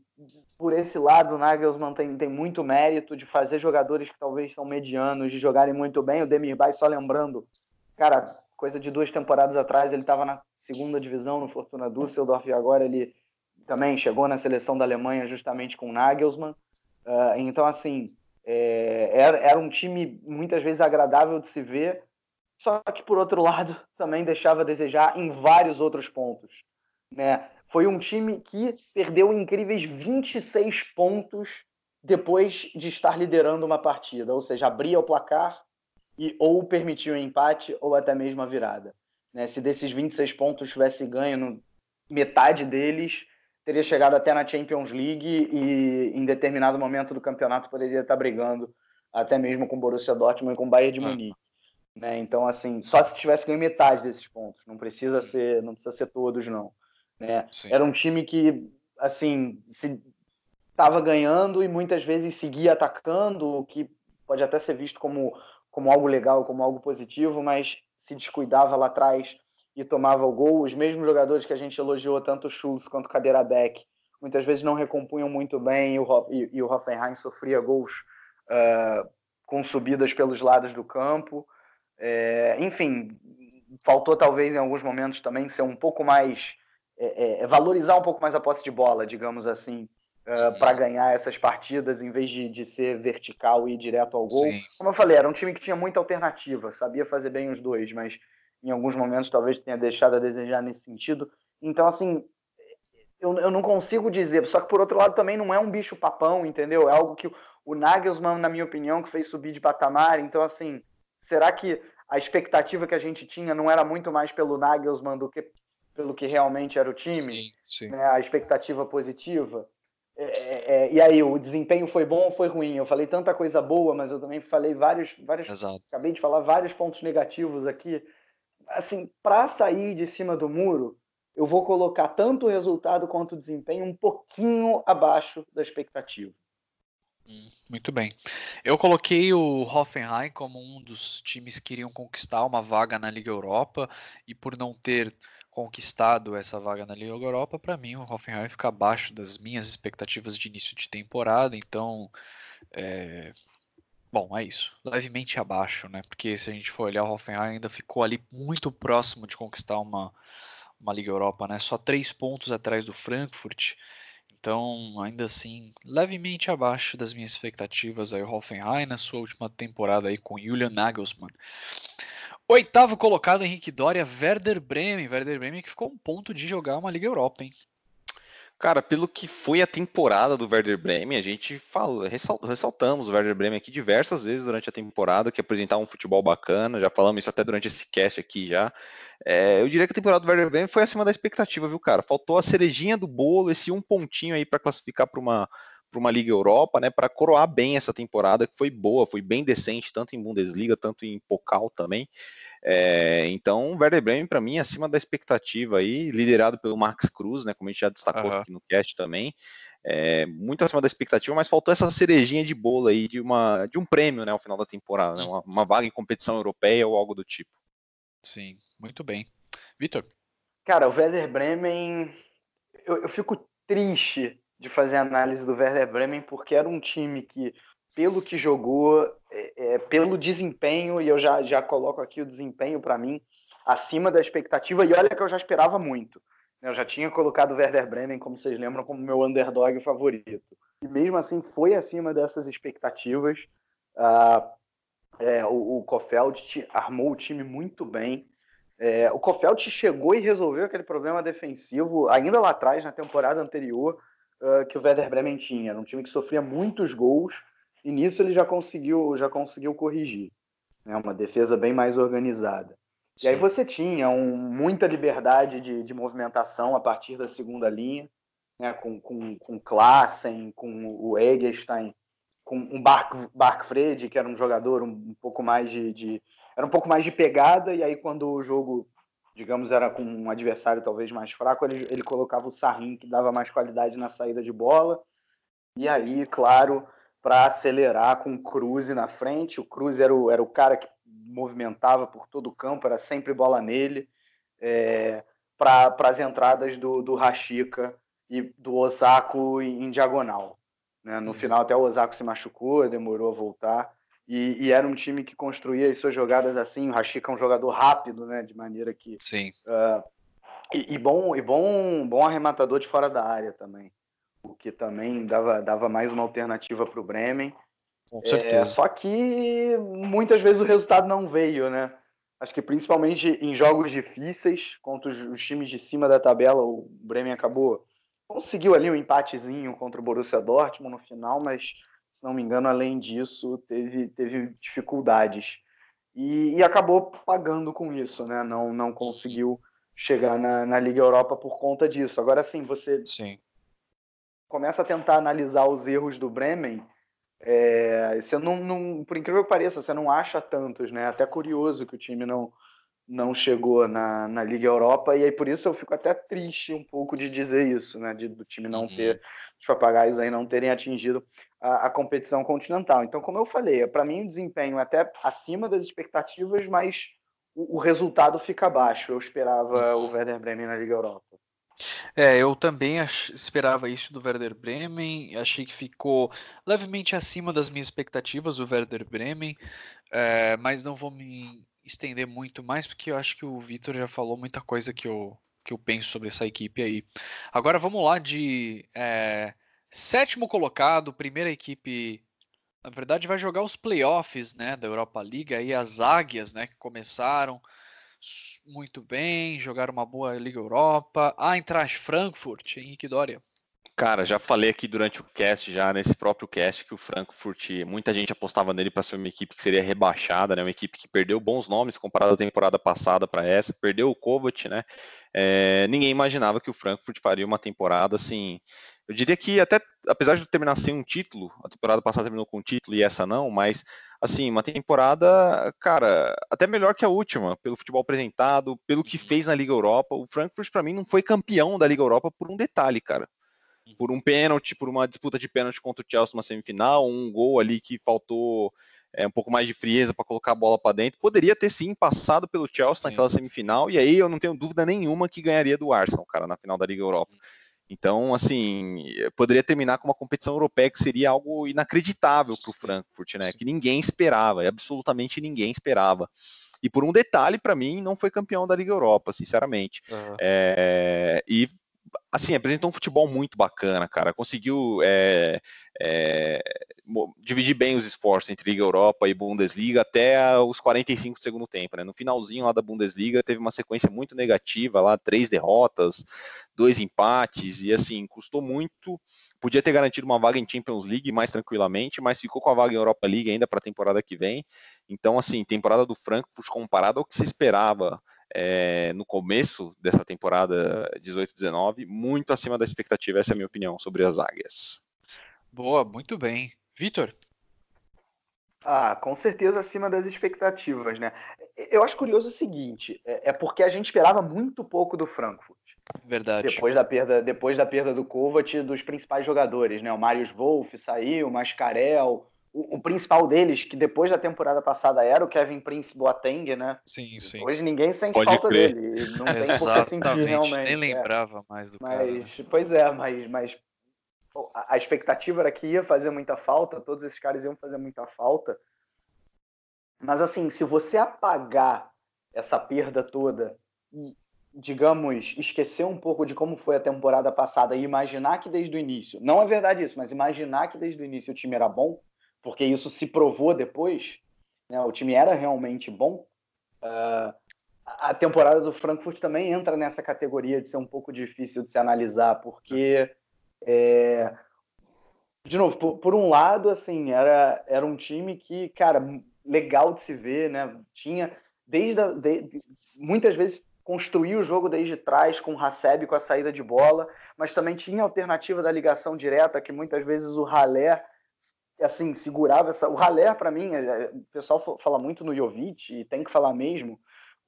por esse lado, o Nagelsmann tem, tem muito mérito de fazer jogadores que talvez são medianos, de jogarem muito bem. O Demirbay, só lembrando, cara, coisa de duas temporadas atrás, ele estava na segunda divisão no Fortuna Düsseldorf e agora ele também chegou na seleção da Alemanha justamente com Nagelsmann. Uh, então, assim, é, era, era um time muitas vezes agradável de se ver, só que, por outro lado, também deixava a desejar em vários outros pontos. Né? Foi um time que perdeu incríveis 26 pontos depois de estar liderando uma partida, ou seja, abria o placar e ou permitiu um empate ou até mesmo a virada. Né? Se desses 26 pontos tivesse ganho no, metade deles, teria chegado até na Champions League e em determinado momento do campeonato poderia estar brigando até mesmo com o Borussia Dortmund e com o Bayern de ah. Munique. Né? Então, assim, só se tivesse ganho metade desses pontos, não precisa ser, não precisa ser todos, não. Né? Era um time que, assim, estava ganhando e muitas vezes seguia atacando, o que pode até ser visto como como algo legal, como algo positivo, mas se descuidava lá atrás e tomava o gol. Os mesmos jogadores que a gente elogiou, tanto o Schultz quanto o Cadeira Beck, muitas vezes não recompunham muito bem e o, e, e o Hoffenheim sofria gols uh, com subidas pelos lados do campo. É, enfim, faltou talvez em alguns momentos também ser um pouco mais. É, é, valorizar um pouco mais a posse de bola, digamos assim, uh, para ganhar essas partidas, em vez de, de ser vertical e ir direto ao gol. Sim. Como eu falei, era um time que tinha muita alternativa, sabia fazer bem os dois, mas em alguns momentos talvez tenha deixado a desejar nesse sentido. Então, assim, eu, eu não consigo dizer. Só que, por outro lado, também não é um bicho papão, entendeu? É algo que o Nagelsmann, na minha opinião, que fez subir de patamar. Então, assim, será que a expectativa que a gente tinha não era muito mais pelo Nagelsmann do que pelo que realmente era o time? Sim, sim. Né? A expectativa positiva. É, é, é, e aí, o desempenho foi bom ou foi ruim? Eu falei tanta coisa boa, mas eu também falei vários, vários Exato. acabei de falar vários pontos negativos aqui. Assim, para sair de cima do muro, eu vou colocar tanto o resultado quanto o desempenho um pouquinho abaixo da expectativa.
Hum, muito bem. Eu coloquei o Hoffenheim como um dos times que iriam conquistar uma vaga na Liga Europa e por não ter conquistado essa vaga na Liga Europa, para mim o Hoffenheim fica abaixo das minhas expectativas de início de temporada, então é... bom, é isso, levemente abaixo, né? Porque se a gente for olhar o Hoffenheim ainda ficou ali muito próximo de conquistar uma uma Liga Europa, né? Só três pontos atrás do Frankfurt. Então, ainda assim, levemente abaixo das minhas expectativas aí o Hoffenheim na sua última temporada aí com Julian Nagelsmann. Oitavo colocado, Henrique Doria, Werder Bremen. Werder Bremen que ficou um ponto de jogar uma Liga Europa, hein?
Cara, pelo que foi a temporada do Werder Bremen, a gente fala, ressaltamos o Werder Bremen aqui diversas vezes durante a temporada, que apresentava um futebol bacana, já falamos isso até durante esse cast aqui já. É, eu diria que a temporada do Werder Bremen foi acima da expectativa, viu, cara? Faltou a cerejinha do bolo, esse um pontinho aí para classificar para uma para uma Liga Europa, né, para coroar bem essa temporada que foi boa, foi bem decente, tanto em Bundesliga, tanto em Pokal também. É, então, o Werder Bremen, para mim, acima da expectativa aí, liderado pelo Max Cruz, né, como a gente já destacou uhum. aqui no cast também, é, muito acima da expectativa, mas faltou essa cerejinha de bolo aí de, uma, de um prêmio, né, ao final da temporada, né, uma, uma vaga em competição europeia ou algo do tipo.
Sim, muito bem. Vitor?
Cara, o Werder Bremen, eu, eu fico triste de fazer análise do Werder Bremen porque era um time que pelo que jogou, é, é, pelo desempenho, e eu já, já coloco aqui o desempenho para mim acima da expectativa, e olha que eu já esperava muito. Eu já tinha colocado o Werder Bremen, como vocês lembram, como meu underdog favorito. E mesmo assim foi acima dessas expectativas. Ah, é, o, o Kofeld armou o time muito bem. É, o Kofeld chegou e resolveu aquele problema defensivo ainda lá atrás, na temporada anterior, uh, que o Werder Bremen tinha. Era um time que sofria muitos gols e nisso ele já conseguiu, já conseguiu corrigir. Né? Uma defesa bem mais organizada. Sim. E aí você tinha um, muita liberdade de, de, movimentação a partir da segunda linha, né? com, com, com Klassen, com o Egerstein, com um Bark, Barkfred, que era um jogador um, um pouco mais de, de, era um pouco mais de pegada, e aí quando o jogo, digamos, era com um adversário talvez mais fraco, ele, ele colocava o Sarrin, que dava mais qualidade na saída de bola, e aí, claro, para acelerar com o Cruz na frente. O Cruz era o, era o cara que movimentava por todo o campo, era sempre bola nele. É, para as entradas do, do Rashica e do Osako em, em diagonal. Né? No uhum. final, até o Osako se machucou, demorou a voltar. E, e, era um time que construía as suas jogadas assim. O Rashica é um jogador rápido, né? de maneira que.
Sim.
Uh, e, e, bom, e bom, bom arrematador de fora da área também o que também dava, dava mais uma alternativa para o Bremen.
Com certeza. É,
só que muitas vezes o resultado não veio, né? Acho que principalmente em jogos difíceis, contra os, os times de cima da tabela, o Bremen acabou conseguiu ali um empatezinho contra o Borussia Dortmund no final, mas se não me engano, além disso, teve, teve dificuldades. E, e, acabou pagando com isso, né? Não, não conseguiu chegar na, na Liga Europa por conta disso. Agora sim, você
sim
começa a tentar analisar os erros do Bremen, é, você não, não, por incrível que pareça, você não acha tantos, né? Até curioso que o time não, não chegou na, na Liga Europa, e aí por isso eu fico até triste um pouco de dizer isso, né? De, do time não uhum. ter, os papagaios aí não terem atingido a, a competição continental. Então, como eu falei, para mim o desempenho é até acima das expectativas, mas o, o resultado fica baixo. Eu esperava o Werder Bremen na Liga Europa.
É, eu também esperava isso do Werder Bremen, achei que ficou levemente acima das minhas expectativas o Werder Bremen, é, mas não vou me estender muito mais porque eu acho que o Vitor já falou muita coisa que eu, que eu penso sobre essa equipe aí. Agora vamos lá de é, sétimo colocado, primeira equipe, na verdade vai jogar os playoffs, né, da Europa League, aí as Águias, né, que começaram muito bem, jogaram uma boa Liga Europa. Ah, Eintracht Frankfurt, Henrique Doria.
Cara, já falei aqui durante o cast, já nesse próprio cast, que o Frankfurt, muita gente apostava nele para ser uma equipe que seria rebaixada, né? Uma equipe que perdeu bons nomes comparado à temporada passada para essa, perdeu o Kovac, né? É, ninguém imaginava que o Frankfurt faria uma temporada assim. Eu diria que até, apesar de terminar sem um título, a temporada passada terminou com um título e essa não, mas assim, uma temporada, cara, até melhor que a última, pelo futebol apresentado, pelo que uhum. fez na Liga Europa. O Frankfurt, para mim, não foi campeão da Liga Europa por um detalhe, cara por um pênalti, por uma disputa de pênalti contra o Chelsea na semifinal, um gol ali que faltou é, um pouco mais de frieza para colocar a bola para dentro. Poderia ter sim passado pelo Chelsea sim. naquela semifinal, e aí eu não tenho dúvida nenhuma que ganharia do Arsenal, cara, na final da Liga Europa. Então, assim, poderia terminar com uma competição europeia que seria algo inacreditável para o Frankfurt, né? Que ninguém esperava, absolutamente ninguém esperava. E por um detalhe, para mim, não foi campeão da Liga Europa, sinceramente. Uhum. É, e assim, apresentou um futebol muito bacana, cara. Conseguiu é, é, dividir bem os esforços entre Liga Europa e Bundesliga até os 45 do segundo tempo. Né? No finalzinho lá da Bundesliga teve uma sequência muito negativa lá, três derrotas, dois empates e assim custou muito. Podia ter garantido uma vaga em Champions League mais tranquilamente, mas ficou com a vaga em Europa League ainda para a temporada que vem. Então, assim, temporada do Frankfurt comparado ao que se esperava é, no começo dessa temporada 18-19, muito acima da expectativa. Essa é a minha opinião sobre as águias.
Boa, muito bem. Vitor?
Ah, com certeza acima das expectativas, né? Eu acho curioso o seguinte, é, é porque a gente esperava muito pouco do Frankfurt.
Verdade.
Depois da perda, depois da perda do Kovac, dos principais jogadores, né? O Marius Wolff saiu, o Mascarel, o, o, principal deles, que depois da temporada passada era o Kevin Prince Boateng, né?
Sim, sim.
Hoje ninguém sente Pode falta crer. dele. Não tem por que sentir realmente.
Nem é. lembrava é. mais do
mas,
cara. Né?
Pois é, mas, mas a expectativa era que ia fazer muita falta, todos esses caras iam fazer muita falta. Mas assim, se você apagar essa perda toda e, digamos, esquecer um pouco de como foi a temporada passada e imaginar que desde o início, não é verdade isso, mas imaginar que desde o início o time era bom, porque isso se provou depois, né, o time era realmente bom. Uh, a temporada do Frankfurt também entra nessa categoria de ser um pouco difícil de se analisar, porque, é, de novo, por, por, um lado, assim, era, era um time que, cara, legal de se ver, né? Tinha, desde a, de, muitas vezes construía o jogo desde trás com o Haseb com a saída de bola, mas também tinha alternativa da ligação direta, que muitas vezes o Haller assim, segurava essa. O Haller, para mim, é, o pessoal fala muito no Jovic, e tem que falar mesmo,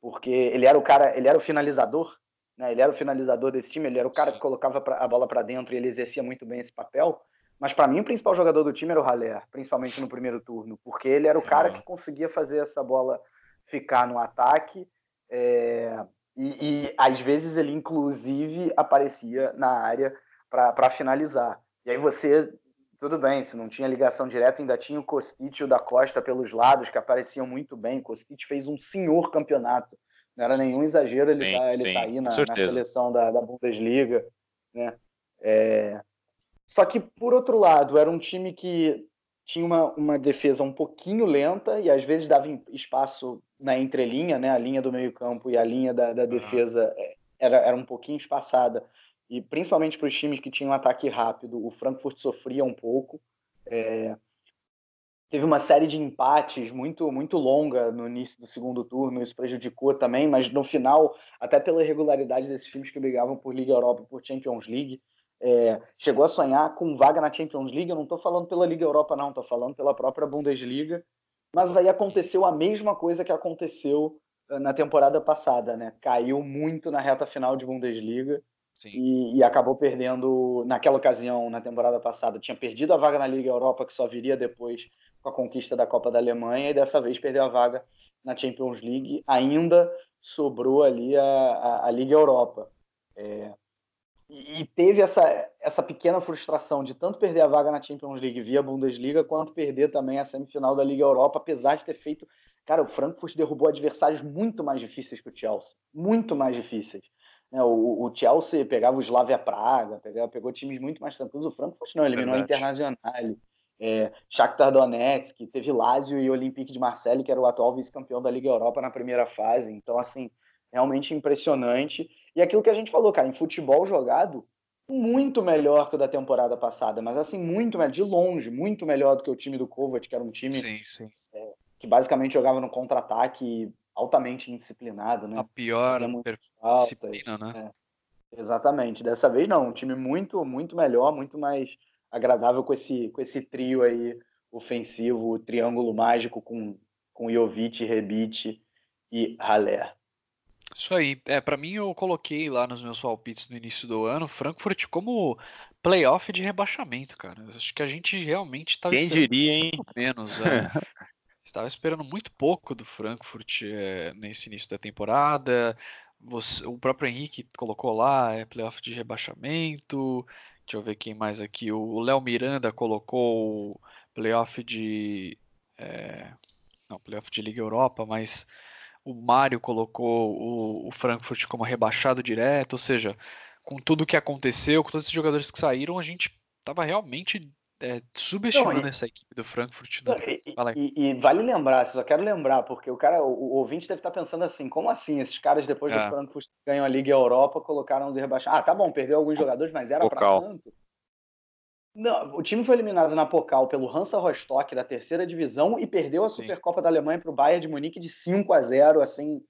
porque ele era o cara, ele era o finalizador, né? Ele era o finalizador desse time, ele era o cara Sim. que colocava a bola para dentro e ele exercia muito bem esse papel. Mas para mim o principal jogador do time era o Haller, principalmente no primeiro turno, porque ele era o cara que conseguia fazer essa bola ficar no ataque. É, e, e, às vezes ele inclusive aparecia na área para finalizar. E aí você tudo bem, se não tinha ligação direta, ainda tinha o Kostic e o da Costa pelos lados, que apareciam muito bem. O Kostic fez um senhor campeonato. Não era nenhum exagero ele estar tá, ele tá aí na, na seleção da, da, Bundesliga. Né? É... Só que, por outro lado, era um time que tinha uma, uma defesa um pouquinho lenta e às vezes dava espaço na entrelinha, né? a linha do meio campo e a linha da, da defesa uhum. era, era um pouquinho espaçada e principalmente para os times que tinham ataque rápido, o Frankfurt sofria um pouco. É... Teve uma série de empates muito muito longa no início do segundo turno, isso prejudicou também, mas no final, até pela irregularidade desses times que brigavam por Liga Europa por Champions League, é... chegou a sonhar com vaga na Champions League. Eu não estou falando pela Liga Europa, não, estou falando pela própria Bundesliga. Mas aí aconteceu a mesma coisa que aconteceu eh, na temporada passada, né? Caiu muito na reta final de Bundesliga e, e, acabou perdendo, naquela ocasião, na temporada passada, tinha perdido a vaga na Liga Europa, que só viria depois com a conquista da Copa da Alemanha, e dessa vez perdeu a vaga na Champions League. Ainda sobrou ali a, a, a Liga Europa. É, e, e teve essa, essa pequena frustração de tanto perder a vaga na Champions League via Bundesliga, quanto perder também a semifinal da Liga Europa, apesar de ter feito. Cara, o Frankfurt derrubou adversários muito mais difíceis que o Chelsea. Muito mais difíceis. Né? O, o, Chelsea pegava o Slavia Praga, pegava, pegou times muito mais tranquilos. O Frankfurt não, eliminou Verdade. a Internacional. É, Shakhtar Donetsk, teve Lazio e Olympique de Marseille, que era o atual vice-campeão da Liga Europa na primeira fase. Então, assim, realmente impressionante. E aquilo que a gente falou, cara, em futebol jogado, muito melhor que o da temporada passada, mas assim, muito melhor, de longe, muito melhor do que o time do Kovac, que era um time
sim, sim.
É, que basicamente jogava no contra-ataque altamente indisciplinado, né?
A pior disciplina, né?
É, exatamente. Dessa vez não, um time muito, muito melhor, muito mais agradável com esse, com esse trio aí ofensivo, o triângulo mágico com, com Jovic, Rebic e Haller.
Isso aí. É, para mim eu coloquei lá nos meus palpites no início do ano Frankfurt como playoff de rebaixamento, cara. Acho que a gente realmente estava
Quem diria, hein?
menos. É. Estava esperando muito pouco do Frankfurt é, nesse início da temporada. Você, o próprio Henrique colocou lá, é playoff de rebaixamento. Deixa eu ver quem mais aqui. O Léo Miranda colocou playoff de. É, não, playoff de Liga Europa, mas o Mário colocou o, o Frankfurt como rebaixado direto, ou seja, com tudo o que aconteceu, com todos esses jogadores que saíram, a gente estava realmente é, subestimando não, e, essa equipe do Frankfurt.
Né? E, e, e, vale lembrar, só quero lembrar, porque o cara, o, o, ouvinte deve estar pensando assim, como assim? Esses caras, depois é. do Frankfurt ganham a Liga Europa, colocaram de rebaixar. Ah, tá bom, perdeu alguns jogadores, mas era para tanto. Não, o time foi eliminado na Pokal pelo Hansa Rostock da terceira divisão e perdeu a Sim. Supercopa da Alemanha para o Bayern de Munique de 5 a 0, assim,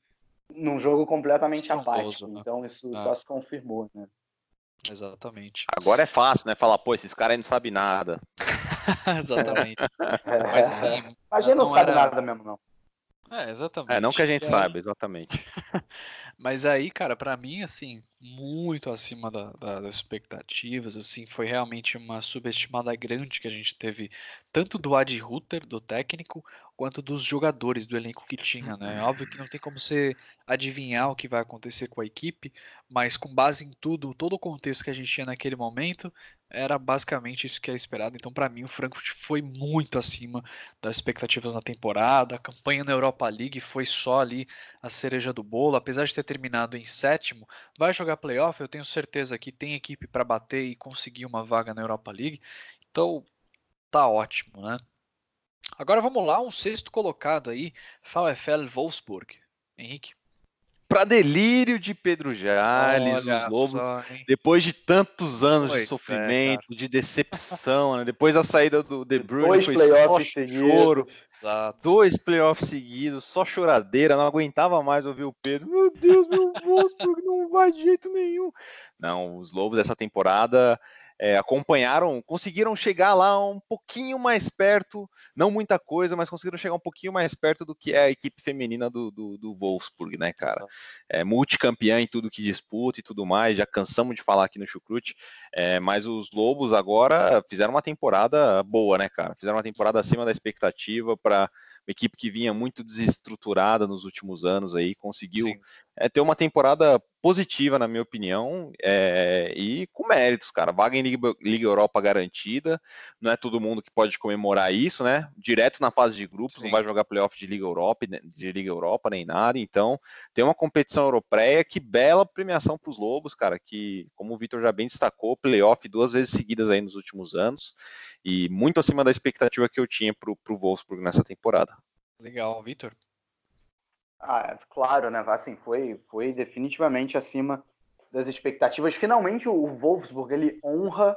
num jogo completamente apático. Né? Então isso é. só se confirmou, né?
Exatamente.
Agora é fácil, né? Falar, pô, esses caras aí não sabem nada.
exatamente.
É. Mas, assim, a gente não, não sabe era... nada mesmo, não.
É, exatamente.
É, não que a gente saiba, exatamente.
Mas aí, cara, para mim, assim, muito acima da, da, das expectativas, assim, foi realmente uma subestimada grande que a gente teve, tanto do Ad Ruther, do técnico, quanto dos jogadores do elenco que tinha, né? Óbvio que não tem como você adivinhar o que vai acontecer com a equipe, mas com base em tudo, todo o contexto que a gente tinha naquele momento, era basicamente isso que era esperado. Então, para mim, o Frankfurt foi muito acima das expectativas na temporada. A campanha na Europa League foi só ali a cereja do bolo, apesar de ter terminado em sétimo, vai jogar playoff, eu tenho certeza que tem equipe para bater e conseguir uma vaga na Europa League. Então, tá ótimo, né? Agora vamos lá, um sexto colocado aí, VfL Wolfsburg. Henrique.
Para delírio de Pedro Jales, Olha os Lobos, só, depois de tantos anos de sofrimento, é, de decepção, né? depois da saída do De Bruyne,
Dois foi só choro,
Exato. dois playoffs seguidos, só choradeira, não aguentava mais ouvir o Pedro. Meu Deus, meu Wolfsburg não vai de jeito nenhum. Não, os Lobos dessa temporada é, acompanharam, conseguiram chegar lá um pouquinho mais perto, não muita coisa, mas conseguiram chegar um pouquinho mais perto do que é a equipe feminina do, do, do Wolfsburg, né, cara? É multicampeã em tudo que disputa e tudo mais, já cansamos de falar aqui no Chucrute, é, mas os Lobos agora fizeram uma temporada boa, né, cara? Fizeram uma temporada acima da expectativa para uma equipe que vinha muito desestruturada nos últimos anos aí, conseguiu é, ter uma temporada positiva, na minha opinião, é, e com méritos, cara. Vaga em Liga, Liga, Europa garantida, não é todo mundo que pode comemorar isso, né? Direto na fase de grupos, Sim. não vai jogar playoff de Liga Europa, de Liga Europa nem nada, então tem uma competição europeia, que bela premiação para os Lobos, cara, que, como o Vitor já bem destacou, playoff duas vezes seguidas aí nos últimos anos, e muito acima da expectativa que eu tinha para o Wolfsburg nessa temporada.
Legal, Vitor.
Ah, claro, né? Assim, foi, foi definitivamente acima das expectativas. Finalmente o Wolfsburg ele honra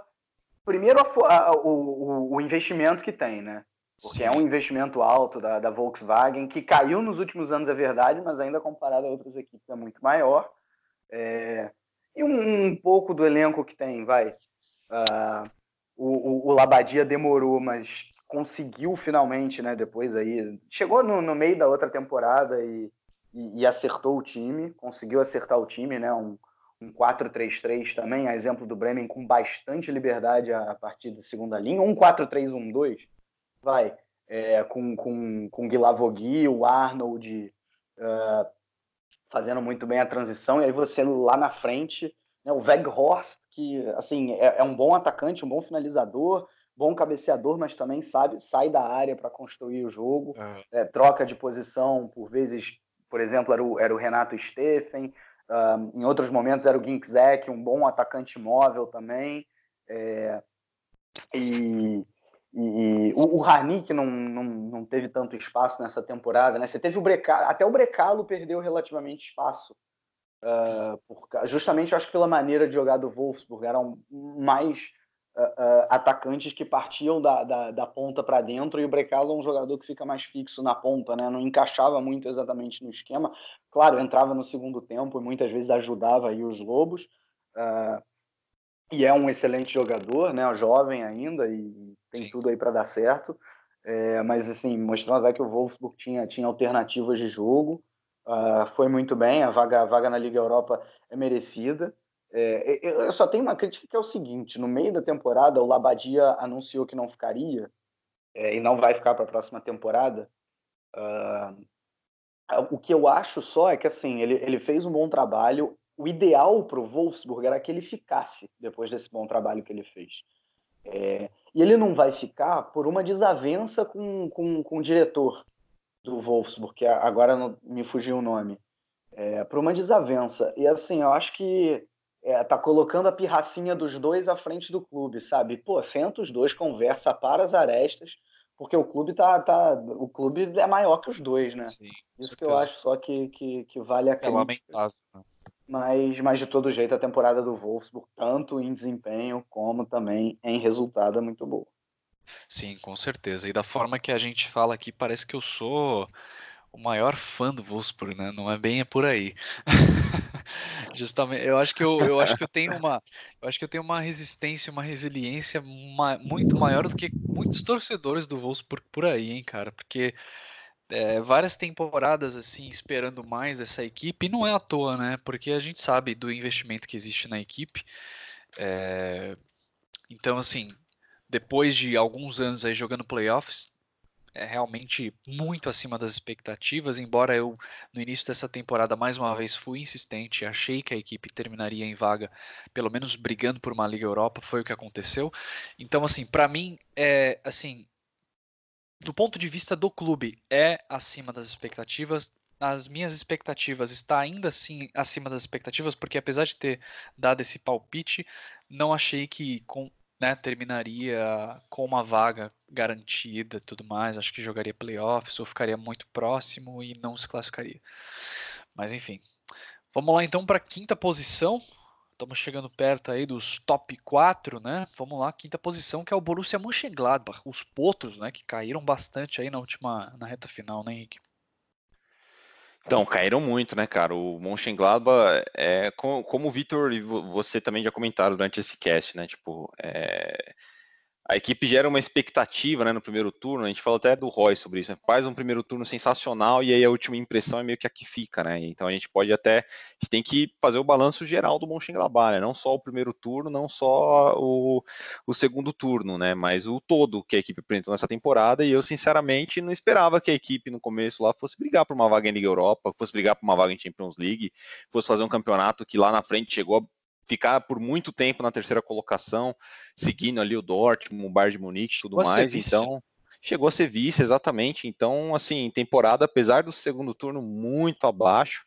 primeiro a, a, o, o, investimento que tem, né? Porque Sim. é um investimento alto da, da, Volkswagen, que caiu nos últimos anos, é verdade, mas ainda comparado a outras equipes é muito maior. É... E um, um, pouco do elenco que tem, vai. Uh, o, o, o Labadia demorou, mas conseguiu finalmente, né? Depois aí. Chegou no, no meio da outra temporada e, e, e, acertou o time, conseguiu acertar o time, né? Um, um 4-3-3 também, a exemplo do Bremen, com bastante liberdade a, a partir da segunda linha. Um 4-3-1-2, vai. É, com, com, com Guilavogui, o Arnold uh, fazendo muito bem a transição, e aí você lá na frente, né, o Weghorst, que assim é, é um bom atacante, um bom finalizador, bom cabeceador, mas também sabe sai da área para construir o jogo, é. É, troca de posição, por vezes, por exemplo, era o, era o Renato Steffen, Uh, em outros momentos era o Ginczek, um bom atacante móvel também. É, e, e, o, o que não, não, não teve tanto espaço nessa temporada, né? Você teve o Brecalo, até o Brecalo perdeu relativamente espaço. Uh, por, justamente, acho que pela maneira de jogar do Wolfsburg, eram mais uh, atacantes que partiam da, da, da ponta para dentro e o Brecalo é um jogador que fica mais fixo na ponta, né? não encaixava muito exatamente no esquema. Claro, entrava no segundo tempo e muitas vezes ajudava aí os Lobos. Uh, e é um excelente jogador, né? Jovem ainda e tem Sim. tudo aí para dar certo. É, mas assim, mostrando até que o Wolfsburg tinha, tinha alternativas de jogo. Uh, foi muito bem, a vaga, a vaga na Liga Europa é merecida. É, eu só tenho uma crítica que é o seguinte: no meio da temporada, o Labadia anunciou que não ficaria é, e não vai ficar para a próxima temporada. Uh, o que eu acho só é que assim ele, ele fez um bom trabalho. O ideal para o Wolfsburg era que ele ficasse depois desse bom trabalho que ele fez. É, e ele não vai ficar por uma desavença com, com, com o diretor do Wolfsburg, que agora não, me fugiu o nome. É, por uma desavença. E assim, eu acho que é, tá colocando a pirracinha dos dois à frente do clube, sabe? Pô, senta os dois, conversa, para as arestas, porque o clube tá, tá o clube é maior que os dois, né? Sim, Isso que eu acho só que, que, que vale a pena. É lamentável. Né? Mas, mas de todo jeito a temporada do Wolfsburg, tanto em desempenho como também em resultado, é muito boa.
Sim, com certeza. E da forma que a gente fala aqui, parece que eu sou o maior fã do Wolfsburg, né? Não é bem é por aí. Justamente, eu acho que eu, eu acho que eu tenho uma, eu acho que eu tenho uma resistência, uma resiliência ma muito maior do que muitos torcedores do Wolfsburg por aí, hein, cara? Porque é, várias temporadas assim esperando mais dessa equipe e não é à toa, né? Porque a gente sabe do investimento que existe na equipe. É, então, assim, depois de alguns anos aí jogando playoffs, é realmente muito acima das expectativas, embora eu no início dessa temporada mais uma vez fui insistente, achei que a equipe terminaria em vaga, pelo menos brigando por uma Liga Europa, foi o que aconteceu. Então assim, para mim é assim, do ponto de vista do clube, é acima das expectativas. As minhas expectativas está ainda assim acima das expectativas, porque apesar de ter dado esse palpite, não achei que com né, terminaria com uma vaga garantida tudo mais. Acho que jogaria playoffs ou ficaria muito próximo e não se classificaria. Mas enfim. Vamos lá então para a quinta posição. Estamos chegando perto aí dos top 4, né? Vamos lá, quinta posição, que é o Borussia Mönchengladbach, os potros, né, que caíram bastante aí na última na reta final, né, Henrique?
Então, caíram muito, né, cara? O Mönchengladbach é como, como o Vitor e você também já comentaram durante esse cast, né? Tipo, é, a equipe gera uma expectativa né, no primeiro turno. A gente falou até do Roy sobre isso. Né? Faz um primeiro turno sensacional e aí a última impressão é meio que a que fica, né? Então a gente pode até. A gente tem que fazer o balanço geral do Mönchengladbach, né? Não só o primeiro turno, não só o, o segundo turno, né? Mas o todo que a equipe apresentou nessa temporada. E eu, sinceramente, não esperava que a equipe no começo lá fosse brigar por uma vaga em Liga Europa, fosse brigar por uma vaga em Champions League, fosse fazer um campeonato que lá na frente chegou a ficar por muito tempo na terceira colocação, seguindo ali o Dortmund, o Bayern de Munique e tudo mais. Então, chegou a ser vice, exatamente. Então, assim, temporada, apesar do segundo turno muito abaixo,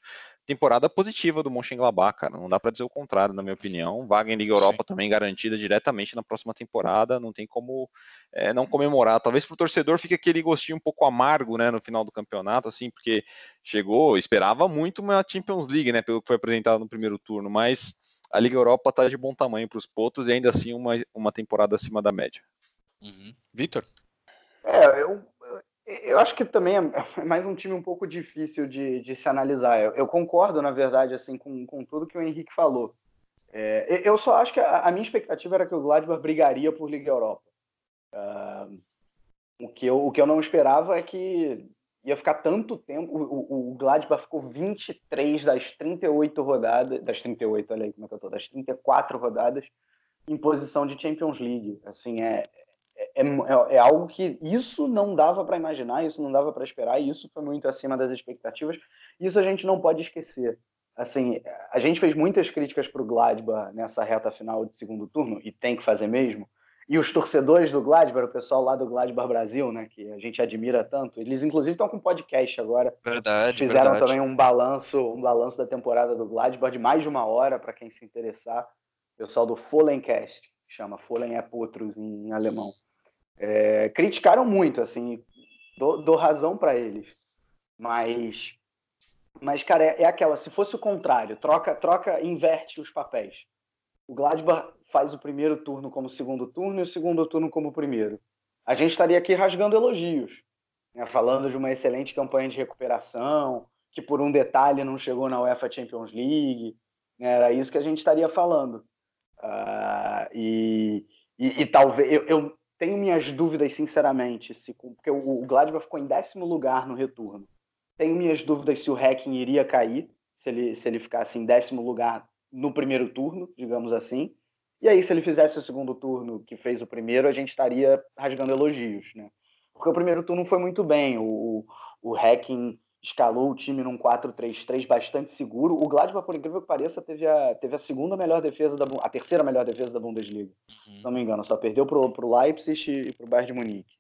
temporada positiva do Mönchengladbach, cara. Não dá para dizer o contrário, na minha opinião. Vaga em Liga Europa Sim. também garantida diretamente na próxima temporada. Não tem como é, não comemorar. Talvez para o torcedor fique aquele gostinho um pouco amargo, né, no final do campeonato, assim, porque chegou, esperava muito uma Champions League, né, pelo que foi apresentado no primeiro turno, mas a Liga Europa está de bom tamanho para os Potos e ainda assim uma, uma temporada acima da média.
Uhum. Vitor?
É, eu, eu acho que também é mais um time um pouco difícil de, de se analisar. Eu, eu, concordo, na verdade, assim, com, com tudo que o Henrique falou. É, eu só acho que a, a, minha expectativa era que o Gladbach brigaria por Liga Europa. Uh, o, que eu, o que eu não esperava é que ia ficar tanto tempo. O, o, Gladbach ficou 23 das 38 rodadas, das 38, olha aí como é que eu tô, das 34 rodadas em posição de Champions League. Assim, é, é, é, é algo que isso não dava para imaginar, isso não dava para esperar, e isso foi muito acima das expectativas. Isso a gente não pode esquecer. Assim, a gente fez muitas críticas para o Gladbach nessa reta final de segundo turno, e tem que fazer mesmo, E os torcedores do Gladbach, o pessoal lá do Gladbach Brasil, né, que a gente admira tanto, eles inclusive estão com podcast agora.
Verdade.
Fizeram
verdade.
também um balanço, um balanço da temporada do Gladbach de mais de uma hora para quem se interessar. O pessoal do Fohlencast, que chama Fohlen é Potros em, em alemão. É, criticaram muito, assim, dou, dou razão para eles. Mas, mas cara, é, é aquela, se fosse o contrário, troca, troca, inverte os papéis. O Gladbach faz o primeiro turno como segundo turno e o segundo turno como primeiro. A gente estaria aqui rasgando elogios, né? falando de uma excelente campanha de recuperação, que por um detalhe não chegou na UEFA Champions League. Né? Era isso que a gente estaria falando. Uh, e, e, e, talvez eu, eu, tenho minhas dúvidas, sinceramente, se, porque o, o Gladbach ficou em décimo lugar no retorno. Tenho minhas dúvidas se o Hacking iria cair, se ele, se ele ficasse em décimo lugar no primeiro turno, digamos assim. E aí, se ele fizesse o segundo turno que fez o primeiro, a gente estaria rasgando elogios, né? Porque o primeiro turno foi muito bem. O, o Hacking escalou o time num 4-3-3 bastante seguro. O Gladbach, por incrível que pareça, teve a, teve a segunda melhor defesa da a terceira melhor defesa da Bundesliga. Uhum. Se não me engano, só perdeu pro, pro Leipzig e pro Bayern de Munique.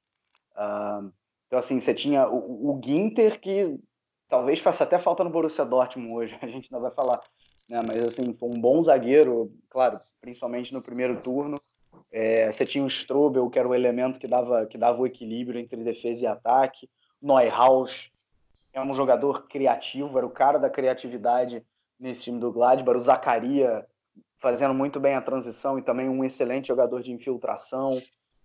Uh, então, assim, você tinha o, o Ginter, que talvez faça até falta no Borussia Dortmund hoje, a gente ainda vai falar né? Mas assim, foi um bom zagueiro, claro, principalmente no primeiro turno. É, você tinha o Strobel, que era o elemento que dava, que dava o equilíbrio entre defesa e ataque. Neuhaus é um jogador criativo, era o cara da criatividade nesse time do Gladbach. O Zacaria fazendo muito bem a transição e também um excelente jogador de infiltração.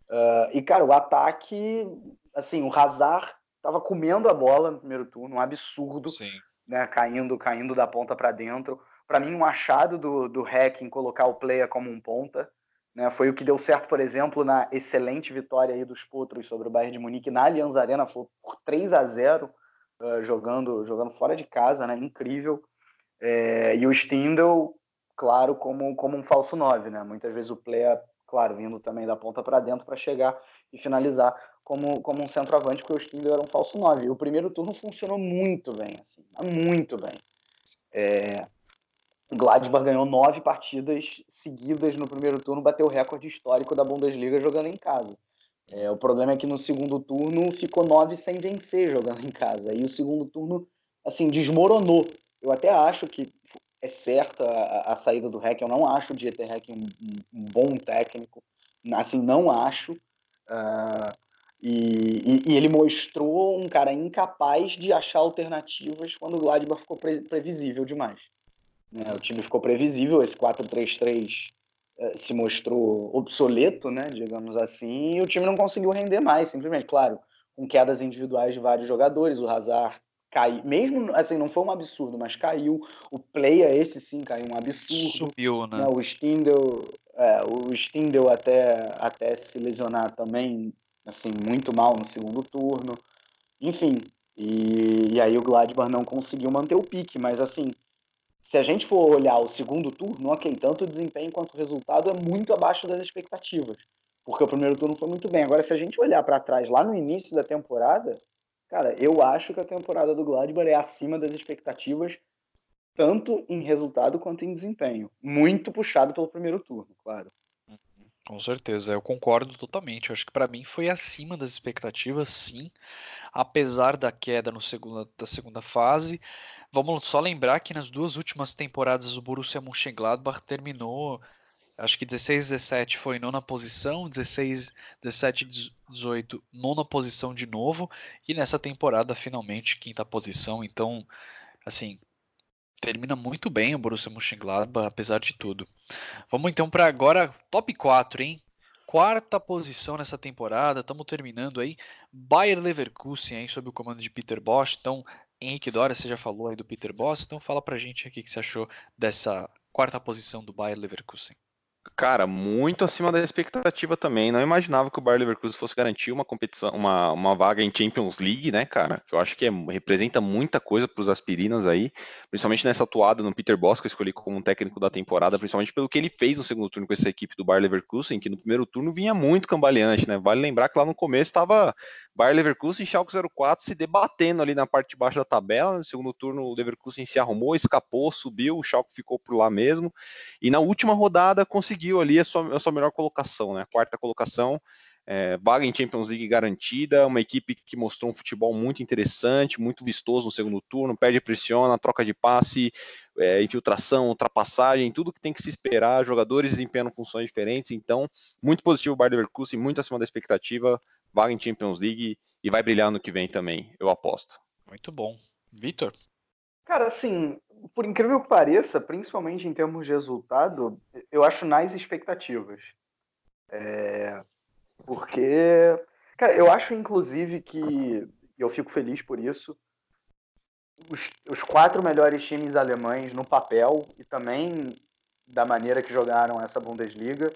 Uh, e, cara, o ataque, assim, o Hazard estava comendo a bola no primeiro turno, um absurdo,
Sim.
né, caindo, caindo da ponta para dentro para mim, um achado do, do Hack em colocar o player como um ponta. Né? Foi o que deu certo, por exemplo, na excelente vitória aí dos Potros sobre o Bayern de Munique na Allianz Arena, foi por 3 a 0 uh, jogando, jogando fora de casa, né? incrível. É, e o Stindl, claro, como, como um falso 9, né? muitas vezes o player, claro, vindo também da ponta para dentro para chegar e finalizar como, como um centroavante, porque o Stindl era um falso 9. E o primeiro turno funcionou muito bem, assim, muito bem. É, Gladbach ganhou nove partidas seguidas no primeiro turno, bateu o recorde histórico da Bundesliga jogando em casa. É, o problema é que no segundo turno ficou nove sem vencer jogando em casa. E o segundo turno, assim, desmoronou. Eu até acho que é certa a, a saída do Hack. Eu não acho o Dieter Hack um, um, um, bom técnico. Assim, não acho. Uh, e, e, e, ele mostrou um cara incapaz de achar alternativas quando o Gladbach ficou pre, previsível demais. Né? O time ficou previsível, esse 4-3-3 eh, se mostrou obsoleto, né, digamos assim, e o time não conseguiu render mais, simplesmente, claro, com quedas individuais de vários jogadores, o Hazard caiu, mesmo assim, não foi um absurdo, mas caiu, o player esse sim caiu um absurdo.
Subiu, né?
né o Stindl, é, o Stindl até, até se lesionar também, assim, muito mal no segundo turno, enfim, e, e aí o Gladbach não conseguiu manter o pique, mas assim, se a gente for olhar o segundo turno, ok, tanto o desempenho quanto o resultado é muito abaixo das expectativas, porque o primeiro turno foi muito bem. Agora, se a gente olhar para trás, lá no início da temporada, cara, eu acho que a temporada do Gladbach é acima das expectativas, tanto em resultado quanto em desempenho. Muito puxado pelo primeiro turno, claro.
Com certeza, eu concordo totalmente. Eu acho que para mim foi acima das expectativas, sim, apesar da queda no segunda, da segunda fase. Vamos só lembrar que nas duas últimas temporadas o Borussia Mönchengladbach terminou, acho que 16 17 foi nona posição, 16 17 18 nona posição de novo e nessa temporada finalmente quinta posição. Então, assim, termina muito bem o Borussia Mönchengladbach apesar de tudo. Vamos então para agora top 4, hein? quarta posição nessa temporada. Estamos terminando aí. Bayer Leverkusen aí sob o comando de Peter Bosch. Então Henrique Dória, você já falou aí do Peter Boss, então fala pra gente aqui o que você achou dessa quarta posição do Bayer Leverkusen.
Cara, muito acima da expectativa também. Não imaginava que o Bayer Leverkusen fosse garantir uma competição, uma, uma vaga em Champions League, né, cara? Que eu acho que é, representa muita coisa para os aspirinas aí, principalmente nessa atuada no Peter Boss, que eu escolhi como técnico da temporada, principalmente pelo que ele fez no segundo turno com essa equipe do Bayer Leverkusen, que no primeiro turno vinha muito cambaleante, né? Vale lembrar que lá no começo estava Bayer Leverkusen e Schalke 04 se debatendo ali na parte de baixo da tabela. No segundo turno, o Leverkusen se arrumou, escapou, subiu, o Schalke ficou por lá mesmo. E na última rodada conseguiu conseguiu ali a sua, a sua melhor colocação, né? Quarta colocação, é, vaga em Champions League garantida, uma equipe que mostrou um futebol muito interessante, muito vistoso no segundo turno, perde pressiona, troca de passe, é, infiltração, ultrapassagem, tudo que tem que se esperar, jogadores desempenhando funções diferentes, então, muito positivo o Bayer Leverkusen, muito acima da expectativa, vaga em Champions League e vai brilhar no que vem também, eu aposto.
Muito bom. Vitor?
Cara, assim, por incrível que pareça, principalmente em termos de resultado, eu acho nas expectativas. É, porque, cara, eu acho inclusive que, eu fico feliz por isso, os, os quatro melhores times alemães no papel e também da maneira que jogaram essa Bundesliga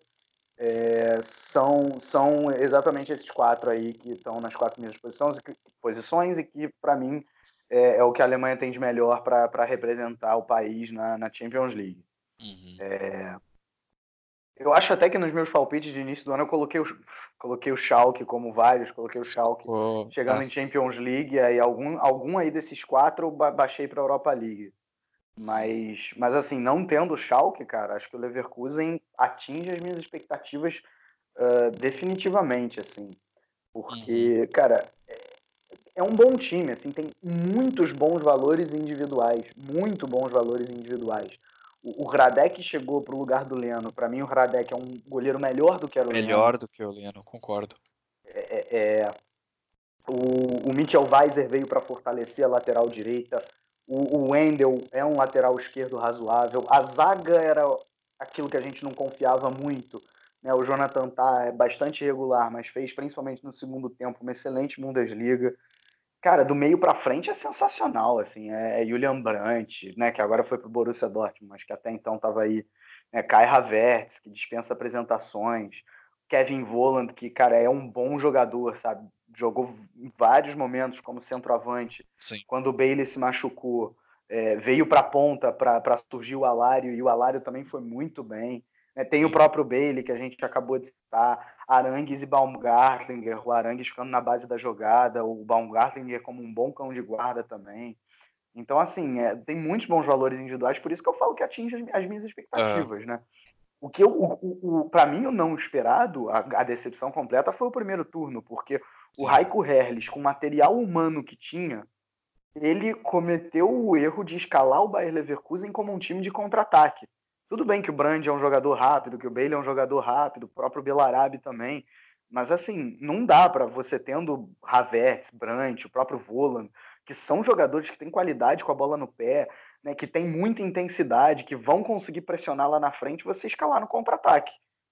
é, são, são exatamente esses quatro aí que estão nas quatro mesmas posições, posições e que, para mim, é, é, o que a Alemanha tem de melhor para representar o país na, na Champions League. Uhum. É, eu acho até que nos meus palpites de início do ano eu coloquei o, coloquei o Schalke como vários, coloquei o Schalke oh, chegando ah. em Champions League, aí algum, algum aí desses quatro eu baixei para a Europa League. Mas, mas assim, não tendo o Schalke, cara, acho que o Leverkusen atinge as minhas expectativas uh, definitivamente, assim. Porque, uhum. cara, é, um bom time, assim, tem muitos bons valores individuais, muito bons valores individuais. O, o Radek chegou para o lugar do Leno. Para mim, o Radek é um goleiro melhor do que era o
Leno. Melhor do que o Leno, concordo.
É, é, é o, o Mitchell Weiser veio para fortalecer a lateral direita. O, o Wendel é um lateral esquerdo razoável. A zaga era aquilo que a gente não confiava muito. Né? O Jonathan tá é bastante irregular, mas fez principalmente no segundo tempo uma excelente Bundesliga. Cara, do meio para frente é sensacional, assim, é, é Julian Brandt, né, que agora foi pro Borussia Dortmund, mas que até então estava aí, né, Kai Havertz, que dispensa apresentações, Kevin Voland, que, cara, é um bom jogador, sabe, jogou em vários momentos como centroavante.
Sim.
Quando o Bailey se machucou, é, veio para a ponta para surgir o Alário, e o Alário também foi muito bem. É, tem o próprio Bailey, que a gente acabou de citar, Arangues e Baumgartlinger, o Arangues ficando na base da jogada, o Baumgartlinger como um bom cão de guarda também. Então, assim, é, tem muitos bons valores individuais, por isso que eu falo que atinge as, as minhas expectativas, é. né? O que eu, o, o, para mim, o não esperado, a, a, decepção completa foi o primeiro turno, porque Sim. o Raiko Herles, com o material humano que tinha, ele cometeu o erro de escalar o Bayer Leverkusen como um time de contra-ataque. Tudo bem que o Brand é um jogador rápido, que o Bailey é um jogador rápido, o próprio Belarabe também, mas assim, não dá para você tendo Havertz, Brandt, o próprio Voland, que são jogadores que têm qualidade com a bola no pé, né, que tem muita intensidade, que vão conseguir pressionar lá na frente, você escalar no contra-ataque.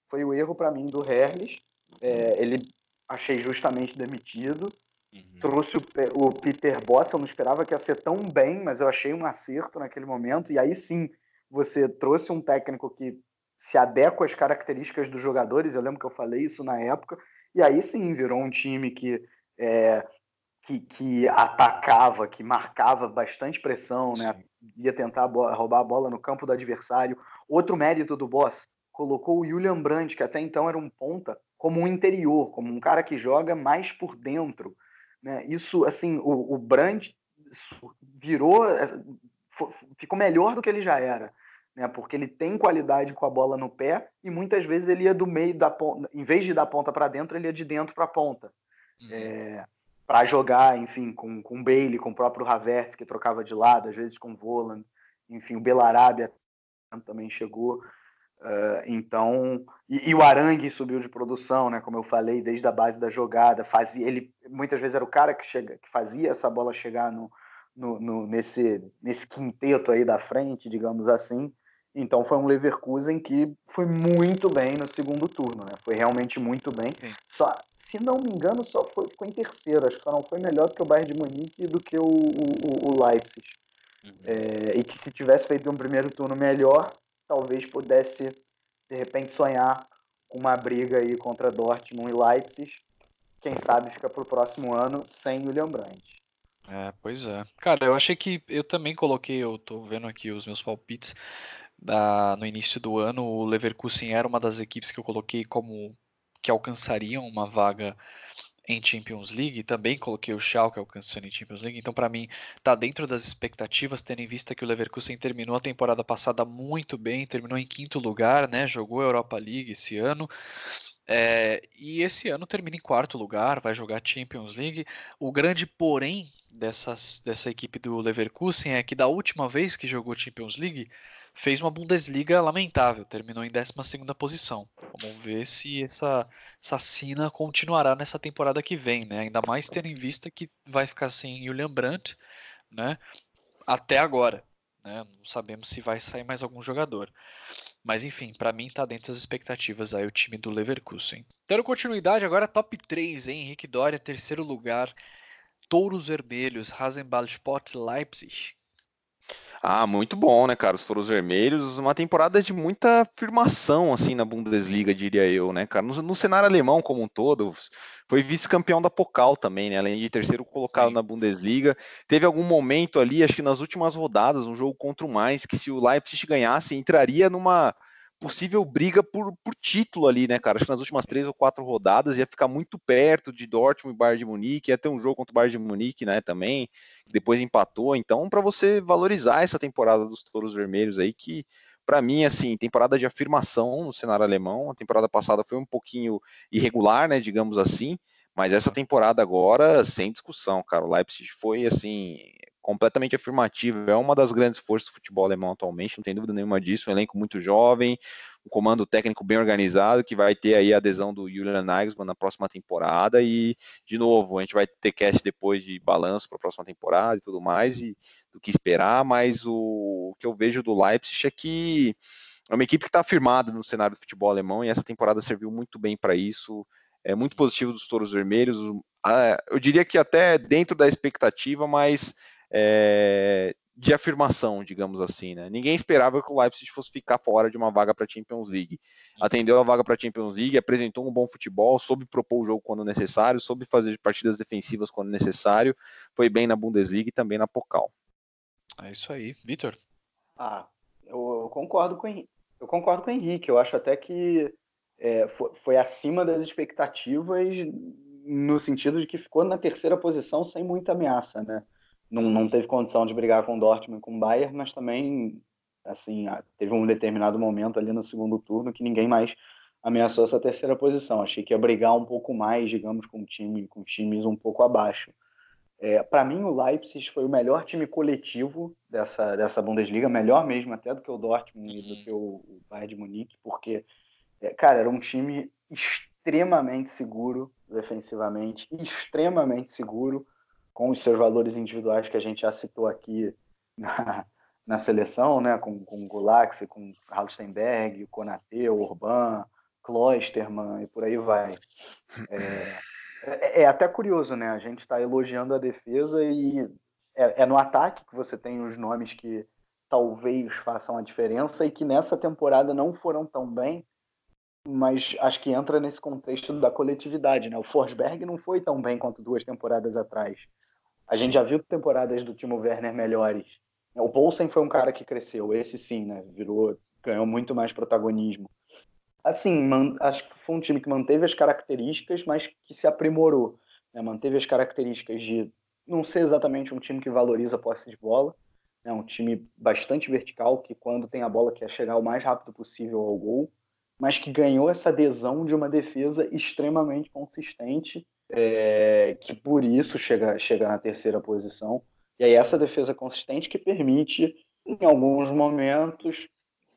Foi o erro para mim do Herles. É, ele achei justamente demitido. Uhum. Trouxe o, o, Peter Boss, eu não esperava que ia ser tão bem, mas eu achei um acerto naquele momento. E aí sim, você trouxe um técnico que se adequa às características dos jogadores. Eu lembro que eu falei isso na época. E aí sim, virou um time que é, que, que, atacava, que marcava bastante pressão, né? ia tentar roubar a bola no campo do adversário. Outro mérito do Boss, colocou o Julian Brandt, que até então era um ponta, como um interior, como um cara que joga mais por dentro. Né? Isso, assim, o, o Brandt virou, é, ficou melhor do que ele já era. Né, porque ele tem qualidade com a bola no pé e muitas vezes ele ia do meio da ponta, em vez de dar ponta para dentro, ele ia de dentro para a ponta. Uhum. É, para jogar, enfim, com, com o Bailey, com o próprio Havertz, que trocava de lado, às vezes com o Voland, enfim, o Belarabe também chegou. Uh, então, e, e, o Arangue subiu de produção, né? Como eu falei, desde a base da jogada, fazia ele muitas vezes era o cara que chega, que fazia essa bola chegar no, no, no, nesse nesse quinteto aí da frente, digamos assim. Então foi um Leverkusen que foi muito bem no segundo turno, né? Foi realmente muito bem. Sim. Só, se não me engano, só foi, ficou em terceiro. Acho que só não foi melhor do que o Bayern de Munique e do que o, o, o Leipzig. Uhum. É, e que se tivesse feito um primeiro turno melhor, talvez pudesse de repente sonhar com uma briga aí contra Dortmund e Leipzig. Quem sabe fica para o próximo ano sem William Brandt.
É, pois é. Cara, eu achei que eu também coloquei, eu tô vendo aqui os meus palpites da, no início do ano, o Leverkusen era uma das equipes que eu coloquei como que alcançariam uma vaga em Champions League, também coloquei o Schalke alcançando em Champions League, então para mim está dentro das expectativas, tendo em vista que o Leverkusen terminou a temporada passada muito bem, terminou em quinto lugar, né, jogou a Europa League esse ano, é, e esse ano termina em quarto lugar, vai jogar Champions League. O grande porém dessas, dessa equipe do Leverkusen é que da última vez que jogou Champions League, fez uma Bundesliga lamentável, terminou em 12 posição. Vamos ver se essa, essa continuará nessa temporada que vem, né? Ainda mais tendo em vista que vai ficar sem Julian Brandt, né? Até agora, né? Não sabemos se vai sair mais algum jogador. Mas enfim, para mim tá dentro das expectativas aí o time do Leverkusen. Dando continuidade agora top 3, hein? Henrique Doria, terceiro lugar. Touros Vermelhos, Rasenball Sport Leipzig.
Ah, muito bom, né, cara? Os Touros Vermelhos, uma temporada de muita afirmação, assim, na Bundesliga, diria eu, né, cara? No, no cenário alemão como um todo, foi vice-campeão da Pokal também, né? Além de terceiro colocado Sim. na Bundesliga. Teve algum momento ali, acho que nas últimas rodadas, um jogo contra o Mais, que se o Leipzig ganhasse, entraria numa possível briga por, por título ali, né, cara? Acho que nas últimas três ou quatro rodadas ia ficar muito perto de Dortmund e Bayern de Munique, ia ter um jogo contra o Bayern de Munique, né, também, depois empatou. Então, para você valorizar essa temporada dos Touros Vermelhos aí, que para mim, assim, temporada de afirmação no cenário alemão. A temporada passada foi um pouquinho irregular, né, digamos assim, mas essa temporada agora, sem discussão, cara. O Leipzig foi, assim, completamente afirmativo. É uma das grandes forças do futebol alemão atualmente, não tem dúvida nenhuma disso. Um elenco muito jovem, um comando técnico bem organizado, que vai ter aí a adesão do Julian Nagelsmann na próxima temporada. E, de novo, a gente vai ter cast depois de balanço para a próxima temporada e tudo mais, e do que esperar. Mas o, o que eu vejo do Leipzig é que é uma equipe que está afirmada no cenário do futebol alemão e essa temporada serviu muito bem para isso. É muito positivo dos Touros Vermelhos. Eu diria que até dentro da expectativa, mas é, de afirmação, digamos assim. Né? Ninguém esperava que o Leipzig fosse ficar fora de uma vaga para a Champions League. Atendeu a vaga para a Champions League, apresentou um bom futebol, soube propor o jogo quando necessário, soube fazer partidas defensivas quando necessário, foi bem na Bundesliga e também na Pokal.
É isso aí, Vitor.
Ah, eu, concordo com eu concordo com o Henrique. Eu acho até que é, foi, foi acima das expectativas no sentido de que ficou na terceira posição sem muita ameaça, né? Não, não teve condição de brigar com o Dortmund e com o Bayern, mas também assim teve um determinado momento ali no segundo turno que ninguém mais ameaçou essa terceira posição. Achei que ia brigar um pouco mais, digamos, com time, com times um pouco abaixo. É, para mim, o Leipzig foi o melhor time coletivo dessa, dessa Bundesliga, melhor mesmo até do que o Dortmund e do que o, o Bayern de Munique, porque, é, cara, era um time extremamente seguro defensivamente, extremamente seguro, com os seus valores individuais que a gente já citou aqui na, na seleção, né, com, com o Gulaxi, com o Halstenberg, Konate, Urban, Klosterman e por aí vai. É, é, é até curioso, né? A gente está elogiando a defesa e é, é, no ataque que você tem os nomes que talvez façam a diferença e que nessa temporada não foram tão bem, mas acho que entra nesse contexto da coletividade, né? O Forsberg não foi tão bem quanto duas temporadas atrás. A gente já viu temporadas do Timo Werner melhores. O Poulsen foi um cara que cresceu, esse sim, né? Virou, ganhou muito mais protagonismo. Assim, acho que foi um time que manteve as características, mas que se aprimorou. Né? Manteve as características de não ser exatamente um time que valoriza a posse de bola, é né? um time bastante vertical, que quando tem a bola quer chegar o mais rápido possível ao gol, mas que ganhou essa adesão de uma defesa extremamente consistente é, que por isso chega, chega na terceira posição. E aí essa defesa consistente que permite, em alguns momentos,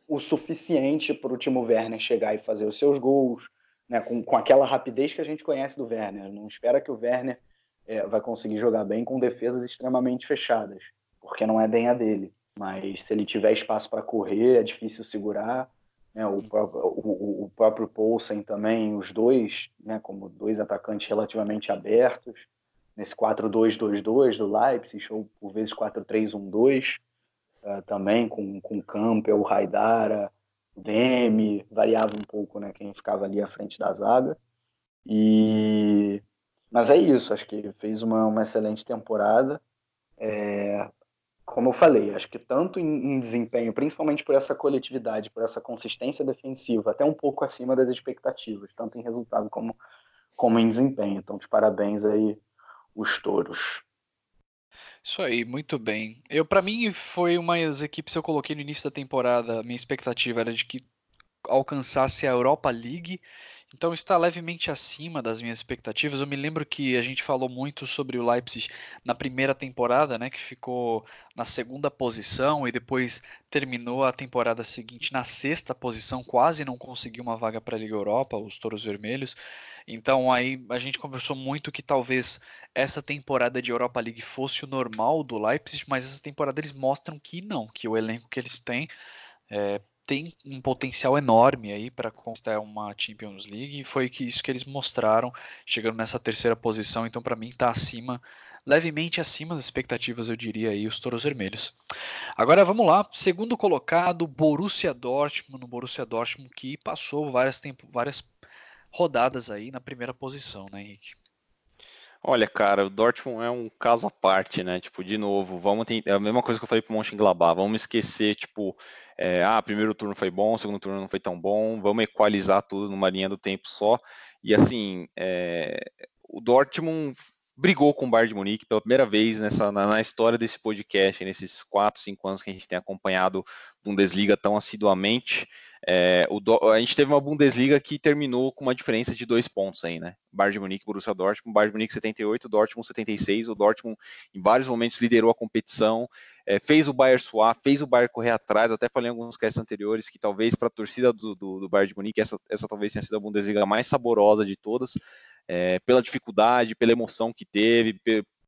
o suficiente para o Timo Werner chegar e fazer os seus gols, né, com, com aquela rapidez que a gente conhece do Werner. Não espera que o Werner é, vai conseguir jogar bem com defesas extremamente fechadas, porque não é bem a dele. Mas se ele tiver espaço para correr, é difícil segurar né, o, próprio, o, o próprio Poulsen também, os dois, né, como dois atacantes relativamente abertos, nesse 4-2-2-2 do Leipzig, ou por vezes 4-3-1-2, uh, eh, também com, com Campbell, Raidara, Demi, variava um pouco né, quem ficava ali à frente da zaga. E... Mas é isso, acho que fez uma, uma excelente temporada. É, como eu falei, acho que tanto em, em, desempenho, principalmente por essa coletividade, por essa consistência defensiva, até um pouco acima das expectativas, tanto em resultado como, como em desempenho. Então, de parabéns aí os touros.
Isso aí, muito bem. Eu, para mim, foi uma das equipes que eu coloquei no início da temporada. Minha expectativa era de que alcançasse a Europa League então está levemente acima das minhas expectativas. Eu me lembro que a gente falou muito sobre o Leipzig na primeira temporada, né, que ficou na segunda posição e depois terminou a temporada seguinte na sexta posição, quase não conseguiu uma vaga para a Liga Europa, os Touros Vermelhos. Então aí a gente conversou muito que talvez essa temporada de Europa League fosse o normal do Leipzig, mas essa temporada eles mostram que não, que o elenco que eles têm é, tem um potencial enorme aí para conquistar uma Champions League e foi que isso que eles mostraram, chegando nessa terceira posição, então para mim está acima, levemente acima das expectativas, eu diria aí, os Touros Vermelhos. Agora vamos lá, segundo colocado, Borussia Dortmund, no Borussia Dortmund que passou várias, tempo, várias rodadas aí na primeira posição, né, Henrique?
Olha, cara, o Dortmund é um caso à parte, né? Tipo, de novo, vamos ter, é a mesma coisa que eu falei pro Mönchengladbach, vamos esquecer, tipo, é, ah, primeiro turno foi bom, segundo turno não foi tão bom, vamos equalizar tudo numa linha do tempo só. E assim, é, o Dortmund brigou com o Bayern de Munique pela primeira vez nessa, na, na, história desse podcast, nesses 4, 5 anos que a gente tem acompanhado Bundesliga tão assiduamente. É, o, a gente teve uma Bundesliga que terminou com uma diferença de dois pontos aí, né? Bayern de Munique, Borussia Dortmund, Bayern de Munique 78, Dortmund 76. O Dortmund em vários momentos liderou a competição, é, fez o Bayern suar, fez o Bayern correr atrás. Até falei em alguns casts anteriores que talvez para a torcida do, do, do, Bayern de Munique essa, essa talvez tenha sido a Bundesliga mais saborosa de todas, é, pela dificuldade, pela emoção que teve,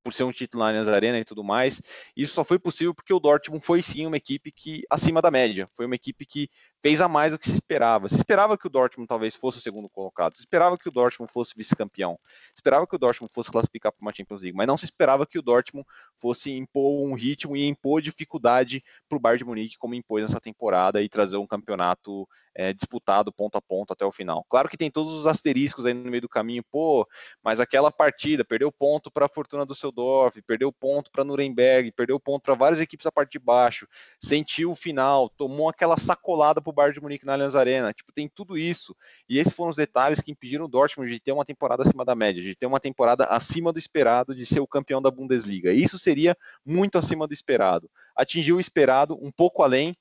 por ser um título na Allianz Arena e tudo mais. Isso só foi possível porque o Dortmund foi sim uma equipe que acima da média, foi uma equipe que fez a mais do que se esperava. Se esperava que o Dortmund talvez fosse o segundo colocado, se esperava que o Dortmund fosse vice-campeão, esperava que o Dortmund fosse classificar para uma Champions League, mas não se esperava que o Dortmund fosse impor um ritmo e impor dificuldade para o Bayern de Munique como impôs nessa temporada e trazer um campeonato é, disputado ponto a ponto até o final. Claro que tem todos os asteriscos aí no meio do caminho, pô, mas aquela partida perdeu ponto para a Fortuna do Seudorf, perdeu ponto para Nuremberg, perdeu ponto para várias equipes a parte de baixo, sentiu o final, tomou aquela sacolada para o Bayern de Munique na Allianz Arena, tipo, tem tudo isso. E esses foram os detalhes que impediram o Dortmund de ter uma temporada acima da média, de ter uma temporada acima do esperado, de ser o campeão da Bundesliga. Isso seria muito acima do esperado. Atingiu o esperado, um pouco além,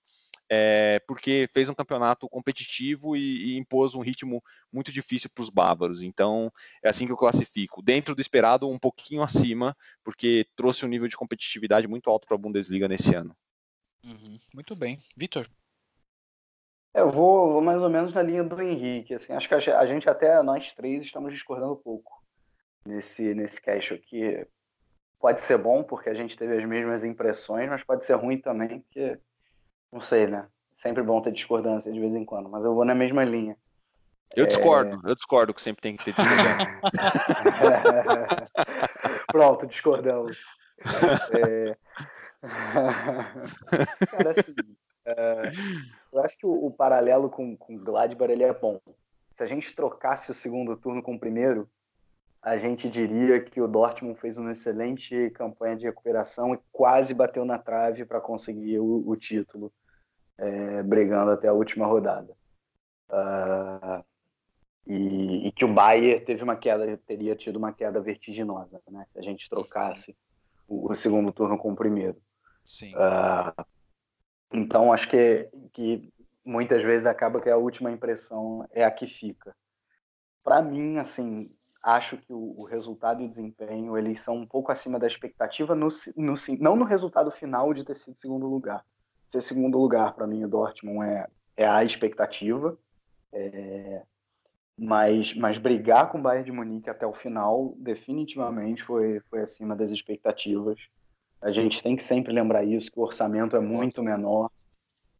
é, porque fez um campeonato competitivo e, e impôs um ritmo muito difícil para os bávaros. Então, é assim que eu classifico. Dentro do esperado, um pouquinho acima, porque trouxe um nível de competitividade muito alto para a Bundesliga nesse ano.
Uhum, muito bem. Vitor?
É, eu vou, vou, mais ou menos na linha do Henrique. Assim, acho que a gente até, nós três, estamos discordando um pouco nesse, nesse cast aqui. Pode ser bom, porque a gente teve as mesmas impressões, mas pode ser ruim também, porque não sei, né? Sempre bom ter discordância de vez em quando, mas eu vou na mesma linha.
Eu é... discordo, eu discordo que sempre tem que ter discordância.
Pronto, discordamos. É... Cara, assim, é... eu acho que o, o paralelo com, com Gladbach ele é bom. Se a gente trocasse o segundo turno com o primeiro, a gente diria que o Dortmund fez uma excelente campanha de recuperação e quase bateu na trave para conseguir o, o título, é, brigando até a última rodada. Uh, e, e, que o Bayern teve uma queda, teria tido uma queda vertiginosa, né? Se a gente trocasse o, o segundo turno com o primeiro.
Sim. Uh,
então acho que, que muitas vezes acaba que a última impressão é a que fica. Para mim, assim, acho que o, o, resultado e o desempenho eles são um pouco acima da expectativa, no, no, não no resultado final de ter sido segundo lugar. Ser segundo lugar, para mim, o Dortmund é, é a expectativa, é, mas, mas brigar com o Bayern de Munique até o final definitivamente foi, foi acima das expectativas. A gente tem que sempre lembrar isso, que o orçamento é muito menor.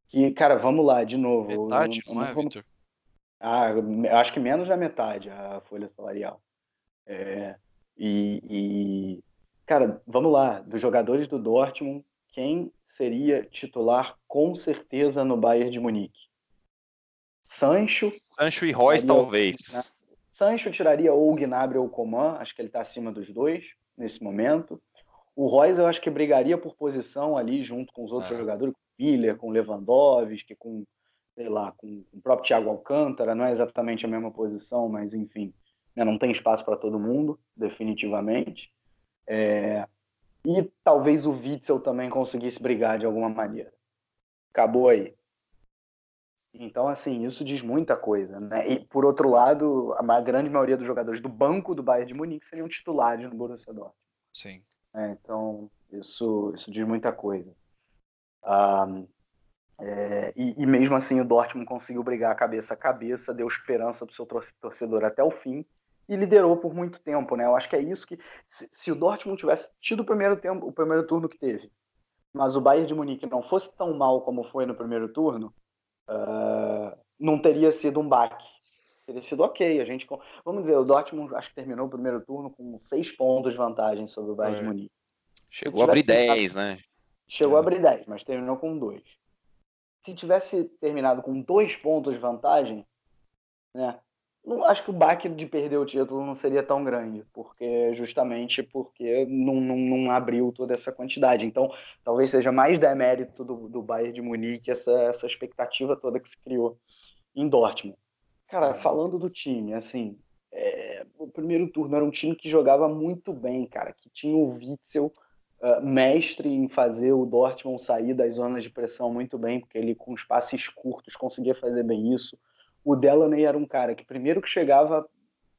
Que, cara, vamos lá, de novo.
Metade, não, não, não é,
Victor? Ah, acho que menos da metade a folha salarial. É, e, e, cara, vamos lá, dos jogadores do Dortmund, quem seria titular com certeza no Bayern de Munique? Sancho.
Sancho e Royce, talvez. Né?
Sancho tiraria ou o Gnabry ou o Coman, acho que ele está acima dos dois nesse momento. O Royce eu acho que brigaria por posição ali junto com os outros é. jogadores, com o Miller, com o Lewandowski, com, sei lá, com o próprio Thiago Alcântara, não é exatamente a mesma posição, mas enfim né? não tem espaço para todo mundo, definitivamente. É, e talvez o Witzel também conseguisse brigar de alguma maneira. Acabou aí. Então, assim, isso diz muita coisa, né? E, por outro lado, a grande maioria dos jogadores do banco do Bayern de Munique seriam titulares no Borussia Dortmund.
Sim.
É, então, isso, isso diz muita coisa. Ah, é, e, e, mesmo assim, o Dortmund conseguiu brigar cabeça a cabeça, deu esperança para o seu torcedor até o fim e liderou por muito tempo, né? Eu acho que é isso que se, se, o Dortmund tivesse tido o primeiro tempo, o primeiro turno que teve, mas o Bayern de Munique não fosse tão mal como foi no primeiro turno, uh, não teria sido um baque. Teria sido ok. A gente, vamos dizer, o Dortmund acho que terminou o primeiro turno com seis pontos de vantagem sobre o Bayern é. de Munique.
Chegou a abrir 10, né?
Chegou é. a abrir 10, mas terminou com dois se tivesse terminado com dois pontos de vantagem, né? Não, acho que o baque de perder o título não seria tão grande, porque justamente porque não, não, não abriu toda essa quantidade. Então, talvez seja mais demérito do, do Bayern de Munique essa, essa expectativa toda que se criou em Dortmund. Cara, falando do time, assim, é, o primeiro turno era um time que jogava muito bem, cara, que tinha o Witzel, uh, mestre em fazer o Dortmund sair das zonas de pressão muito bem, porque ele com espaços curtos conseguia fazer bem isso. O Delaney era um cara que primeiro que chegava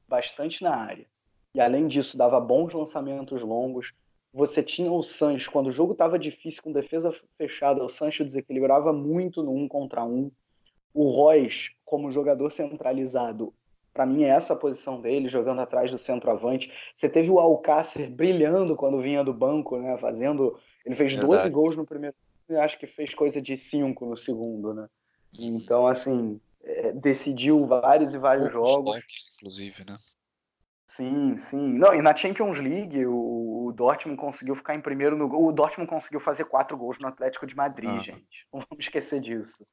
bastante na área e além disso dava bons lançamentos longos. Você tinha o Sancho quando o jogo estava difícil com defesa fechada, o Sancho desequilibrava muito no um contra um. O Royce, como jogador centralizado, para mim, é essa a posição dele, jogando atrás do centroavante. Você teve o Alcácer brilhando quando vinha do banco, né? Fazendo. Ele fez Verdade. 12 gols no primeiro e acho que fez coisa de 5 no segundo, né? Então, assim, é, decidiu vários e vários jogos.
Toques, inclusive, né?
Sim, sim. Não, e na Champions League, o, o, Dortmund conseguiu ficar em primeiro no gol. O Dortmund conseguiu fazer quatro gols no Atlético de Madrid, ah. gente. Não vamos esquecer disso.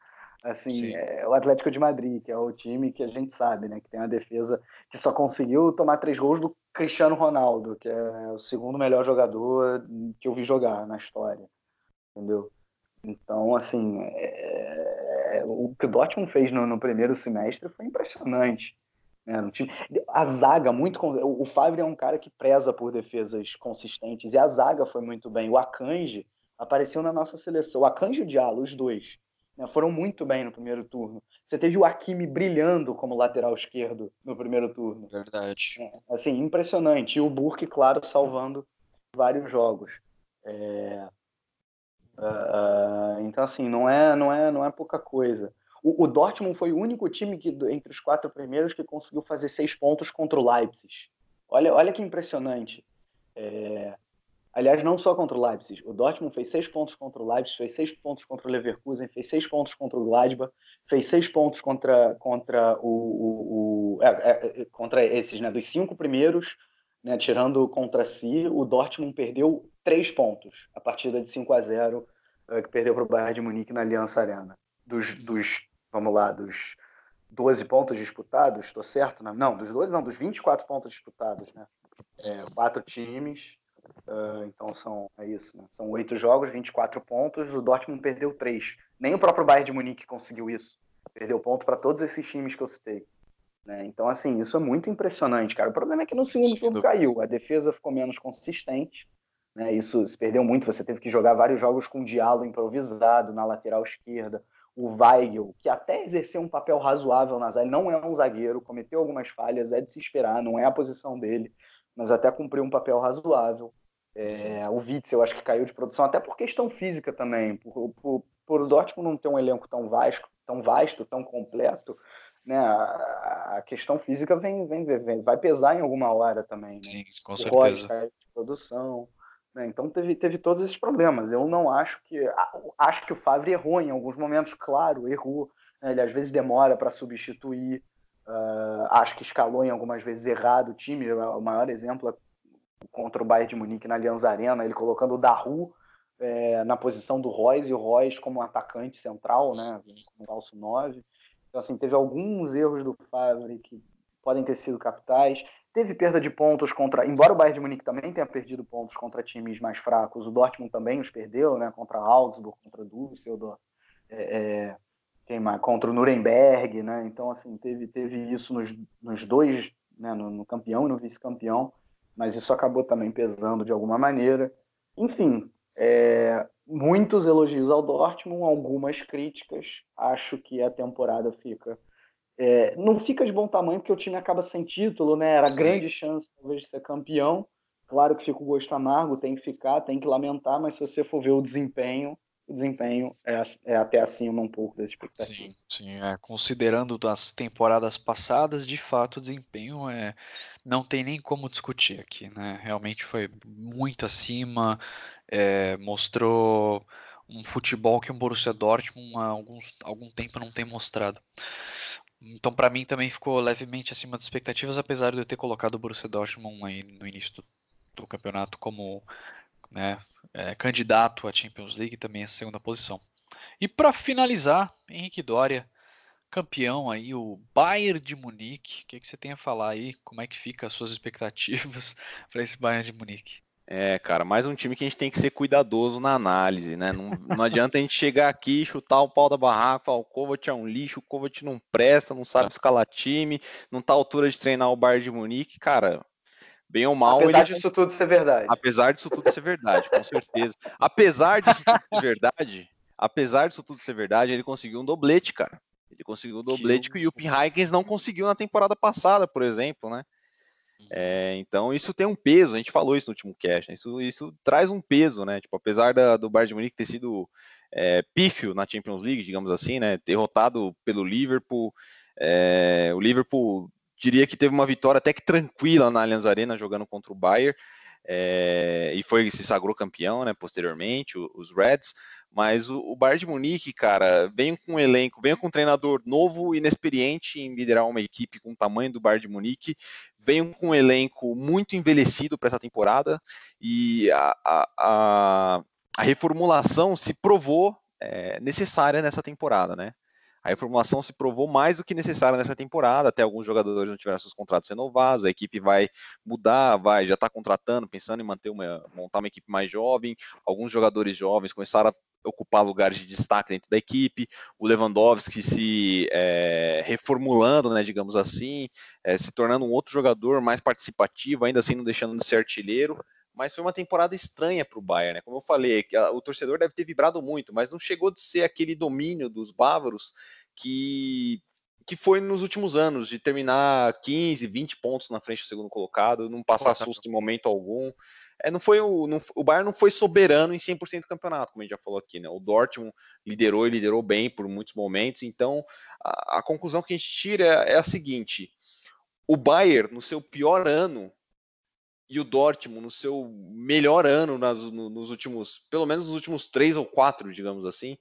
Assim, é o Atlético de Madrid, que é o time que a gente sabe, né? Que tem uma defesa que só conseguiu tomar três gols do Cristiano Ronaldo, que é o segundo melhor jogador que eu vi jogar na história. Entendeu? Então, assim, é, o que o Dortmund fez no, no primeiro semestre foi impressionante. Né? No time, a zaga, muito. O Favre é um cara que preza por defesas consistentes, e a zaga foi muito bem. O Akanji apareceu na nossa seleção. O Akanji e o Diallo, os dois né, foram muito bem no primeiro turno. Você teve o Hakimi brilhando como lateral esquerdo no primeiro turno.
Verdade.
É, assim, impressionante. E o Burke, claro, salvando vários jogos. É... Uh, então, assim, não é, não é, não é pouca coisa. O, o, Dortmund foi o único time que, entre os quatro primeiros que conseguiu fazer seis pontos contra o Leipzig. Olha, olha que impressionante. É... Aliás, não só contra o Leipzig. O Dortmund fez seis pontos contra o Leipzig, fez seis pontos contra o Leverkusen, fez seis pontos contra o Gladbach, fez seis pontos contra, contra, o, o, o é, é, é, contra esses, né, dos cinco primeiros, né, tirando contra si, o Dortmund perdeu três pontos. A partida de 5 a 0 é, que perdeu para o Bayern de Munique na Aliança Arena. Dos, dos, vamos lá, dos 12 pontos disputados, estou certo? Não, não, dos 12 não, dos 24 pontos disputados, né? É, quatro times, Uh, então são é isso, né? São oito jogos, 24 pontos. O Dortmund perdeu três. Nem o próprio Bayern de Munique conseguiu isso. Perdeu ponto para todos esses times que eu citei. Né? Então, assim, isso é muito impressionante, cara. O problema é que no segundo turno caiu. A defesa ficou menos consistente. Né? Isso se perdeu muito. Você teve que jogar vários jogos com diálogo improvisado na lateral esquerda. O Weigel, que até exerceu um papel razoável na zaga, não é um zagueiro, cometeu algumas falhas, é de se esperar, não é a posição dele mas até cumpriu um papel razoável. É, o Witzel, eu acho que caiu de produção, até por questão física também. Por, por, por o Dortmund não ter um elenco tão vasto, tão vasto, tão completo, né, a, a questão física vem, vem, vem, vai pesar em alguma hora também. Né?
Sim, com o certeza.
caiu de produção. Né? Então teve, teve todos esses problemas. Eu não acho que. Acho que o Favre errou em alguns momentos, claro, errou. Né? Ele às vezes demora para substituir. Uh, acho que escalou em algumas vezes errado o time. O maior exemplo é contra o Bayern de Munique na Allianz Arena, ele colocando o Daru é, na posição do Royce e o Royce como um atacante central, né, como falso 9. Então, assim, teve alguns erros do Favre que podem ter sido capitais. Teve perda de pontos contra. Embora o Bayern de Munique também tenha perdido pontos contra times mais fracos, o Dortmund também os perdeu, né? Contra Augsburg, contra Düsseldorf. É, é, contra o Nuremberg, né? Então, assim, teve, teve isso nos, nos dois né, no, no campeão e no vice-campeão, mas isso acabou também pesando de alguma maneira. Enfim, é, muitos elogios ao Dortmund, algumas críticas. Acho que a temporada fica. É, não fica de bom tamanho porque o time acaba sem título, né? Era Sim. grande chance talvez de ser campeão. Claro que fica o gosto amargo, tem que ficar, tem que lamentar, mas se você for ver o desempenho, o desempenho é, é até acima um pouco das expectativas.
Sim, sim é, considerando as temporadas passadas, de fato o desempenho é, não tem nem como discutir aqui, né? Realmente foi muito acima, é, mostrou um futebol que o Borussia Dortmund há alguns, algum tempo não tem mostrado. Então, para mim, também ficou levemente acima das expectativas, apesar de eu ter colocado o Borussia Dortmund aí no início do, do campeonato como né, é, candidato à Champions League, também a segunda posição. E para finalizar, Henrique Doria, campeão aí, o Bayern de Munique. O que, que você tem a falar aí? Como é que fica as suas expectativas para esse Bayern de Munique?
É, cara, mais um time que a gente tem que ser cuidadoso na análise, né? Não, não adianta a gente chegar aqui, chutar o pau da barraca, falar o Kovac é um lixo, o Kovac não presta, não sabe é. escalar time, não tá à altura de treinar o Bayern de Munique, cara. Bem ou mal.
Apesar ele... disso tudo ser verdade.
Apesar disso tudo ser verdade, com certeza. Apesar disso tudo ser verdade, apesar disso tudo ser verdade, ele conseguiu um doblete, cara. Ele conseguiu um doblete que, que o Jupp Heynckes não conseguiu na temporada passada, por exemplo, né? É, então isso tem um peso, a gente falou isso no último cast, né? isso, isso traz um peso, né? Tipo, apesar da, do Bayern de Munique ter sido é, pífio na Champions League, digamos assim, né? Derrotado pelo Liverpool, é, o Liverpool diria que teve uma vitória até que tranquila na Allianz Arena jogando contra o Bayern. É, e foi se sagrou campeão, né, posteriormente, os Reds, mas o, o Bayern de Munique, cara, vem com um elenco, vem com um treinador novo, inexperiente em liderar uma equipe com o tamanho do Bayern de Munique, vem com um elenco muito envelhecido para essa temporada e a, a, a, a reformulação se provou é, necessária nessa temporada, né? A reformulação se provou mais do que necessária nessa temporada, até alguns jogadores não tiveram seus contratos renovados, a equipe vai mudar, vai já está contratando, pensando em manter uma, montar uma equipe mais jovem, alguns jogadores jovens começaram a ocupar lugares de destaque dentro da equipe, o Lewandowski se é, reformulando, né, digamos assim, é, se tornando um outro jogador mais participativo, ainda assim não deixando de ser artilheiro, mas foi uma temporada estranha para o Bayern, né? Como eu falei, o torcedor deve ter vibrado muito, mas não chegou de ser aquele domínio dos bávaros que que foi nos últimos anos, de terminar 15, 20 pontos na frente do segundo colocado, não passar susto em momento algum. É, não foi o, não, o Bayern não foi soberano em 100% do campeonato, como a gente já falou aqui, né? O Dortmund liderou e liderou bem por muitos momentos, então a, a conclusão que a gente tira é, é a seguinte: o Bayern, no seu pior ano, e o Dortmund no seu melhor ano nas, no, nos últimos, pelo menos nos últimos três ou quatro, digamos assim,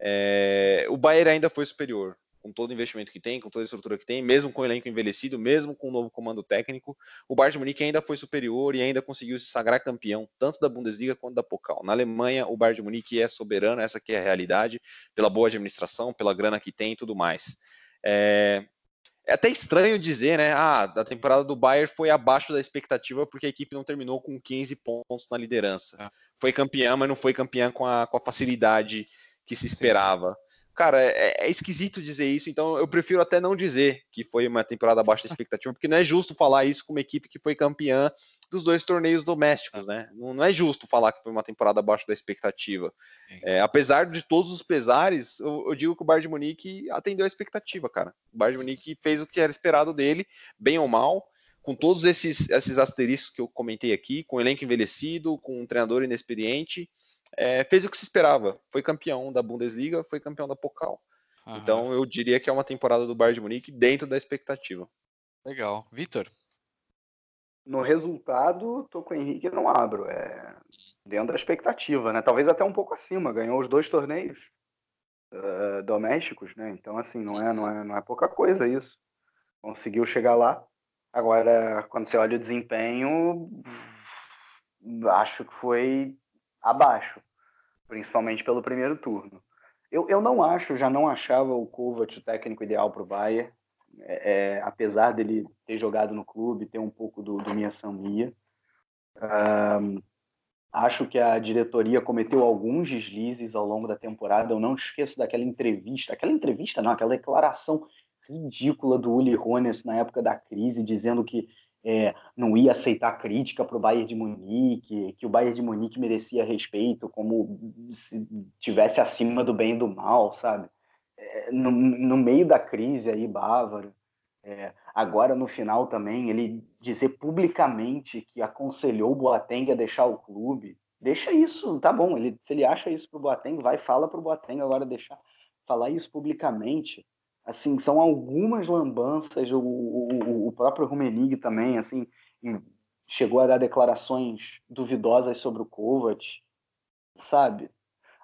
é, o Bayern ainda foi superior, com todo o investimento que tem, com toda a estrutura que tem, mesmo com o elenco envelhecido, mesmo com o novo comando técnico, o Bayern de Munique ainda foi superior e ainda conseguiu se sagrar campeão, tanto da Bundesliga quanto da Pokal. Na Alemanha, o Bayern de Munique é soberano, essa que é a realidade, pela boa administração, pela grana que tem e tudo mais. É, é até estranho dizer, né? Ah, a temporada do Bayern foi abaixo da expectativa porque a equipe não terminou com 15 pontos na liderança. É. Foi campeã, mas não foi campeã com a, com a facilidade que se esperava. Cara, é, é, esquisito dizer isso, então eu prefiro até não dizer que foi uma temporada abaixo da expectativa, porque não é justo falar isso com uma equipe que foi campeã dos dois torneios domésticos, né? Não, não é justo falar que foi uma temporada abaixo da expectativa. É, apesar de todos os pesares, eu, eu, digo que o Bayern de Munique atendeu a expectativa, cara. O Bayern de Munique fez o que era esperado dele, bem ou mal, com todos esses, esses asteriscos que eu comentei aqui, com elenco envelhecido, com um treinador inexperiente, é, fez o que se esperava. Foi campeão da Bundesliga, foi campeão da Pokal. Aham. Então eu diria que é uma temporada do Bayern de Munique dentro da expectativa.
Legal. Vitor?
No resultado, tô com o Henrique e não abro. É dentro da expectativa, né? Talvez até um pouco acima. Ganhou os dois torneios uh, domésticos, né? Então, assim, não é, não, é, não é pouca coisa isso. Conseguiu chegar lá. Agora, quando você olha o desempenho, acho que foi abaixo, principalmente pelo primeiro turno. Eu, eu não acho, já não achava o Kovac o técnico ideal para o Bayern, é, é, apesar dele ter jogado no clube, ter um pouco do, do Mia Samia. Um, acho que a diretoria cometeu alguns deslizes ao longo da temporada. Eu não esqueço daquela entrevista, aquela entrevista não, aquela declaração ridícula do Uli Hoeneß na época da crise, dizendo que é, não ia aceitar crítica para o Bayern de Munique, que o Bayern de Munique merecia respeito, como se tivesse acima do bem e do mal, sabe? É, no, no, meio da crise aí, bávaro. É, agora, no final também, ele dizer publicamente que aconselhou o Boateng a deixar o clube. Deixa isso, tá bom. Ele, se ele acha isso pro Boateng, vai fala pro Boateng agora deixar falar isso publicamente. Assim, são algumas lambanças. O, o, o próprio Rumenig também, assim, chegou a dar declarações duvidosas sobre o Kovac, sabe?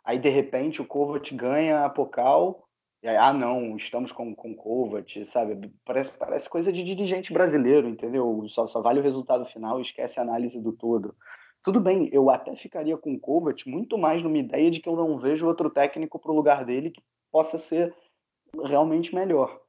Aí, de repente, o Kovac ganha a Pocal e aí, ah, não, estamos com, com Kovac, sabe? Parece, parece coisa de dirigente brasileiro, entendeu? Só, só vale o resultado final e esquece a análise do todo. Tudo bem, eu até ficaria com o Kovac muito mais numa ideia de que eu não vejo outro técnico para o lugar dele que possa ser realmente melhor,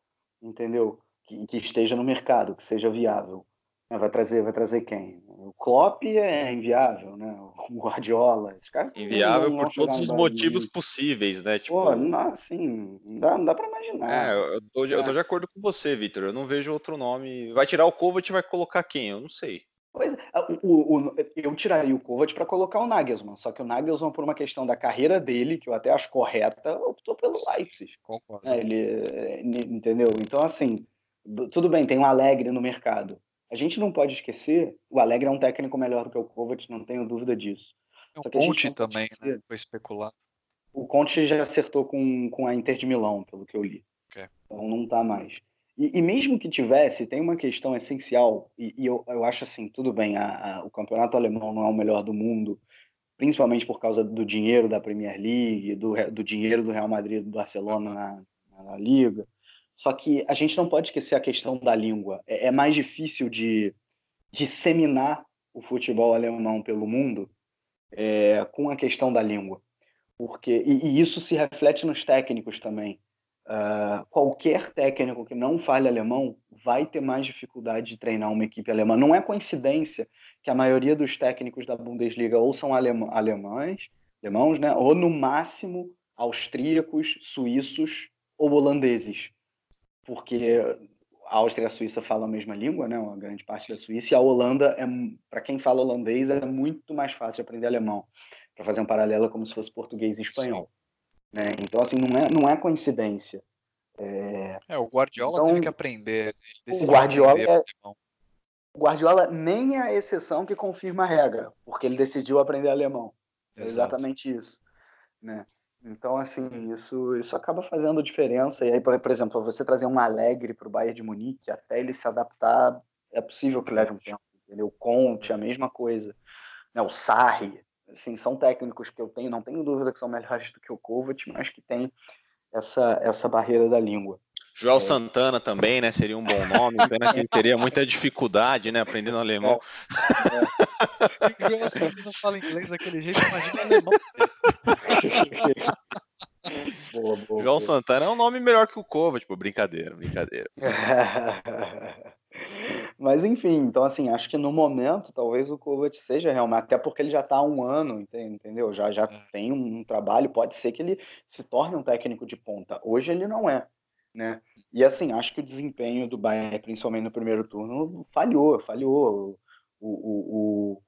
entendeu? Que, que esteja no mercado, que seja viável. Né, vai trazer, vai trazer quem? O Klopp é inviável, né? O Guardiola,
inviável por todos os motivos possíveis, né?
Tipo, Pô, não, assim, não dá, não dá para imaginar.
É, eu tô, é. eu tô de acordo com você, Vitor. Eu não vejo outro nome. Vai tirar o Kovac e vai colocar quem? Eu não sei.
É, o, o, eu tiraria o Kovac para colocar o Nagelsmann, só que o Nagelsmann, por uma questão da carreira dele, que eu até acho correta, optou pelo Leipzig. Concordo. É, ele, entendeu? Então, assim, tudo bem, tem um Alegre no mercado. A gente não pode esquecer, o Alegre é um técnico melhor do que o Kovac, não tenho dúvida disso.
O Conte também, né? Foi especulado.
O Conte já acertou com, com a Inter de Milão, pelo que eu li. Okay. Então não tá mais. E, e, mesmo que tivesse, tem uma questão essencial, e, e eu, eu, acho assim, tudo bem, a, a, o campeonato alemão não é o melhor do mundo, principalmente por causa do dinheiro da Premier League, do, do dinheiro do Real Madrid do Barcelona na, na Liga. Só que a gente não pode esquecer a questão da língua. É, é mais difícil de disseminar o futebol alemão pelo mundo é, com a questão da língua. Porque, e, e isso se reflete nos técnicos também. Uh, qualquer técnico que não fale alemão vai ter mais dificuldade de treinar uma equipe alemã. Não é coincidência que a maioria dos técnicos da Bundesliga ou são alema alemães, alemãos, né? ou no máximo austríacos, suíços ou holandeses porque a Áustria e a Suíça falam a mesma língua, né, uma grande parte da Suíça, e a Holanda, é, para quem fala holandês, é muito mais fácil de aprender alemão, para fazer um paralelo como se fosse português e espanhol. Né? Então, assim, não é, não é coincidência.
É, é o Guardiola então, teve que aprender.
O Guardiola, é, o Guardiola nem é a exceção que confirma a regra, porque ele decidiu aprender alemão. É exatamente isso. Né? Então, assim, isso, isso acaba fazendo diferença. E aí, por, por exemplo, você trazer um Alegre para o Bayern de Munique, até ele se adaptar, é possível que leve um tempo. Entendeu? O Conte, a mesma coisa. Né? O Sarri, assim, são técnicos que eu tenho, não tenho dúvida que são melhores do que o Kovac, mas que tem essa, essa barreira da língua.
Joel é. Santana também, né? Seria um bom nome. Pena que ele teria muita dificuldade, né? Aprendendo alemão.
É. é. Joel Santana fala inglês daquele jeito, imagina alemão.
boa, boa, João boa. Santana é um nome melhor que o Cova, tipo, brincadeira, brincadeira.
Mas enfim, então assim, acho que no momento talvez o Kovac seja realmente, até porque ele já está há um ano, entendeu? Já, já é. tem um trabalho, pode ser que ele se torne um técnico de ponta. Hoje ele não é, né? E assim, acho que o desempenho do Bayern, principalmente no primeiro turno, falhou, falhou. O, o,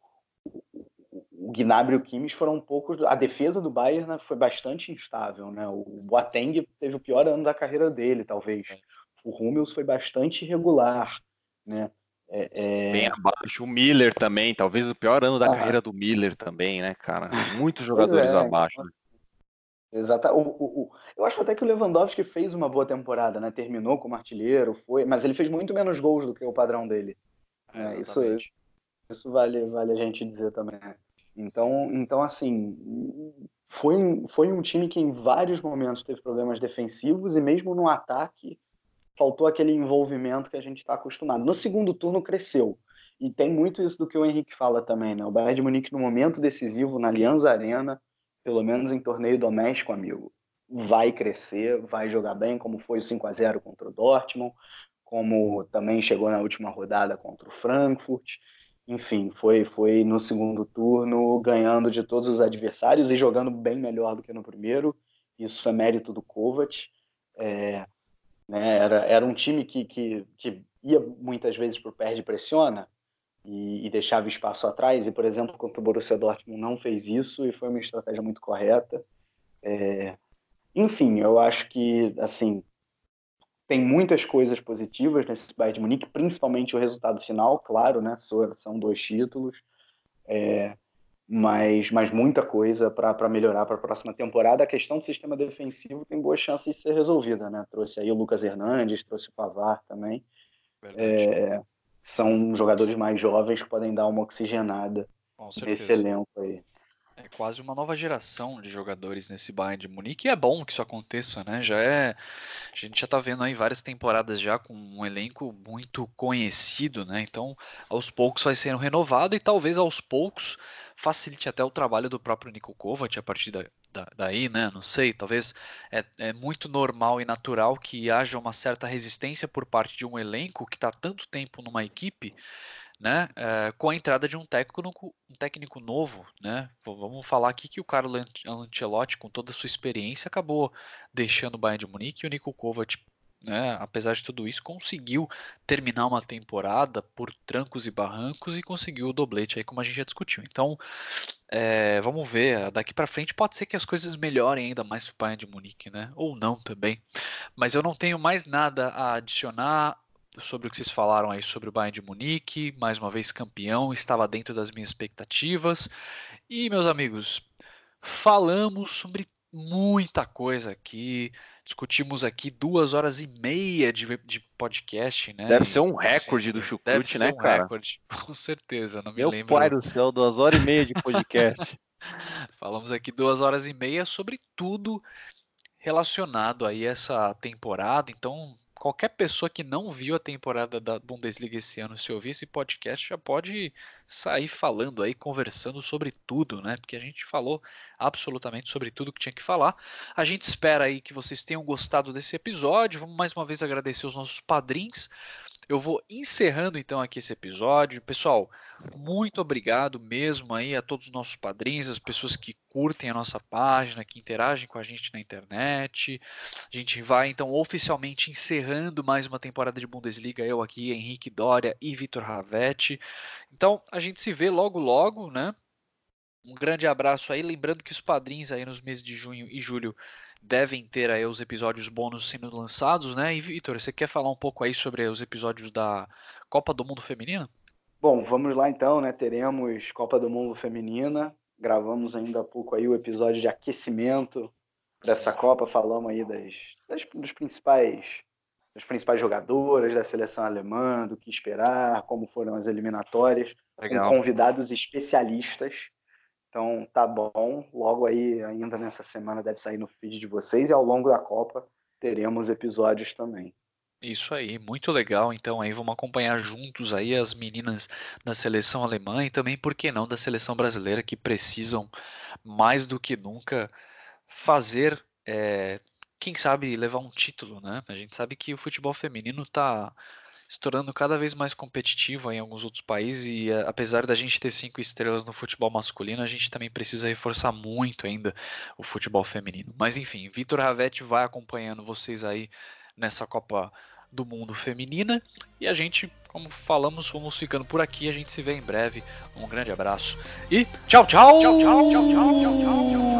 o, o Gnabry e o Kimmich foram um poucos. A defesa do Bayern né, foi bastante instável, né? O Boateng teve o pior ano da carreira dele, talvez. É. O Hummels foi bastante irregular, né?
É, é... Bem abaixo. O Miller também, talvez o pior ano da ah. carreira do Miller também, né, cara? Muitos jogadores é, abaixo. Né?
Exato. O, o, o, eu acho até que o Lewandowski fez uma boa temporada, né? Terminou como artilheiro, foi, mas ele fez muito menos gols do que o padrão dele. É, isso, isso vale, vale a gente dizer também. Então, então assim, foi, foi um time que em vários momentos teve problemas defensivos e mesmo no ataque faltou aquele envolvimento que a gente está acostumado. No segundo turno cresceu. E tem muito isso do que o Henrique fala também, né? O Bayern de Munique no momento decisivo na Allianz Arena, pelo menos em torneio doméstico, amigo, vai crescer, vai jogar bem, como foi o 5 a 0 contra o Dortmund, como também chegou na última rodada contra o Frankfurt enfim, foi, foi no segundo turno ganhando de todos os adversários e jogando bem melhor do que no primeiro. Isso foi mérito do Kovac. É, Né? Era, era um time que, que, que ia muitas vezes por perde e pressiona e, e, deixava espaço atrás. E, por exemplo, contra o Borussia Dortmund não fez isso e foi uma estratégia muito correta. É... Enfim, eu acho que assim tem muitas coisas positivas nesse Bayern de Munique, principalmente o resultado final, claro, né? São dois títulos. É, mas, mas muita coisa para melhorar para a próxima temporada. A questão do sistema defensivo tem boas chances de ser resolvida, né? Trouxe aí o Lucas Hernandes, trouxe o Pavar também. É, são jogadores mais jovens que podem dar uma oxigenada nesse elenco aí.
É quase uma nova geração de jogadores nesse Bayern de Munique e é bom que isso aconteça, né? Já é, a gente já tá vendo aí várias temporadas já com um elenco muito conhecido, né? Então, aos poucos vai sendo renovado e talvez aos poucos facilite até o trabalho do próprio Niko Kovac a partir da, da, daí, né? Não sei, talvez é, é muito normal e natural que haja uma certa resistência por parte de um elenco que está tanto tempo numa equipe né, é, com a entrada de um técnico, um técnico novo, né? Vamos falar aqui que o Carlo Ancelotti, com toda a sua experiência, acabou deixando o Bayern de Munique e o Niko Kovac, né, apesar de tudo isso, conseguiu terminar uma temporada por trancos e barrancos e conseguiu o doblete aí, como a gente já discutiu. Então, é, vamos ver, daqui para frente pode ser que as coisas melhorem ainda mais para o Bayern de Munique, né? Ou não também. Mas eu não tenho mais nada a adicionar sobre o que vocês falaram aí sobre o Bayern de Munique, mais uma vez campeão, estava dentro das minhas expectativas. E, meus amigos, falamos sobre muita coisa aqui. Discutimos aqui duas horas e meia de, de podcast, né?
Deve ser um recorde do Chucrute, né, um cara? Recorde,
com certeza, não me
Meu
lembro.
Meu pai do céu, duas horas e meia de podcast.
Falamos aqui duas horas e meia sobre tudo relacionado aí a essa temporada, então qualquer pessoa que não viu a temporada da Bundesliga esse ano, se ouvir esse podcast, já pode sair falando aí, conversando sobre tudo, né? Porque a gente falou absolutamente sobre tudo que tinha que falar. A gente espera aí que vocês tenham gostado desse episódio. Vamos mais uma vez agradecer os nossos padrinhos. Eu vou encerrando então aqui esse episódio. Pessoal, muito obrigado mesmo aí a todos os nossos padrinhos, as pessoas que curtem a nossa página, que interagem com a gente na internet. A gente vai então oficialmente encerrando mais uma temporada de Bundesliga, eu aqui, Henrique Dória e Vitor Ravetti. Então, a gente se vê logo logo, né? Um grande abraço aí, lembrando que os padrinhos aí nos meses de junho e julho devem ter aí os episódios bônus sendo lançados, né? E Vitor, você quer falar um pouco aí sobre os episódios da Copa do Mundo Feminina?
Bom, vamos lá então, né? Teremos Copa do Mundo Feminina. Gravamos ainda há pouco aí o episódio de aquecimento dessa Copa, falamos aí das, das dos principais das principais jogadoras da seleção alemã, do que esperar, como foram as eliminatórias, Legal. com convidados especialistas então tá bom. Logo aí, ainda nessa semana, deve sair no feed de vocês e ao longo da Copa teremos episódios também.
Isso aí, muito legal. Então aí vamos acompanhar juntos aí as meninas da seleção alemã e também, por que não, da seleção brasileira que precisam mais do que nunca fazer, é, quem sabe, levar um título, né? A gente sabe que o futebol feminino está se tornando cada vez mais competitivo em alguns outros países e eh, apesar da gente ter cinco estrelas no futebol masculino, a gente também precisa reforçar muito ainda o futebol feminino. Mas enfim, Vitor Ravetti vai acompanhando vocês aí nessa Copa do Mundo Feminina e a gente, como falamos, vamos ficando por aqui. A gente se vê em breve. Um grande abraço e tchau, tchau, tchau, tchau, tchau.